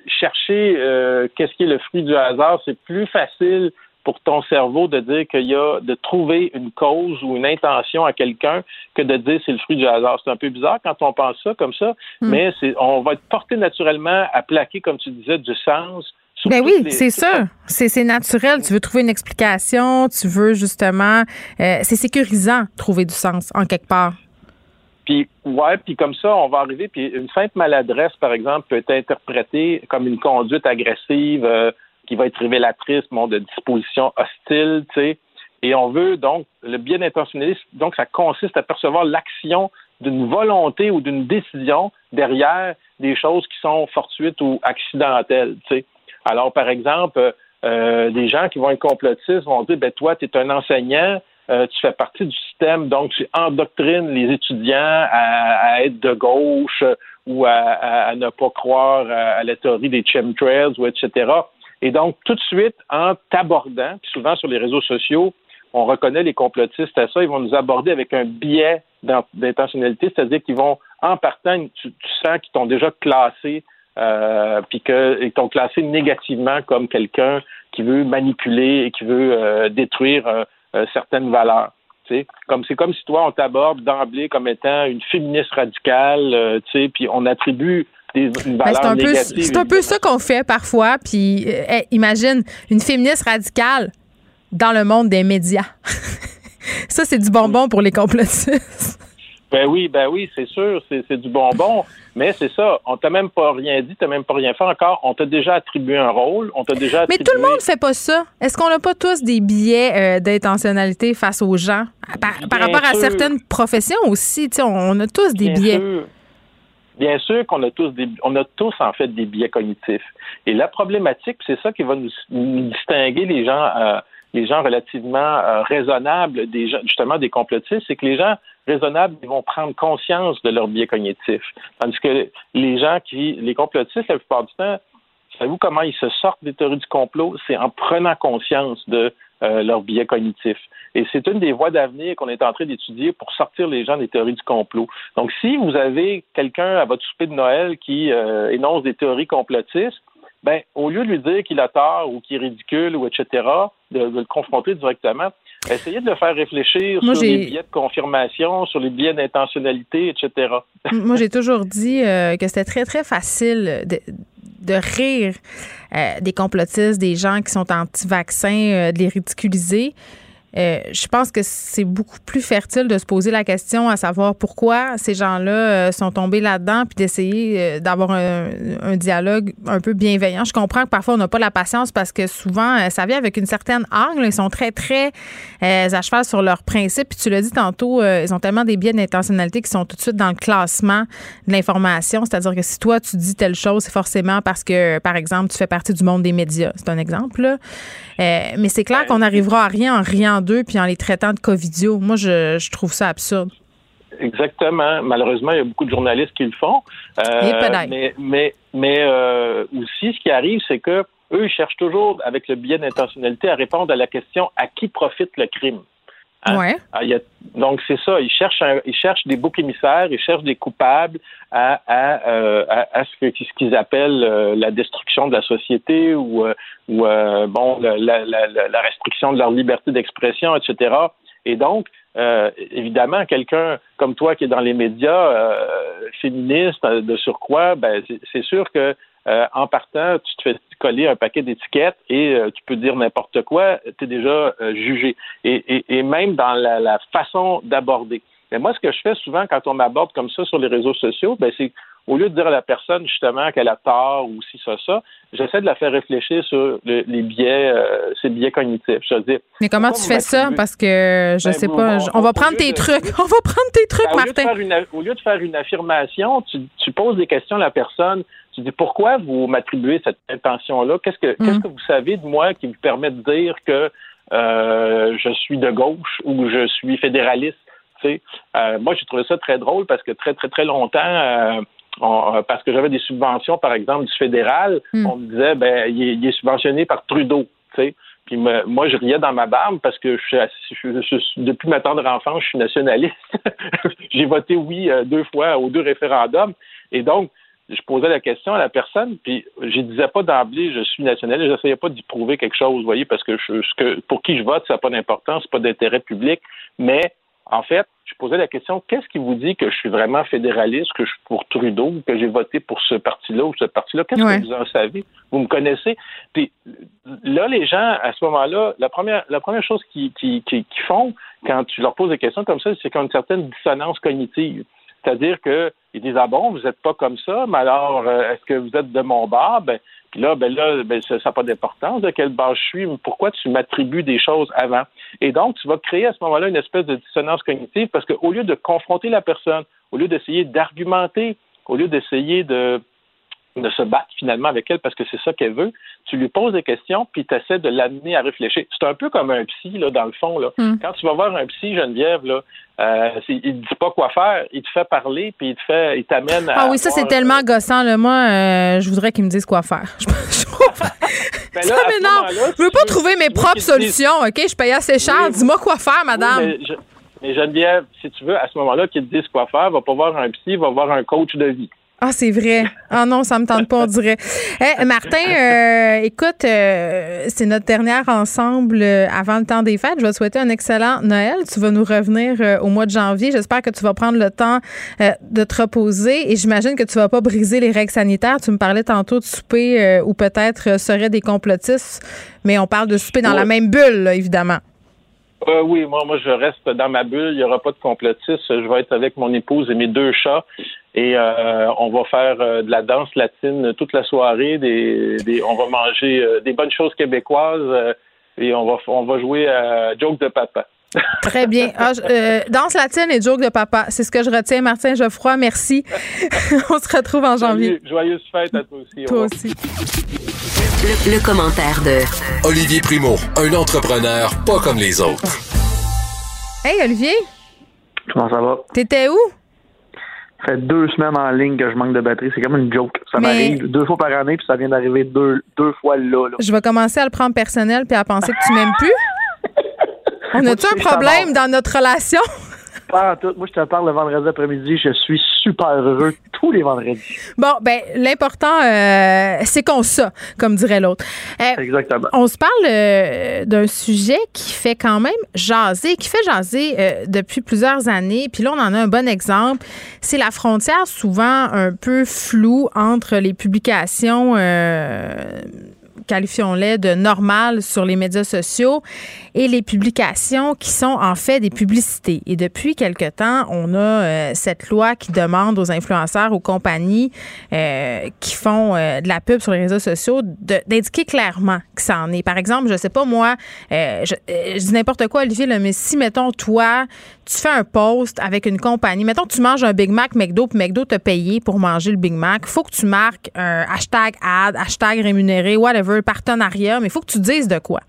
chercher euh, qu'est-ce qui est le fruit du hasard, c'est plus facile pour ton cerveau de dire qu'il y a de trouver une cause ou une intention à quelqu'un que de dire c'est le fruit du hasard. C'est un peu bizarre quand on pense ça comme ça, Hmm. mais c'est on va être porté naturellement à plaquer, comme tu disais, du sens. sur Ben oui, c'est. C'est c'est naturel. Tu veux trouver une explication, tu veux justement. euh, c'est sécurisant, trouver du sens, en quelque part. Puis ouais, puis comme ça, on va arriver. Puis une simple maladresse, par exemple, peut être interprétée comme une conduite agressive euh, qui va être révélatrice, bon, de dispositions hostiles, tu sais. Et on veut donc le bien intentionnaliste. Donc ça consiste à percevoir l'action d'une volonté ou d'une décision derrière des choses qui sont fortuites ou accidentelles, tu sais. Alors par exemple, euh, des gens qui vont être complotistes vont dire, ben toi, tu es un enseignant. Euh, tu fais partie du système, donc tu endoctrines les étudiants à, à être de gauche ou à, à- ne pas croire à, la théorie des chemtrails ou etc. Et donc, tout de suite, en t'abordant, puis souvent sur les réseaux sociaux, on reconnaît les complotistes à ça, ils vont nous aborder avec un biais d'in- d'intentionnalité, c'est-à-dire qu'ils vont, en partant, tu, tu sens qu'ils t'ont déjà classé, euh, puis qu'ils t'ont classé négativement comme quelqu'un qui veut manipuler et qui veut euh, détruire euh, euh, certaines valeurs. Comme c'est comme si toi on t'aborde d'emblée comme étant une féministe radicale, euh, puis on attribue des, une Ben, valeur c'est un, peu, négative. c'est un peu ça qu'on fait parfois. Puis, euh, imagine une féministe radicale dans le monde des médias. ça, c'est du bonbon pour les complotistes. Ben oui, ben oui, c'est sûr, c'est c'est du bonbon, mais c'est ça. On t'a même pas rien dit, t'as même pas rien fait encore. On t'a déjà attribué un rôle, on t'a déjà Mais attribué. tout le monde fait pas ça. Est-ce qu'on n'a pas tous des billets euh, d'intentionnalité face aux gens? Par, rapport à certaines professions aussi, on, on a tous des Bien billets. sûr. Bien sûr qu'on a tous des, on a tous en fait des biais cognitifs. Et la problématique, c'est ça qui va nous, nous distinguer les gens, euh, les gens relativement euh, raisonnables, des gens, justement des complotistes, c'est que les gens raisonnables, ils vont prendre conscience de leurs biais cognitifs, tandis que les gens qui, les complotistes, la plupart du temps, savez-vous comment ils se sortent des théories du complot? C'est en prenant conscience de euh, leurs biais cognitifs. Et c'est une des voies d'avenir qu'on est en train d'étudier pour sortir les gens des théories du complot. Donc, si vous avez quelqu'un à votre souper de Noël qui euh, énonce des théories complotistes, ben, au lieu de lui dire qu'il a tort ou qu'il est ridicule ou etc., de le confronter directement, essayez de le faire réfléchir Moi, sur les biais de confirmation, sur les biais d'intentionnalité, etc. Moi, j'ai toujours dit euh, que c'était très, très facile de, de rire euh, des complotistes, des gens qui sont anti-vaccins, euh, de les ridiculiser. Euh, je pense que c'est beaucoup plus fertile de se poser la question à savoir pourquoi ces gens-là euh, sont tombés là-dedans, puis d'essayer euh, d'avoir un, un dialogue un peu bienveillant. Je comprends que parfois on n'a pas la patience parce que souvent ça vient avec une certaine là. Ils sont très très euh, à cheval sur leurs principes. Puis tu l'as dit tantôt, euh, ils ont tellement des biais d'intentionnalité qui sont tout de suite dans le classement de l'information. C'est-à-dire que si toi tu dis telle chose, c'est forcément parce que par exemple tu fais partie du monde des médias. C'est un exemple. là. Euh, mais c'est clair qu'on n'arrivera à rien en riant d'eux puis en les traitant de covidio. Moi, je, je trouve ça absurde. Exactement. Malheureusement, il y a beaucoup de journalistes qui le font. Euh, mais, mais euh, aussi, ce qui arrive, c'est que eux, ils cherchent toujours, avec le biais d'intentionnalité, à répondre à la question à qui profite le crime? Hein? Ouais. Ah, il y a- donc, c'est ça. Ils cherchent, un- ils cherchent des boucs émissaires, ils cherchent des coupables à, à, euh, à, à ce que- ce qu'ils appellent euh, la destruction de la société ou, euh, ou bon, la, la, la, la restriction de leur liberté d'expression, etc. Et donc, évidemment, quelqu'un comme toi qui est dans les médias féministes de surcroît, ben, c'est sûr que euh, en partant, tu te fais coller un paquet d'étiquettes et euh, tu peux dire n'importe quoi, tu es déjà euh, jugé. Et, et, et même dans la, la façon d'aborder. Mais moi, ce que je fais souvent quand on m'aborde comme ça sur les réseaux sociaux, ben, c'est au lieu de dire à la personne justement qu'elle a tort ou si ça, ça, j'essaie de la faire réfléchir sur le- les biais, euh, ses biais cognitifs. Je veux dire, Mais comment tu fais ça? Parce que je Ben, sais pas. on- va prendre tes de- trucs. On va prendre tes trucs, Ben, au, lieu de Martin. une, au lieu de faire une affirmation, tu, tu poses des questions à la personne. Tu dis pourquoi vous m'attribuez cette intention-là? Qu'est-ce que, Mm. qu'est-ce que vous savez de moi qui vous permet de dire que euh, je suis de gauche ou je suis fédéraliste? Tu sais, euh, moi, j'ai trouvé ça très drôle parce que très, très, très longtemps, euh, on- euh, parce que j'avais des subventions, par exemple, du fédéral, Mm. on me disait, ben, il est, il est subventionné par Trudeau. Tu sais. Puis me- moi, je riais dans ma barbe parce que je depuis ma tendre enfance, je suis nationaliste. J'ai voté oui euh, deux fois aux deux référendums. Et donc, je posais la question à la personne, puis je disais pas d'emblée je suis nationaliste, j'essayais pas d'y prouver quelque chose, vous voyez, parce que, je, ce que pour qui je vote, ça n'a pas d'importance, c'est pas d'intérêt public, mais en fait, je posais la question qu'est-ce qui vous dit que je suis vraiment fédéraliste, que je suis pour Trudeau, que j'ai voté pour ce parti-là ou ce parti-là? Qu'est-ce Ouais. que vous en savez? Vous me connaissez Puis là, les gens à ce moment-là, la première, la première chose qu'ils qui, qui, qui font quand tu leur poses des questions comme ça, c'est qu'ils ont une certaine dissonance cognitive. C'est-à-dire qu'ils disent Ah bon, vous n'êtes pas comme ça, mais alors euh, est-ce que vous êtes de mon bar? Ben, puis là, ben là, ben, ça n'a pas d'importance de quel bar je suis? Pourquoi tu m'attribues des choses avant? Et donc, tu vas créer à ce moment-là une espèce de dissonance cognitive parce qu'au lieu de confronter la personne, au lieu d'essayer d'argumenter, au lieu d'essayer de, de se battre finalement avec elle parce que c'est ça qu'elle veut, tu lui poses des questions puis tu essaies de l'amener à réfléchir. C'est un peu comme un psy, là, dans le fond. Là. Mm. Quand tu vas voir un psy, Geneviève, là, euh, il ne dit pas quoi faire, il te fait parler puis il te fait, il t'amène à. Ah oui, ça, c'est tellement gossant. Là. Moi, euh, je voudrais qu'ils me disent quoi faire. Je. Ben ça là, m'énerve. moment-là, Je veux pas veux- trouver mes propres qu'ils te disent- solutions, OK? Je paye assez cher. Oui, Dis-moi quoi faire, madame. Oui, mais, je- mais Geneviève, si tu veux, à ce moment-là, qu'il te dise quoi faire, va pas voir un psy, va voir un coach de vie. Ah, c'est vrai. Ah non, ça me tente pas, on dirait. Eh, Martin, euh, écoute, euh, c'est notre dernière ensemble euh, avant le temps des fêtes. Je vais te souhaiter un excellent Noël. Tu vas nous revenir euh, au mois de janvier. J'espère que tu vas prendre le temps euh, de te reposer et j'imagine que tu vas pas briser les règles sanitaires. Tu me parlais tantôt de souper euh, ou peut-être euh, seraient des complotistes, mais on parle de souper dans la Ouais. même bulle, là, évidemment. Euh, oui, moi, moi, je reste dans ma bulle. Il n'y aura pas de complotiste. Je vais être avec mon épouse et mes deux chats. Et euh, on va faire euh, de la danse latine toute la soirée. On va manger euh, des bonnes choses québécoises. et on va, on va jouer à Joke de Papa. Très bien. Ah, je- euh, danse latine et joke de papa. C'est ce que je retiens. Martin Geoffroy, merci. on se retrouve en janvier. Joyeuse fête à toi aussi. Au Toi aussi. Le, le commentaire de Olivier Primo, un entrepreneur pas comme les autres. Hey, Olivier, Comment ça va? t'étais où? Ça fait deux semaines en ligne que je manque de batterie. C'est comme une joke. Ça Mais- m'arrive deux fois par année, puis ça vient d'arriver deux, deux fois là. là. Je vais commencer à le prendre personnel puis à penser que tu m'aimes plus. On a-tu un problème dans notre relation? Pas en tout. Moi, je te parle le vendredi après-midi. Je suis super heureux tous les vendredis. Bon, ben l'important, euh, c'est qu'on ça, comme dirait l'autre. Euh, Exactement. On se parle euh, d'un sujet qui fait quand même jaser, qui fait jaser depuis plusieurs années. Puis là, on en a un bon exemple. C'est la frontière souvent un peu floue entre les publications. Qualifions-les de normales sur les médias sociaux et les publications qui sont en fait des publicités. Et depuis quelque temps, on a euh, cette loi qui demande aux influenceurs, aux compagnies euh, qui font euh, de la pub sur les réseaux sociaux d'indiquer clairement que ça en est. Par exemple, je sais pas moi, je, dis n'importe quoi, Olivier, mais si, mettons, toi, tu fais un post avec une compagnie, mettons, tu manges un Big Mac McDo, puis McDo t'a payé pour manger le Big Mac, faut que tu marques un hashtag ad, hashtag rémunéré, whatever, partenariat, mais il faut que tu dises de quoi.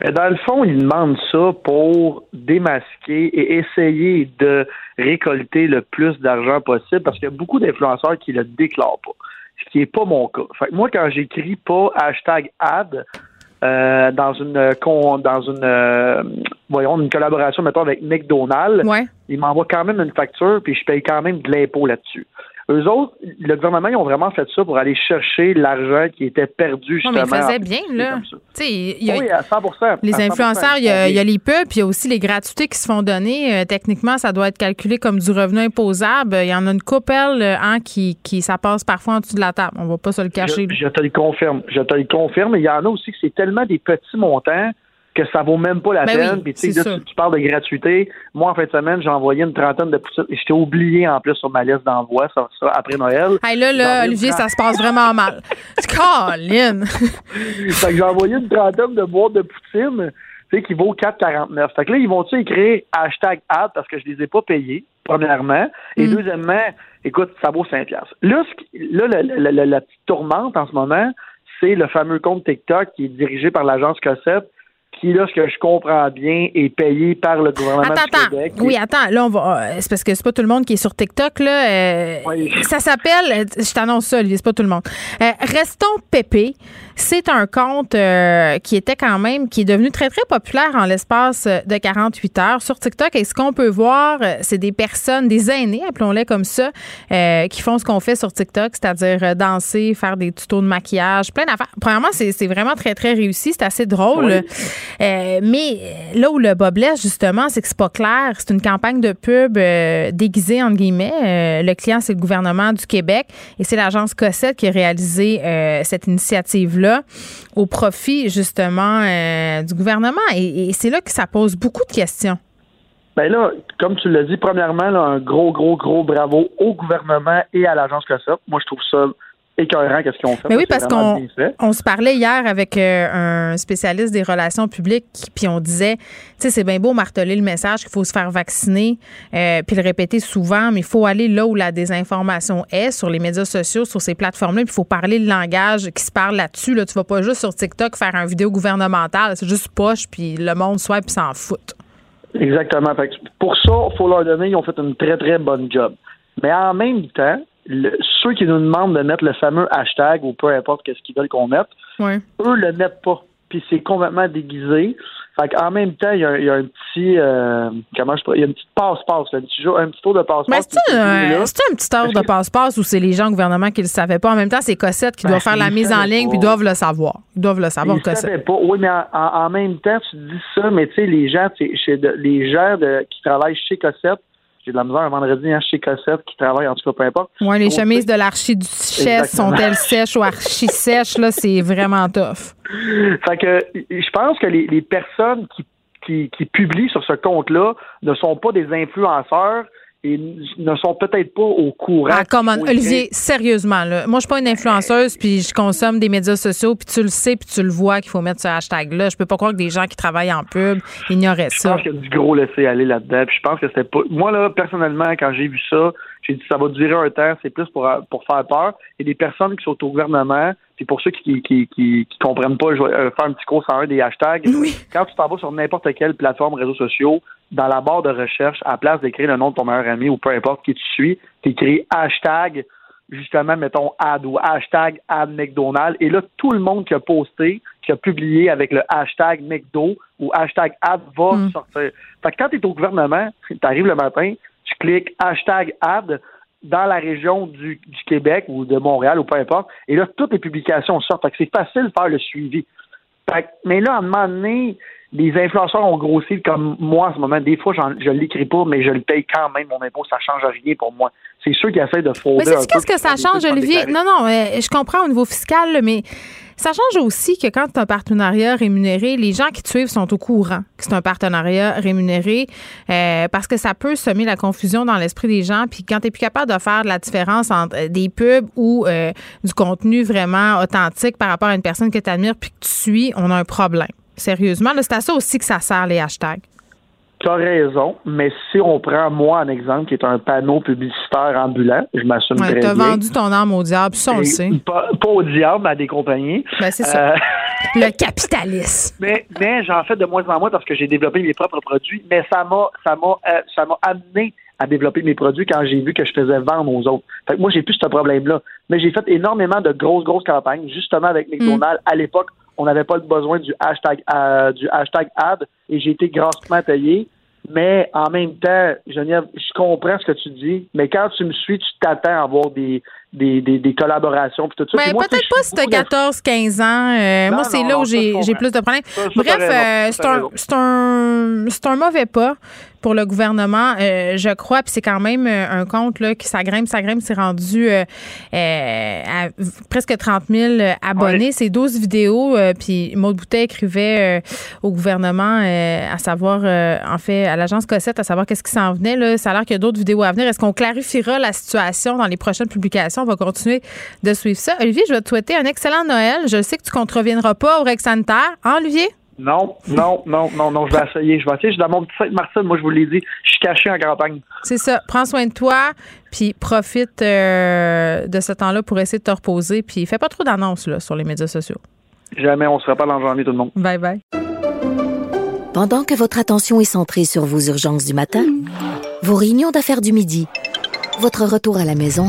Mais dans le fond, ils demandent ça pour démasquer et essayer de récolter le plus d'argent possible parce qu'il y a beaucoup d'influenceurs qui le déclarent pas, ce qui n'est pas mon cas. Fait que moi, quand j'écris pas hashtag ad euh, dans une con- dans une euh, voyons une collaboration mettons avec McDonald's, Ouais. ils m'envoient quand même une facture puis je paye quand même de l'impôt là-dessus. Eux autres, le gouvernement, ils ont vraiment fait ça pour aller chercher l'argent qui était perdu Non, justement. mais ils en faisaient bien, là. y a- Oui, à 100 Les à 100 influenceurs, il y, a, il y a les pubs, puis il y a aussi les gratuités qui se font donner. Euh, techniquement, ça doit être calculé comme du revenu imposable. Il y en a une couple euh, hein, qui, qui, ça passe parfois en dessous de la table. On va pas se le cacher. Je, je te le confirme. Je te le confirme. Il y en a aussi que c'est tellement des petits montants que ça vaut même pas la Ben peine. oui, Puis tu tu, parles de gratuité. Moi, en fin de semaine, j'ai envoyé une trentaine de poutines. Et j'étais oublié en plus sur ma liste d'envoi, ça, ça, après Noël. Hey, là, là, Olivier, ça se passe vraiment mal. Colin! fait que j'ai envoyé une trentaine de boîtes de poutine, tu sais, qui vaut 4,49. Fait que là, ils vont-tu écrire hashtag ad parce que je les ai pas payés, premièrement? Et Mm. deuxièmement, écoute, ça vaut 5 piastres. Là, ce qui- là la, la- la- la petite tourmente en ce moment, c'est le fameux compte TikTok qui est dirigé par l'agence Cossette qui, là, ce que je comprends bien, est payé par le gouvernement Attends, du attends. Oui, attends. Là, on va. euh, C'est parce que c'est pas tout le monde qui est sur TikTok, là. Euh, Ça s'appelle. euh, Je t'annonce ça, Olivier, c'est pas tout le monde. Euh, Restons pépé. C'est un compte euh, qui était quand même, qui est devenu très, très populaire en l'espace de 48 heures sur TikTok. Et ce qu'on peut voir, c'est des personnes, des aînés, appelons-les comme ça, qui font ce qu'on fait sur TikTok, c'est-à-dire danser, faire des tutos de maquillage, plein d'affaires. Premièrement, c'est c'est vraiment très, très réussi. C'est assez drôle. Oui. Euh, mais euh, là où le bas blesse, justement, c'est que c'est pas clair. C'est une campagne de pub euh, déguisée, entre guillemets. Le client, c'est le gouvernement du Québec et c'est l'agence Cossette qui a réalisé cette initiative-là au profit, justement, du gouvernement. Et, c'est là que ça pose beaucoup de questions. Ben là, comme tu l'as dit, premièrement, là, un gros, gros, gros bravo au gouvernement et à l'agence COSAP. Moi, je trouve ça écœurant qu'est-ce qu'ils ont fait. Mais oui, parce qu'on on se parlait hier avec euh, un spécialiste des relations publiques, puis on disait, tu sais, c'est bien beau marteler le message qu'il faut se faire vacciner, euh, puis le répéter souvent, mais il faut aller là où la désinformation est, sur les médias sociaux, sur ces plateformes-là, puis il faut parler le langage qui se parle là-dessus. Là. Tu vas pas juste sur TikTok faire un vidéo gouvernementale, c'est juste poche, puis le monde soit puis s'en fout. Exactement. Fait que pour ça, il faut leur donner, ils ont fait une très, très bonne job. Mais en même temps, le- ceux qui nous demandent de mettre le fameux hashtag ou peu importe qu'est-ce qu'ils veulent qu'on mette, Ouais. eux le mettent pas. Puis c'est complètement déguisé. Fait qu'en même temps, il y a, il y a un petit euh, comment je il y a une petite passe-passe, un petit un petit tour de Mais passe-passe. c'est qui est un, c'est un petit heure de passe-passe où c'est les gens au gouvernement qui le savaient pas? En même temps, c'est Cossette qui Ben, doit faire la mise en ligne, puis doivent le savoir. Ils doivent le savoir, Ils Cossette. pas. Oui, mais en, en- en même temps, tu dis ça, mais tu sais, les gens, chez de- les gens de- qui travaillent chez Cossette, j'ai de la misère un vendredi hein, chez Cossette qui travaillent, en tout cas, peu importe. Ouais, les chemises de l'archiduchesse sont-elles sèches ou archi-sèches? Là, c'est vraiment tough. Fait que je pense que les, les personnes qui, qui, qui publient sur ce compte-là ne sont pas des influenceurs et ne sont peut-être pas au courant. Ah, faut Olivier, sérieusement, là. Moi, je suis pas une influenceuse, puis je consomme des médias sociaux, puis tu le sais, puis tu le vois qu'il faut mettre ce hashtag-là. Je peux pas croire que des gens qui travaillent en pub ignoraient Je ça. pense qu'il y a du gros laisser aller là-dedans. Puis je pense que c'était pas. Moi, là, personnellement, quand j'ai vu ça, j'ai dit ça va durer un temps, c'est plus pour, pour faire peur. Et des personnes qui sont au gouvernement, puis pour ceux qui qui, qui, qui comprennent pas, je vais euh, faire un petit cours sur un des hashtags. Quand tu t'en vas sur n'importe quelle plateforme réseaux sociaux, dans la barre de recherche, à la place d'écrire le nom de ton meilleur ami ou peu importe qui tu suis, tu écris hashtag justement, mettons, ad ou hashtag ad McDonald's. Et là, tout le monde qui a posté, qui a publié avec le hashtag McDo ou hashtag ad va sortir. Fait que quand tu es au gouvernement, tu arrives le matin, tu cliques hashtag ad dans la région du, Québec ou de Montréal ou peu importe, et là, toutes les publications sortent. C'est facile de faire le suivi. Mais là, à un moment donné, les influenceurs ont grossi comme moi en ce moment. Des fois, j'en- je ne l'écris pas, mais je le paye quand même, mon impôt. Ça change rien pour moi. C'est ceux qui essaient de frauder Mais c'est qu'est-ce que ça change, Olivier? Non, non, euh, je comprends au niveau fiscal, mais ça change aussi que quand tu as un partenariat rémunéré, les gens qui te suivent sont au courant que c'est un partenariat rémunéré euh, parce que ça peut semer la confusion dans l'esprit des gens. Puis quand tu n'es plus capable de faire de la différence entre euh, des pubs ou euh, du contenu vraiment authentique par rapport à une personne que tu admires puis que tu suis, on a un problème. Sérieusement, c'est à ça aussi que ça sert les hashtags. Tu as raison, mais si on prend moi en exemple, qui est un panneau publicitaire ambulant, je m'assume Ouais, très tu as bien. vendu ton âme au diable, ça on le sait. Pas, pas au diable, à des compagnies. Ben, c'est ça. Euh, Le capitalisme. mais mais j'en fais de moins en moins parce que j'ai développé mes propres produits. Mais ça m'a ça m'a euh, ça m'a amené à développer mes produits quand j'ai vu que je faisais vendre aux autres. Fait que moi j'ai plus ce problème-là. Mais j'ai fait énormément de grosses grosses campagnes justement avec McDonald's. À l'époque, on n'avait pas le besoin du hashtag euh, du hashtag ad et j'ai été grassement payé. Mais en même temps, Geneviève, je comprends ce que tu dis, mais quand tu me suis, tu t'attends à avoir des, des, des, des collaborations puis tout ça. Ben, moi, peut-être pas si t'as beaucoup 14, 15 ans. Euh, Non, moi, c'est là où ça, j'ai plus de problèmes. Ça, ça, Bref, euh, c'est un, c'est un, c'est un mauvais pas pour le gouvernement, euh, je crois. Puis c'est quand même un compte là, qui s'agrimpe, s'agrimpe. C'est rendu euh, euh, à presque 30 000 abonnés. C'est 12 vidéos. puis Maud Boutet écrivait au gouvernement à savoir, en fait, à l'agence Cossette, à savoir qu'est-ce qui s'en venait. Là. Ça a l'air qu'il y a d'autres vidéos à venir. Est-ce qu'on clarifiera la situation dans les prochaines publications? On va continuer de suivre ça. Olivier, je vais te souhaiter un excellent Noël. Je sais que tu ne contreviendras pas au règles sanitaires. Hein, Olivier? Non, non, non, non, non, je vais essayer. Je vais essayer. Je suis dans mon petit Sainte-Marcel, moi, je vous l'ai dit. Je suis caché en campagne. C'est ça. Prends soin de toi, puis profite euh, de ce temps-là pour essayer de te reposer, puis fais pas trop d'annonces là, sur les médias sociaux. Jamais on se fera pas en janvier, tout le monde. Bye bye. Pendant que votre attention est centrée sur vos urgences du matin, vos réunions d'affaires du midi, votre retour à la maison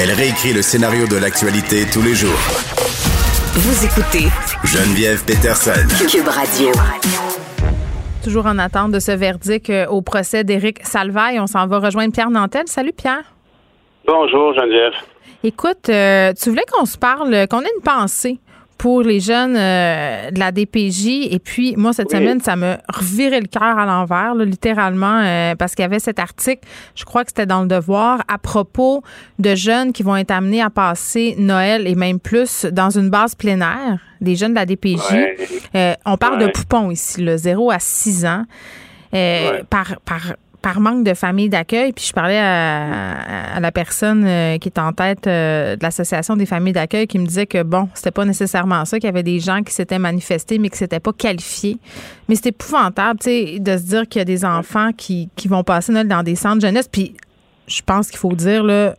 Elle réécrit le scénario de l'actualité tous les jours. Vous écoutez Geneviève Peterson. Cube Radio. Toujours en attente de ce verdict euh, au procès d'Éric Salvaille. On s'en va rejoindre Pierre Nantel. Salut Pierre. Bonjour Geneviève. Écoute, euh, tu voulais qu'on se parle, qu'on ait une pensée pour les jeunes euh, de la DPJ. Et puis, moi, cette Oui. semaine, ça me revirait le cœur à l'envers, littéralement, euh, parce qu'il y avait cet article, je crois que c'était dans le Devoir, à propos de jeunes qui vont être amenés à passer Noël et même plus dans une base air, des jeunes de la DPJ. Ouais. Euh, on parle de poupons ici, là, 0 à 6 ans. Par, par, par manque de famille d'accueil, puis je parlais à, à la personne euh, qui est en tête euh, de l'Association des familles d'accueil qui me disait que, bon, c'était pas nécessairement ça, qu'il y avait des gens qui s'étaient manifestés, mais qui s'étaient pas qualifiés. Mais c'est épouvantable, tu sais, de se dire qu'il y a des enfants qui, qui vont passer Noël dans des centres jeunesse. Puis je pense qu'il faut dire, là,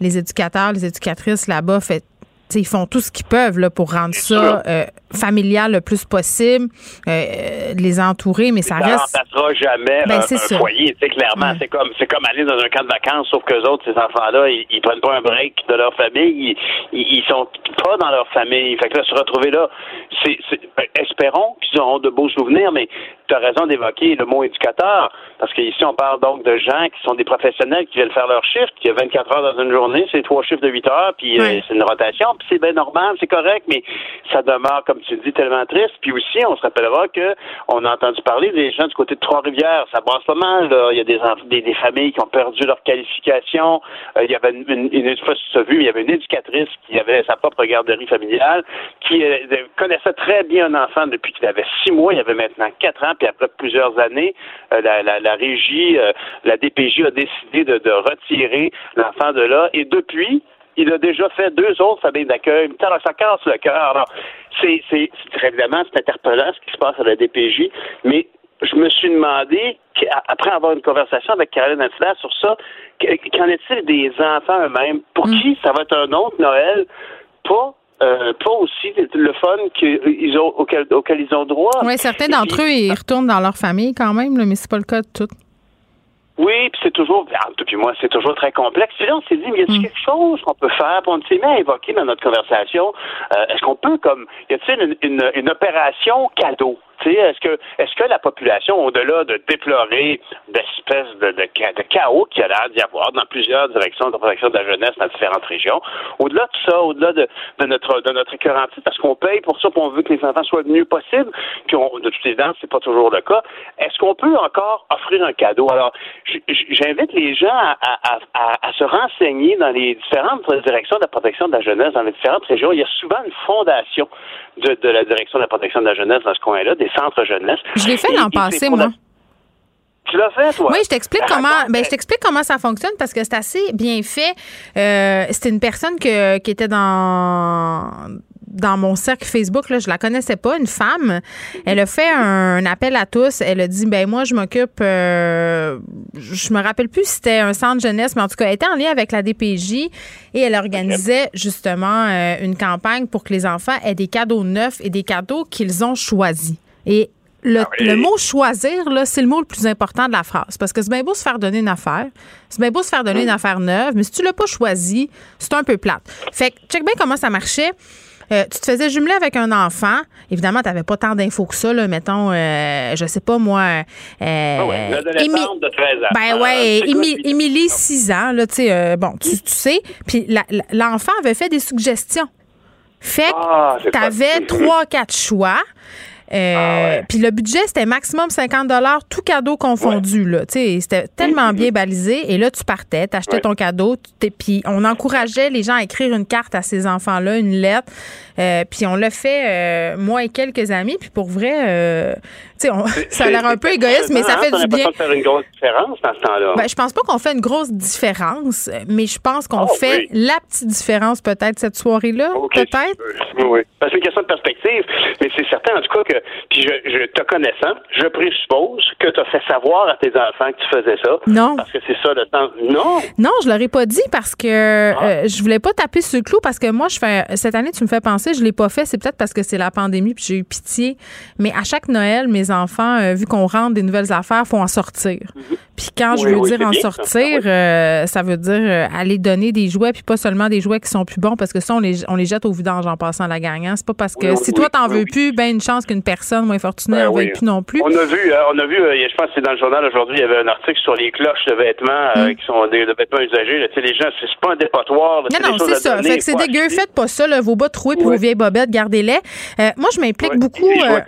les éducateurs, les éducatrices là-bas, fait, tu sais, ils font tout ce qu'ils peuvent là, pour rendre ça euh, familial le plus possible, euh, les entourer, mais ça ça reste. remplacera jamais Ben, un, ça. foyer. Tu sais, clairement, Ouais. c'est comme c'est comme aller dans un camp de vacances, sauf que autres, ces enfants-là, ils, ils prennent pas un break de leur famille, ils, ils, sont pas dans leur famille. Fait que là, se retrouver là, c'est c'est- ben, espérons qu'ils auront de beaux souvenirs, mais tu as raison d'évoquer le mot éducateur, parce qu'ici, on parle donc de gens qui sont des professionnels qui viennent faire leur shift, qui a 24 heures dans une journée, c'est trois chiffres de 8 heures, puis euh, c'est une rotation, puis c'est bien normal, c'est correct, mais ça demeure, comme tu dis, tellement triste. Puis aussi, on se rappellera que on a entendu parler des gens du côté de Trois-Rivières, ça brasse pas mal, là. Il y a des, des, familles qui ont perdu leur qualification. Euh, il y avait une, pas si vu, il y avait une éducatrice qui avait sa propre garderie familiale, qui euh, connaissait très bien un enfant depuis qu'il avait six mois, il avait maintenant quatre ans, puis après plusieurs années, euh, la, régie, la DPJ a décidé de, de retirer l'enfant de là, et depuis, il a déjà fait deux autres familles d'accueil. Ça casse le cœur. Alors, C'est, c'est, évidemment, c'est interpellant ce qui se passe à la DPJ, mais je me suis demandé, après avoir une conversation avec Caroline Ansler sur ça, qu- qu'en est-il des enfants eux-mêmes? Pour qui ça va être un autre Noël? Pas, euh, pas aussi le fun qu'ils ont, auquel, auquel ils ont droit. Oui, certains d'entre eux, ils retournent dans leur famille quand même, là, mais c'est pas le cas de toutes. Oui, puis c'est toujours, entre puis moi, c'est toujours très complexe. Puis là, on s'est dit, mais y a-t-il Mm. quelque chose qu'on peut faire? Puis on s'est mis à évoquer dans notre conversation, euh, est-ce qu'on peut, comme, y a-t-il une, une, une opération cadeau? Est-ce que, est-ce que la population, au-delà de déplorer d'espèces de, de, chaos qu'il y a l'air d'y avoir dans plusieurs directions de protection de la jeunesse dans différentes régions, au-delà de ça, au-delà de, de notre de parce qu'on paye pour ça, puis on veut que les enfants soient le mieux possible, puis de toute évidence, c'est pas toujours le cas. Est-ce qu'on peut encore offrir un cadeau? Alors, j'invite les gens à, se renseigner dans les différentes directions de la protection de la jeunesse, dans les différentes régions. Il y a souvent une fondation de, de la direction de la protection de la jeunesse dans ce coin-là, des centres jeunesse. Je l'ai fait l'an passé, moi. Tu l'as fait, toi? Oui, je t'explique Raconte, comment. Ben, je t'explique comment ça fonctionne parce que c'est assez bien fait. Euh, C'était une personne que, qui était dans dans mon cercle Facebook, là, je la connaissais pas, une femme. Elle a fait un, appel à tous. Elle a dit, ben moi, je m'occupe, euh, je me rappelle plus si c'était un centre jeunesse, mais en tout cas, elle était en lien avec la DPJ et elle organisait justement euh, une campagne pour que les enfants aient des cadeaux neufs et des cadeaux qu'ils ont choisis. Et le, le mot choisir, là, c'est le mot le plus important de la phrase. Parce que c'est bien beau se faire donner une affaire. C'est bien beau se faire donner une affaire neuve, mais si tu l'as pas choisi, c'est un peu plate. Fait que, check bien comment ça marchait. Euh, tu te faisais jumeler avec un enfant. Évidemment, tu n'avais pas tant d'infos que ça. Là, mettons, euh, je sais pas moi. euh, Ah ouais, de 13 ans. ben Ah, ouais, Émilie, 6 ans, là, tu euh, bon, tu, tu sais. Puis l'enfant avait fait des suggestions. Fait que Ah, c'est t'avais pas- trois, quatre choix. Euh, Ah Puis le budget, c'était maximum 50 tout cadeau confondu. Là. Tu sais, C'était tellement bien balisé. Et là, tu partais, t'achetais Ouais. ton cadeau. tu t'es- Puis on encourageait les gens à écrire une carte à ces enfants-là, une lettre. Euh, puis on l'a fait, euh, moi et quelques amis. Puis pour vrai, euh, tu sais, on- ça a l'air un peu égoïste, mais ça fait du bien. de faire une grosse différence dans ce temps-là. Ben, je pense pas qu'on fait une grosse différence, mais je pense qu'on Oh, fait oui. la petite différence peut-être cette soirée-là, peut-être. Oui, oui. Ben, c'est une question de perspective, mais c'est certain, en tout cas, que, puis je, je te connaissant, je présuppose que tu as fait savoir à tes enfants que tu faisais ça. Non. Parce que c'est ça le temps. Non? Non, je l'aurais pas dit parce que euh, je voulais pas taper sur le clou parce que moi, je fais cette année, tu me fais penser, je l'ai pas fait. C'est peut-être parce que c'est la pandémie puis j'ai eu pitié. Mais à chaque Noël, mes enfants, euh, vu qu'on rentre des nouvelles affaires, faut en sortir. Puis quand je veux oui, dire en bien, ça. sortir, euh, ça veut dire euh, aller donner des jouets puis pas seulement des jouets qui sont plus bons parce que ça, on les, on les jette au vidange en passant la gagnant. C'est pas parce que Oui, si toi t'en veux plus, ben une chance qu'une personne moins fortunée en oui. veuille plus non plus. On a vu, euh, on a vu, euh, je pense que c'est dans le journal aujourd'hui, il y avait un article sur les cloches de vêtements Mm. euh, qui sont des de vêtements usagés. là. Les gens, c'est pas un dépotoir. là, Non, non, c'est ça. donner, Fait que c'est dégueu. Faites pas ça, là, vos bas troués puis vos vieilles bobettes, gardez-les. Euh, moi, je m'implique beaucoup. Il y a,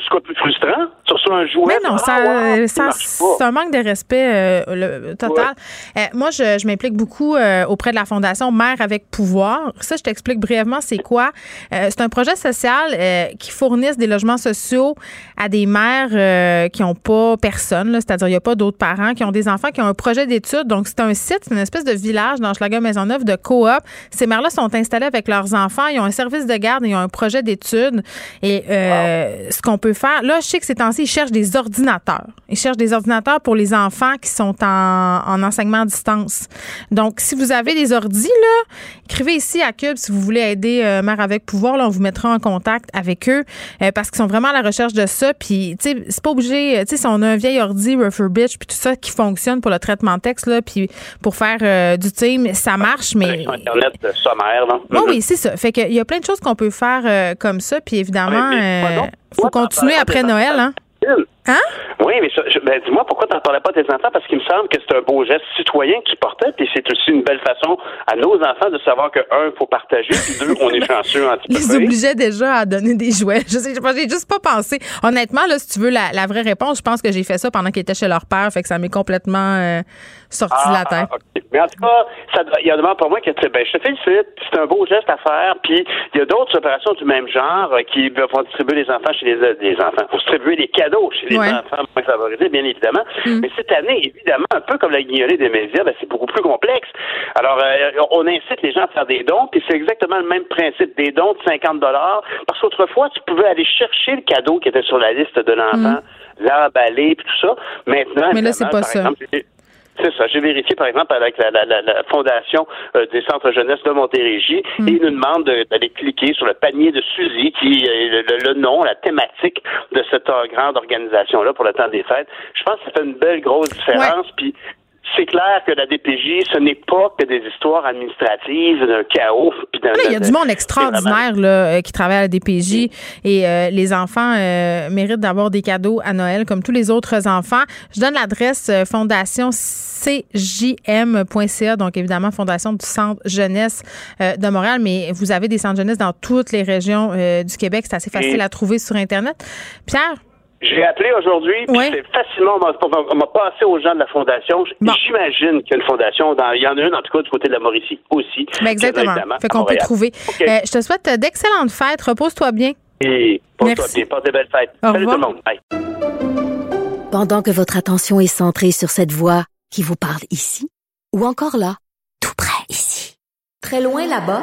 ce quoi plus frustrant. Reçois un jouet? Mais non, ah, ça, ça. C'est un manque de respect euh, le, total. Euh, moi, je, je m'implique beaucoup euh, auprès de la Fondation Mère avec pouvoir. Ça, je t'explique brièvement, c'est quoi. C'est un projet social qui fournisse des logements sociaux à des mères qui n'ont pas personne, c'est-à-dire il n'y a pas d'autres parents, qui ont des enfants, qui ont un projet d'études. Donc, c'est un site, c'est une espèce de village dans Schlager Maisonneuve de coop. Ces mères-là sont installées avec leurs enfants, ils ont un service de garde, ils ont un projet d'études. Et ce qu'on peut faire, là, je sais que ces temps-ci, ils cherchent des ordinateurs. Ils cherchent des ordinateurs pour les enfants qui sont en, en enseignement à distance. Donc, si vous avez des ordis, là, écrivez ici à Cube si vous voulez aider euh, Mère avec pouvoir. Là, on vous mettra en contact avec eux euh, parce qu'ils sont vraiment à la recherche de ça. Puis, tu sais, c'est pas obligé. Tu sais, si on a un vieil ordi refurbished puis tout ça qui fonctionne pour le traitement de texte, là, puis pour faire euh, du team, ça marche, mais Internet euh, sommaire, non? oui, oui, c'est ça. Fait qu'il y a plein de choses qu'on peut faire euh, comme ça. Puis évidemment, Ouais, euh, donc, faut continuer après Noël, hein? Hein? Oui, mais ben, dis-moi pourquoi t'en parlais pas à tes enfants, parce qu'il me semble que c'est un beau geste citoyen que tu portais, puis c'est aussi une belle façon à nos enfants de savoir que, un, faut partager, puis deux, on est chanceux en Les obligeait déjà à donner des jouets. Je sais, j'ai juste pas pensé. Honnêtement, là, si tu veux la, la vraie réponse, je pense que j'ai fait ça pendant qu'ils étaient chez leur père, fait que ça m'est complètement euh, sorti de la tête. Ah, ok. Mais en tout cas, ça, il y a demande pour moi que tu ben, je te félicite, c'est un beau geste à faire, puis il y a d'autres opérations du même genre euh, qui vont distribuer les enfants chez les, les enfants, vont distribuer des cadeaux chez les Ouais. enfants moins favorisés, bien évidemment. Mm. Mais cette année, évidemment, un peu comme la guignolée des médias, ben, c'est beaucoup plus complexe. Alors, euh, on incite les gens à faire des dons, puis c'est exactement le même principe des dons de 50 dollars, parce qu'autrefois, tu pouvais aller chercher le cadeau qui était sur la liste de l'enfant, l'emballer, puis tout ça. Maintenant, Mm. Mais là, c'est pas ça. exemple, c'est ça. J'ai vérifié, par exemple, avec la, la, la, la Fondation euh, des centres jeunesse de Montérégie Hmm. et ils nous demandent de- d'aller cliquer sur le panier de Suzy, qui est le, le- le nom, la thématique de cette euh, grande organisation-là pour le temps des fêtes. Je pense que ça fait une belle grosse différence. Puis c'est clair que la DPJ, ce n'est pas que des histoires administratives, d'un chaos. il y a du monde extraordinaire là, euh, qui travaille à la DPJ et euh, les enfants euh, méritent d'avoir des cadeaux à Noël comme tous les autres enfants. Je donne l'adresse euh, fondation cjm.ca, donc évidemment Fondation du Centre Jeunesse euh, de Montréal, mais vous avez des centres jeunesse dans toutes les régions euh, du Québec. C'est assez facile Et- à trouver sur Internet. Pierre? J'ai appelé aujourd'hui, puis c'est facilement, on m'a- passé aux gens de la fondation. J'imagine qu'il y a une fondation, dans, il y en a une en tout cas du côté de la Mauricie aussi. Ben exactement. Fait qu'on peut trouver. Euh, je te souhaite euh, d'excellentes fêtes. Repose-toi bien. Et porte-toi Merci. bien, passe des belles fêtes. Au Salut tout le monde. Bye. Pendant que votre attention est centrée sur cette voix qui vous parle ici, ou encore là, tout près ici, très loin là-bas,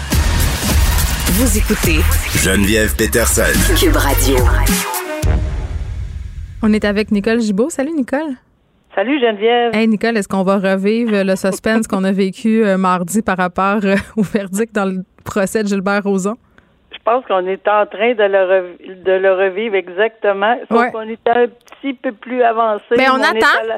Vous écoutez Geneviève Peterson. Cube Radio. On est avec Nicole Gibault. Salut Nicole. Salut Geneviève. Hey Nicole, est-ce qu'on va revivre le suspense qu'on a vécu euh, mardi par rapport euh, au verdict dans le procès de Gilbert Rozon? Je pense qu'on est en train de le, rev- de le revivre exactement. Sauf Ouais. qu'on est un petit peu plus avancé. Mais on attend. la-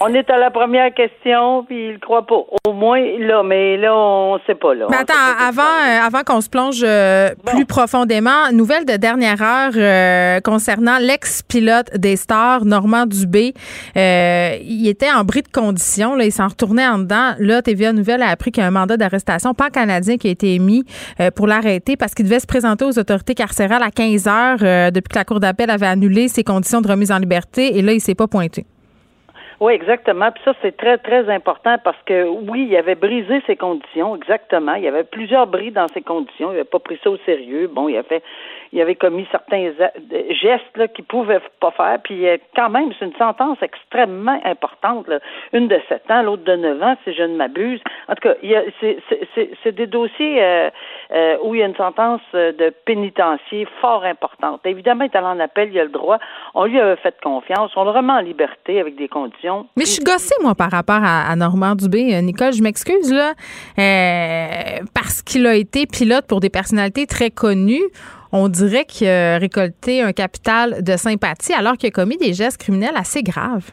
on est à la première question, puis il ne croit pas. Au moins, là, mais là, on ne sait pas. Là. Mais attends, avant, euh, avant qu'on se plonge euh, plus profondément, nouvelle de dernière heure euh, concernant l'ex-pilote des stars, Normand Dubé. Il était en bris de condition, là, il s'en retournait en dedans. Là, TVA Nouvelle a appris qu'il y a un mandat d'arrestation pan-canadien qui a été émis pour l'arrêter parce qu'il devait se présenter aux autorités carcérales à 15 heures euh, depuis que la Cour d'appel avait annulé ses conditions de remise en liberté et là, il s'est pas pointé. Oui, exactement. Puis ça, c'est très, très important parce que oui, il avait brisé ses conditions, exactement. Il y avait plusieurs bris dans ses conditions. Il n'avait pas pris ça au sérieux. Bon, il a fait, il avait commis certains a- gestes là, qu'il pouvait pas faire. Puis euh, quand même, c'est une sentence extrêmement importante. là. Une de 7 ans, l'autre de 9 ans, si je ne m'abuse. En tout cas, c'est, c'est, des dossiers euh, euh, où il y a une sentence euh, de pénitencier fort importante. Évidemment, il est allé en appel, il a le droit. On lui avait fait confiance. On le remet en liberté avec des conditions. Mais je suis gossée, moi, par rapport à, à Normand Dubé. Euh, Nicole, je m'excuse, là, euh, parce qu'il a été pilote pour des personnalités très connues. On dirait qu'il a récolté un capital de sympathie alors qu'il a commis des gestes criminels assez graves.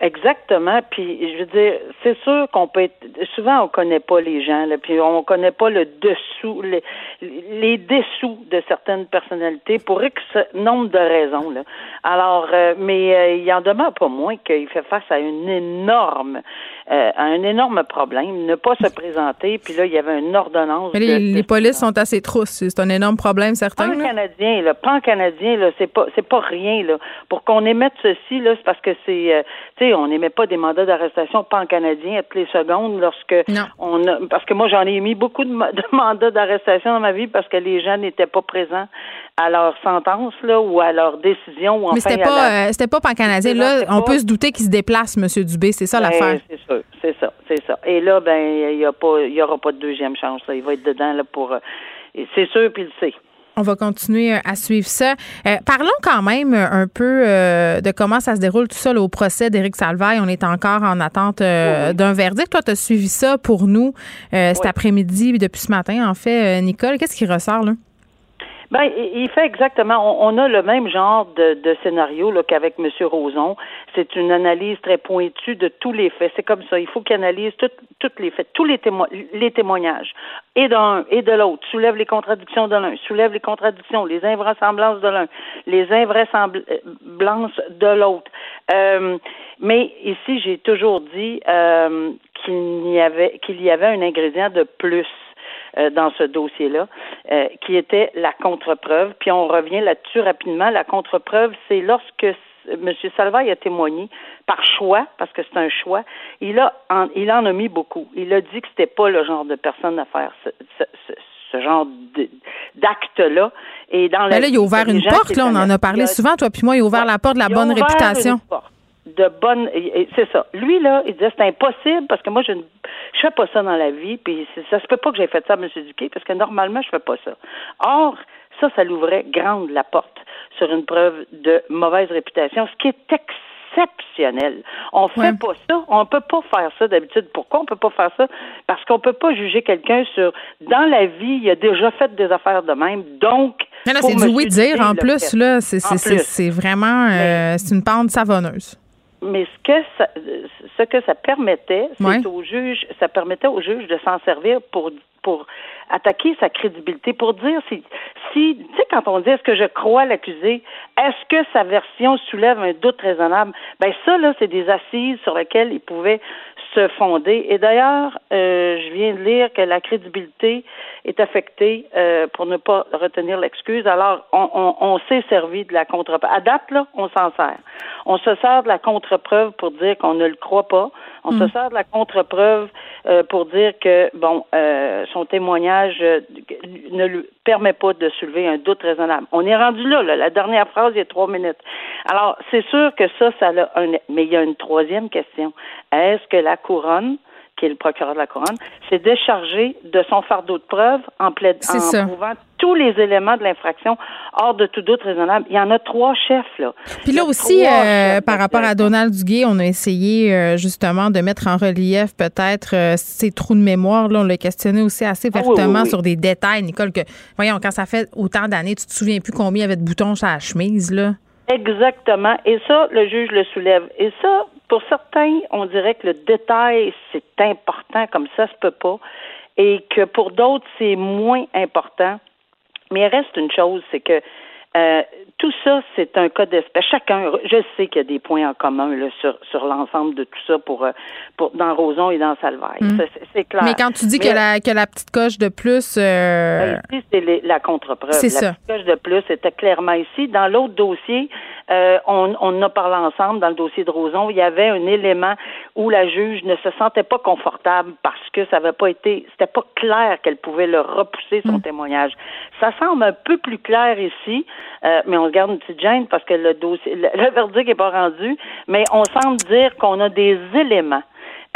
Exactement. Puis, je veux dire, c'est sûr qu'on peut être. Souvent, on connaît pas les gens, puis on connaît pas le dessous, les, les dessous de certaines personnalités pour X nombre de raisons. Alors, euh, mais euh, il en demeure pas moins qu'il fait face à une énorme, euh, à un énorme problème, ne pas se présenter. Puis là, il y avait une ordonnance. Mais les, de- les polices sont assez trousses. C'est un énorme problème, certain. pan là. canadien, le pan canadien, là, c'est pas c'est pas rien là. Pour qu'on émette ceci là, c'est parce que c'est, euh, tu sais, on n'émet pas des mandats d'arrestation pan canadien à toutes les secondes lorsque on a, parce que moi j'en ai émis beaucoup de, de mandats d'arrestation dans ma vie parce que les gens n'étaient pas présents à leur sentence là ou à leur décision ou enfin Mais c'était pas, la- euh, c'était pas pan-canadien. Là, ça, on pas- peut se douter qu'il se déplace, M. Dubé. C'est ça Ben, l'affaire. C'est sûr, c'est ça, c'est ça. Et là, ben, il y a pas, il y aura pas de deuxième chance. là. Il va être dedans là pour, euh, c'est sûr, puis il le sait. On va continuer euh, à suivre ça. Euh, parlons quand même un peu euh, de comment ça se déroule tout ça là, au procès d'Éric Salvaille. On est encore en attente euh, d'un verdict. Toi, tu as suivi ça pour nous cet après-midi, depuis ce matin, en fait. Nicole, qu'est-ce qui ressort là? Ben, il fait exactement. On, a le même genre de, de scénario qu'avec M. Roson. C'est une analyse très pointue de tous les faits. C'est comme ça. Il faut qu'il analyse tout- tous les faits, tous les, témo- les témoignages, et d'un et de l'autre. Soulève les contradictions de l'un, soulève les contradictions, les invraisemblances de l'un, les invraisemblances de l'autre. Euh, mais ici, j'ai toujours dit euh, qu'il n'y avait qu'il y avait un ingrédient de plus euh, dans ce dossier-là, euh, qui était la contre-preuve. Puis on revient là-dessus rapidement. La contre-preuve, c'est lorsque M. Salvaille a témoigné par choix, parce que c'est un choix, il a en, il en a mis beaucoup. Il a dit que c'était pas le genre de personne à faire ce, ce, ce- ce genre d'acte-là. Et dans la Ben là, il a ouvert une porte, là. On en a parlé souvent, toi puis moi. Il a ouvert la porte de la bonne réputation. une porte de bonne c'est ça. Lui là, il disait c'est impossible parce que moi je ne je fais pas ça dans la vie puis ça se peut pas que j'ai fait ça à M. Duquet parce que normalement je fais pas ça. Or ça ça l'ouvrait grande la porte sur une preuve de mauvaise réputation ce qui est exceptionnel. On fait pas ça, on peut pas faire ça d'habitude. Pourquoi on peut pas faire ça? Parce qu'on peut pas juger quelqu'un sur dans la vie, il a déjà fait des affaires de même. Donc Mais là, c'est du oui-dire en plus. fait. là. C'est vraiment euh, c'est une pente savonneuse. Mais ce que ça, ce que ça permettait, c'est Ouais. au juge, ça permettait au juge de s'en servir pour pour attaquer sa crédibilité, pour dire si, si tu sais, quand on dit est-ce que je crois l'accusé, est-ce que sa version soulève un doute raisonnable, ben ça là, c'est des assises sur lesquelles il pouvait se fonder. Et d'ailleurs, euh, je viens de lire que la crédibilité est affectée euh, pour ne pas retenir l'excuse. Alors, on, on, on s'est servi de la contre-preuve. À date, là, on s'en sert. On se sert de la contre-preuve pour dire qu'on ne le croit pas. On se Mm. sert de la contre-preuve euh, pour dire que, bon, euh, son témoignage euh, ne lui permet pas de soulever un doute raisonnable. On est rendu là, là. La dernière phrase, il y a trois minutes. Alors, c'est sûr que ça, ça a un... Mais il y a une troisième question. Est-ce que la couronne qui est le procureur de la couronne, s'est déchargé de son fardeau de preuve en, plaid... En prouvant tous les éléments de l'infraction hors de tout doute raisonnable. Il y en a trois chefs, là. Puis là aussi, euh, par rapport à Donald Duguay, on a essayé euh, justement de mettre en relief peut-être euh, ses trous de mémoire. Là, on l'a questionné aussi assez Ah oui, vertement oui, oui. sur des détails, Nicole, que, voyons, quand ça fait autant d'années, tu te souviens plus combien il y avait de boutons sur la chemise, là? Exactement. Et ça, le juge le soulève. Et ça, pour certains, on dirait que le détail, c'est important, comme ça se peut pas. Et que pour d'autres, c'est moins important. Mais il reste une chose, c'est que euh, tout ça, c'est un cas d'espèce. Chacun, je sais qu'il y a des points en commun là, sur, sur l'ensemble de tout ça pour, euh, pour dans Roson et dans Salvaille. Mm. Ça, c'est- clair. Mais quand tu dis Mais- que, la, que la petite coche de plus. euh, ben, ici, c'est la contre-preuve. C'est la ça. petite coche de plus était clairement ici. Dans l'autre dossier, euh, on, on en a parlé ensemble, dans le dossier de Roson, il y avait un élément où la juge ne se sentait pas confortable parce que ça n'avait pas été, c'était pas clair qu'elle pouvait le repousser son témoignage. Ça semble un peu plus clair ici, euh, mais on garde une petite gêne parce que le dossier, le, le verdict n'est pas rendu, mais on semble dire qu'on a des éléments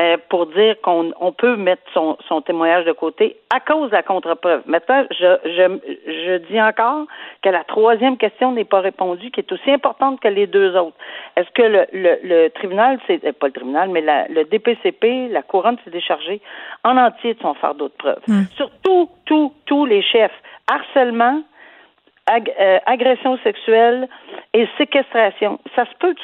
euh, pour dire qu'on on peut mettre son, son témoignage de côté à cause de la contre-preuve. Maintenant, je, je, je dis encore que la troisième question n'est pas répondue, qui est aussi importante que les deux autres. Est-ce que le, le, le tribunal, c'est euh, pas le tribunal, mais la, le DPCP, la couronne s'est déchargée en entier de son fardeau de preuve. Sur tous, tous, tous les chefs. Harcèlement, ag- euh, agression sexuelle et séquestration. Ça se peut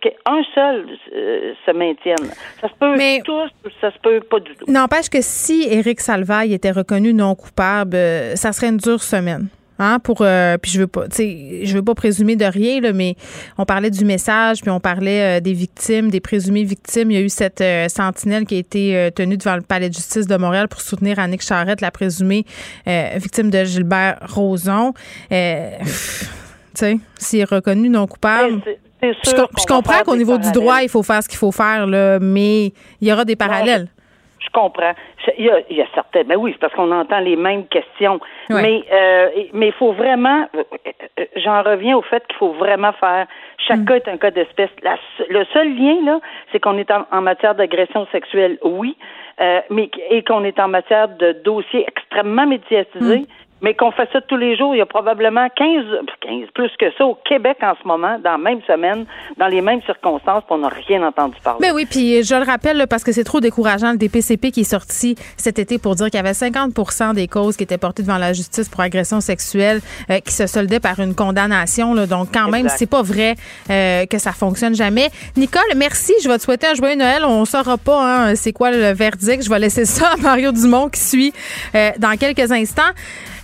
qu'un seul euh, se maintienne. Ça se peut tous, ou ça se peut pas du tout. N'empêche que si Éric Salvaille était reconnu non coupable, euh, ça serait une dure semaine. Hein, pour euh, puis je veux pas je veux pas présumer de rien là, mais on parlait du message puis on parlait euh, des victimes des présumées victimes. Il y a eu cette euh, sentinelle qui a été tenue devant le palais de justice de Montréal pour soutenir Annick Charrette la présumée victime de Gilbert Rozon. Pff, tu sais s'il est reconnu non coupable je, comprends qu'au niveau du droit il faut faire ce qu'il faut faire là mais il y aura des parallèles comprends. Il y a, il y a certaines. Ben oui, c'est parce qu'on entend les mêmes questions. Ouais. Mais euh, mais il faut vraiment. euh, euh, J'en reviens au fait qu'il faut vraiment faire. Chaque Mm. cas est un cas d'espèce. La le seul lien là, c'est qu'on est en, en matière d'agression sexuelle, oui, euh, mais et qu'on est en matière de dossiers extrêmement médiatisés. Mm. Mais qu'on fait ça tous les jours, il y a probablement 15, 15, plus que ça au Québec en ce moment, dans la même semaine, dans les mêmes circonstances, puis on n'a rien entendu parler. Ben oui, puis je le rappelle parce que c'est trop décourageant le DPCP qui est sorti cet été pour dire qu'il y avait 50% des causes qui étaient portées devant la justice pour agression sexuelle euh, qui se soldaient par une condamnation. là. donc quand même, c'est pas vrai euh, que ça fonctionne jamais. Nicole, merci. Je vais te souhaiter un joyeux Noël. On saura pas hein, c'est quoi le verdict. Je vais laisser ça à Mario Dumont qui suit euh, dans quelques instants.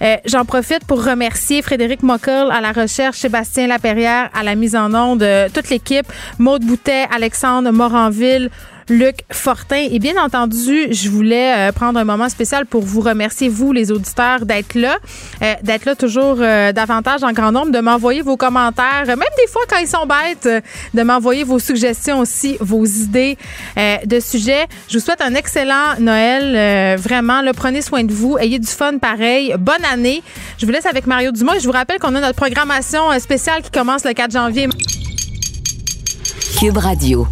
Euh, J'en profite pour remercier Frédéric Mockel à la recherche, Sébastien Laperrière à la mise en onde, euh, toute l'équipe, Maude Boutet, Alexandre Moranville, Luc Fortin. Et bien entendu, je voulais euh, prendre un moment spécial pour vous remercier, vous, les auditeurs, d'être là, euh, d'être là toujours euh, davantage en grand nombre, de m'envoyer vos commentaires, même des fois quand ils sont bêtes, de m'envoyer vos suggestions aussi, vos idées de sujets. Je vous souhaite un excellent Noël. vraiment, là, prenez soin de vous. Ayez du fun pareil. Bonne année. Je vous laisse avec Mario et je vous rappelle qu'on a notre programmation spéciale qui commence le 4 janvier. Cube Radio.